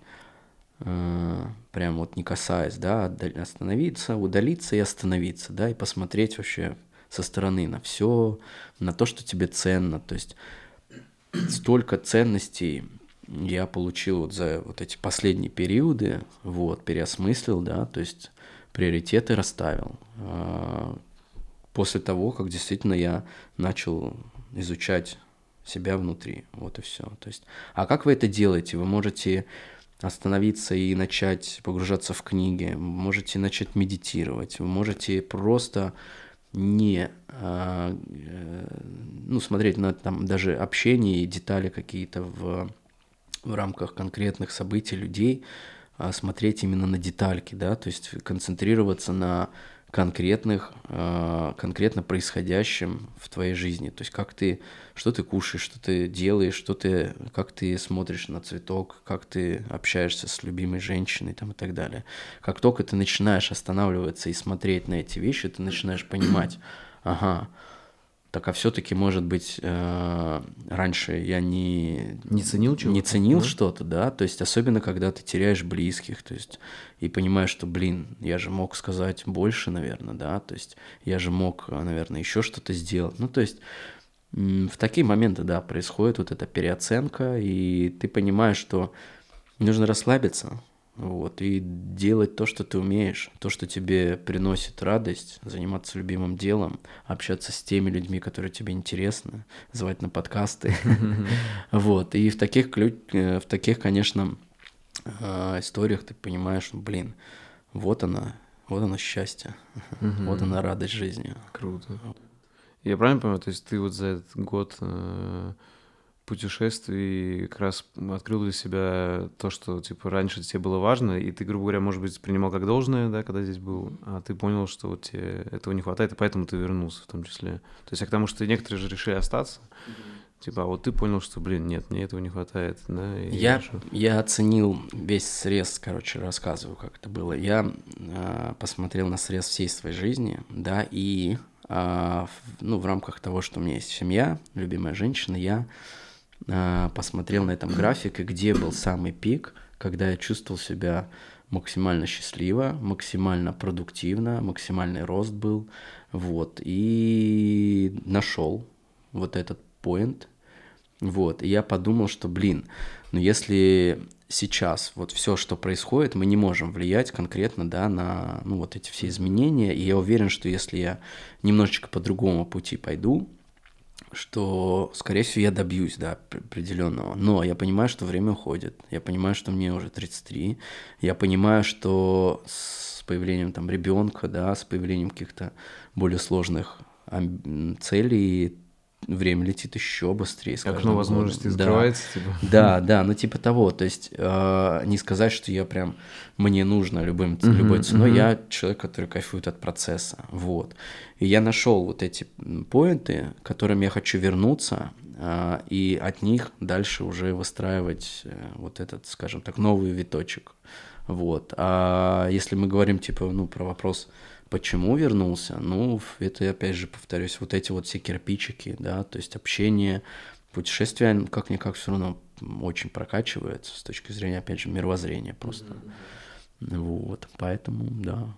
прям вот не касаясь, да, остановиться, удалиться и остановиться, да, и посмотреть вообще со стороны на все, на то, что тебе ценно. То есть столько ценностей я получил вот за вот эти последние периоды, вот, переосмыслил, да, то есть приоритеты расставил после того, как действительно я начал изучать себя внутри. Вот и все. То есть, а как вы это делаете? Вы можете остановиться и начать погружаться в книги, можете начать медитировать, вы можете просто не а, э, ну, смотреть на там даже общение и детали какие-то в, в рамках конкретных событий людей, а смотреть именно на детальки, да, то есть концентрироваться на конкретных, э, конкретно происходящим в твоей жизни. То есть как ты, что ты кушаешь, что ты делаешь, что ты, как ты смотришь на цветок, как ты общаешься с любимой женщиной там, и так далее. Как только ты начинаешь останавливаться и смотреть на эти вещи, ты начинаешь понимать, ага, так а все-таки, может быть, э, раньше я не... Не ценил чего Не ценил да? что-то, да, то есть особенно, когда ты теряешь близких, то есть и понимаешь, что, блин, я же мог сказать больше, наверное, да, то есть я же мог, наверное, еще что-то сделать. Ну, то есть в такие моменты, да, происходит вот эта переоценка, и ты понимаешь, что нужно расслабиться, вот, и делать то, что ты умеешь, то, что тебе приносит радость, заниматься любимым делом, общаться с теми людьми, которые тебе интересны, звать на подкасты. Вот, и в таких, э, в таких, конечно, э, историях ты понимаешь, блин, вот она, вот оно счастье, вот она радость жизни. Круто. Я правильно понимаю, то есть ты вот за этот год э, путешествий как раз открыл для себя то, что, типа, раньше тебе было важно, и ты, грубо говоря, может быть, принимал как должное, да, когда здесь был, а ты понял, что вот тебе этого не хватает, и поэтому ты вернулся в том числе. То есть, а к тому, что некоторые же решили остаться, mm-hmm. типа, а вот ты понял, что, блин, нет, мне этого не хватает, да? я, я оценил весь срез, короче, рассказываю, как это было. Я э, посмотрел на срез всей своей жизни, да, и, э, ну, в рамках того, что у меня есть семья, любимая женщина, я а, посмотрел на этом графике, где был самый пик, когда я чувствовал себя максимально счастливо, максимально продуктивно, максимальный рост был, вот, и нашел вот этот поинт, вот, и я подумал, что, блин, ну если сейчас вот все, что происходит, мы не можем влиять конкретно, да, на, ну, вот эти все изменения, и я уверен, что если я немножечко по другому пути пойду, что, скорее всего, я добьюсь, да, определенного. Но я понимаю, что время уходит. Я понимаю, что мне уже 33. Я понимаю, что с появлением там ребенка, да, с появлением каких-то более сложных целей время летит еще быстрее. Окно возможностей закрывается, да. типа. Да, да, ну типа того. То есть э, не сказать, что я прям мне нужно любым, uh-huh, любой ценой. Uh-huh. Я человек, который кайфует от процесса. Вот. И я нашел вот эти поинты, к которым я хочу вернуться, э, и от них дальше уже выстраивать э, вот этот, скажем так, новый виточек. Вот. А если мы говорим, типа, ну, про вопрос Почему вернулся? Ну, это, опять же, повторюсь, вот эти вот все кирпичики, да, то есть общение, путешествие, как-никак все равно очень прокачивается с точки зрения, опять же, мировоззрения просто. Mm-hmm. Вот, поэтому, да,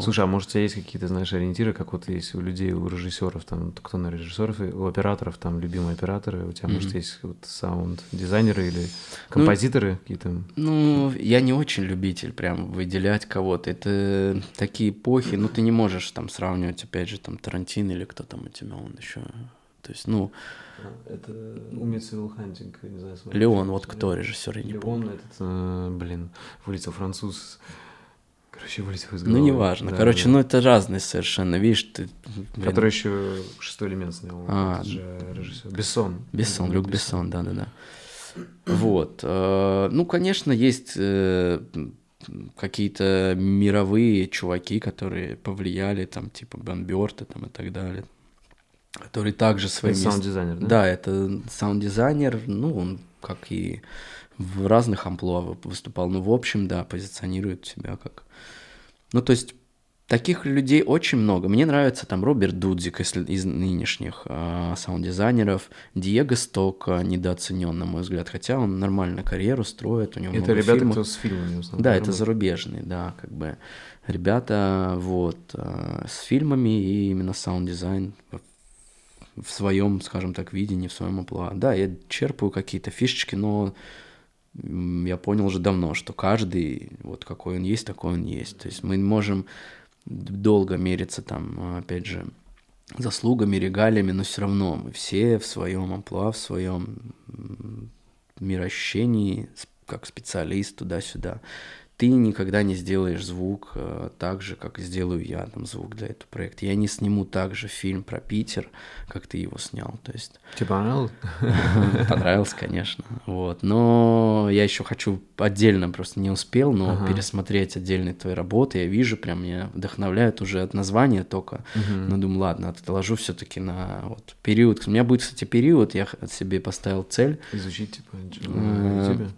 Слушай, а может у тебя есть какие-то, знаешь, ориентиры, как вот есть у людей, у режиссеров, там, кто на режиссеров, у операторов, там, любимые операторы, у тебя, может, есть вот саунд-дизайнеры или композиторы ну, какие-то? Ну, я не очень любитель прям выделять кого-то. Это такие эпохи, ну, ты не можешь там сравнивать, опять же, там, Тарантино или кто там у тебя, он еще... То есть, ну... Это умец Вилл Хантинг, не знаю, смотрю. Леон, вот кто режиссер, я не Леон, помню. этот, э, блин, вылетел француз Короче, вылетел из головы. Ну, неважно. Да, Короче, да. ну это разные совершенно. Видишь, ты... Блин. Который еще шестой элемент снял. А, же режиссер. Бессон. Бессон, Люк Бессон, да-да-да. Вот. Э, ну, конечно, есть э, какие-то мировые чуваки, которые повлияли, там, типа Бен Бёрта там и так далее. Который также своим... Саунд-дизайнер, да? Да, это саунд-дизайнер, ну, он как и в разных амплуа выступал, но в общем, да, позиционирует себя как ну, то есть таких людей очень много. Мне нравится там Роберт Дудзик из, из нынешних э, саунд-дизайнеров, Диего Стока, недооценен, на мой взгляд, хотя он нормально карьеру строит, у него Это ребята, фильмов. кто с фильмами в Да, это зарубежные, да, как бы ребята, вот, э, с фильмами и именно саунд-дизайн в своем, скажем так, видении, в своем амплуа. Да, я черпаю какие-то фишечки, но я понял уже давно, что каждый, вот какой он есть, такой он есть. То есть мы можем долго мериться там, опять же, заслугами, регалиями, но все равно мы все в своем амплуа, в своем мироощущении, как специалист туда-сюда ты никогда не сделаешь звук э, так же, как сделаю я там звук для этого проекта. Я не сниму также фильм про Питер, как ты его снял. То есть... Тебе понравилось? Понравился, конечно. Вот. Но я еще хочу отдельно, просто не успел, но ага. пересмотреть отдельные твои работы. Я вижу, прям меня вдохновляют уже от названия только. Угу. Но думаю, ладно, отложу все-таки на вот период. У меня будет, кстати, период, я себе поставил цель. Изучить, типа, э?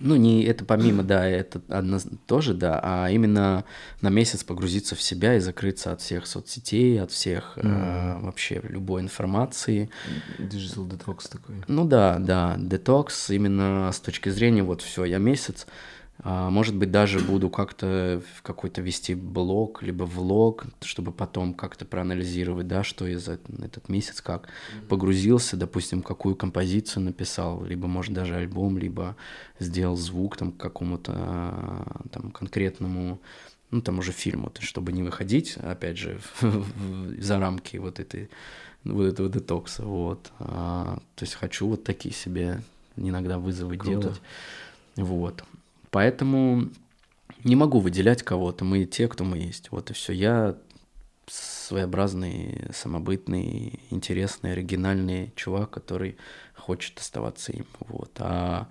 Ну, не это помимо, да, это одно, тоже, да, а именно на месяц погрузиться в себя и закрыться от всех соцсетей, от всех mm. э, вообще любой информации. Digital detox такой. Ну да, да, детокс именно с точки зрения вот все, я месяц может быть, даже буду как-то в какой-то вести блог, либо влог, чтобы потом как-то проанализировать, да, что я за этот месяц как погрузился, допустим, какую композицию написал, либо, может, даже альбом, либо сделал звук там к какому-то а, там конкретному ну, там уже фильму, чтобы не выходить, опять же, за рамки вот этой вот этого детокса, вот. А, то есть хочу вот такие себе иногда вызовы Круто. делать, вот. Поэтому не могу выделять кого-то. Мы те, кто мы есть. Вот и все. Я своеобразный, самобытный, интересный, оригинальный чувак, который хочет оставаться им. Вот. А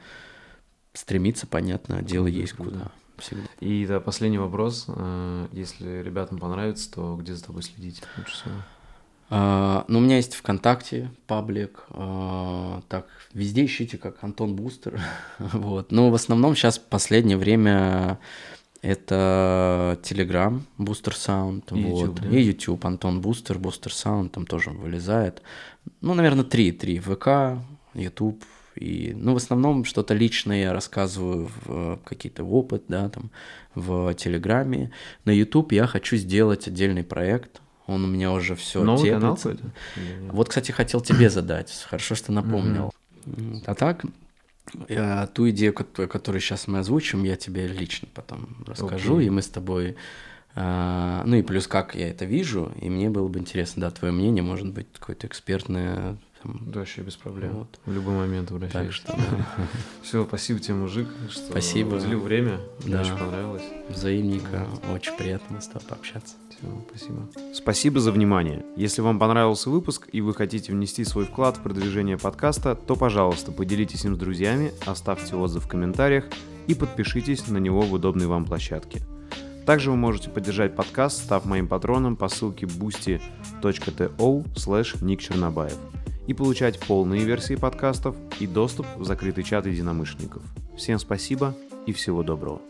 стремиться, понятно, дело есть куда. Всегда. И да, последний вопрос. Э, если ребятам понравится, то где за тобой следить лучше всего? Uh, ну, у меня есть ВКонтакте паблик, uh, так, везде ищите как Антон Бустер, вот, но в основном сейчас последнее время это Telegram, Бустер Саунд, и вот, YouTube, да? и YouTube, Антон Бустер, Бустер Саунд, там тоже вылезает, ну, наверное, три, три, ВК, YouTube, и, ну, в основном что-то личное я рассказываю в какие-то опыт, да, там, в Телеграме. На YouTube я хочу сделать отдельный проект, он у меня уже все Новый канал какой-то? Вот, кстати, хотел тебе задать. Хорошо, что напомнил. Mm-hmm. А так, я, ту идею, которую сейчас мы озвучим, я тебе лично потом расскажу, okay. и мы с тобой... А, ну и плюс как я это вижу, и мне было бы интересно, да, твое мнение, может быть, какое-то экспертное там... Да, вообще без проблем. Вот. В любой момент обращаешься. Так что, да. Все, спасибо тебе, мужик, что спасибо. уделил время. Да. Мне очень понравилось. Взаимненько. Вот. Очень приятно с тобой пообщаться. Спасибо. Спасибо за внимание. Если вам понравился выпуск и вы хотите внести свой вклад в продвижение подкаста, то, пожалуйста, поделитесь им с друзьями, оставьте отзыв в комментариях и подпишитесь на него в удобной вам площадке. Также вы можете поддержать подкаст, став моим патроном по ссылке boosty.to slash Ник Чернобаев и получать полные версии подкастов и доступ в закрытый чат единомышленников. Всем спасибо и всего доброго.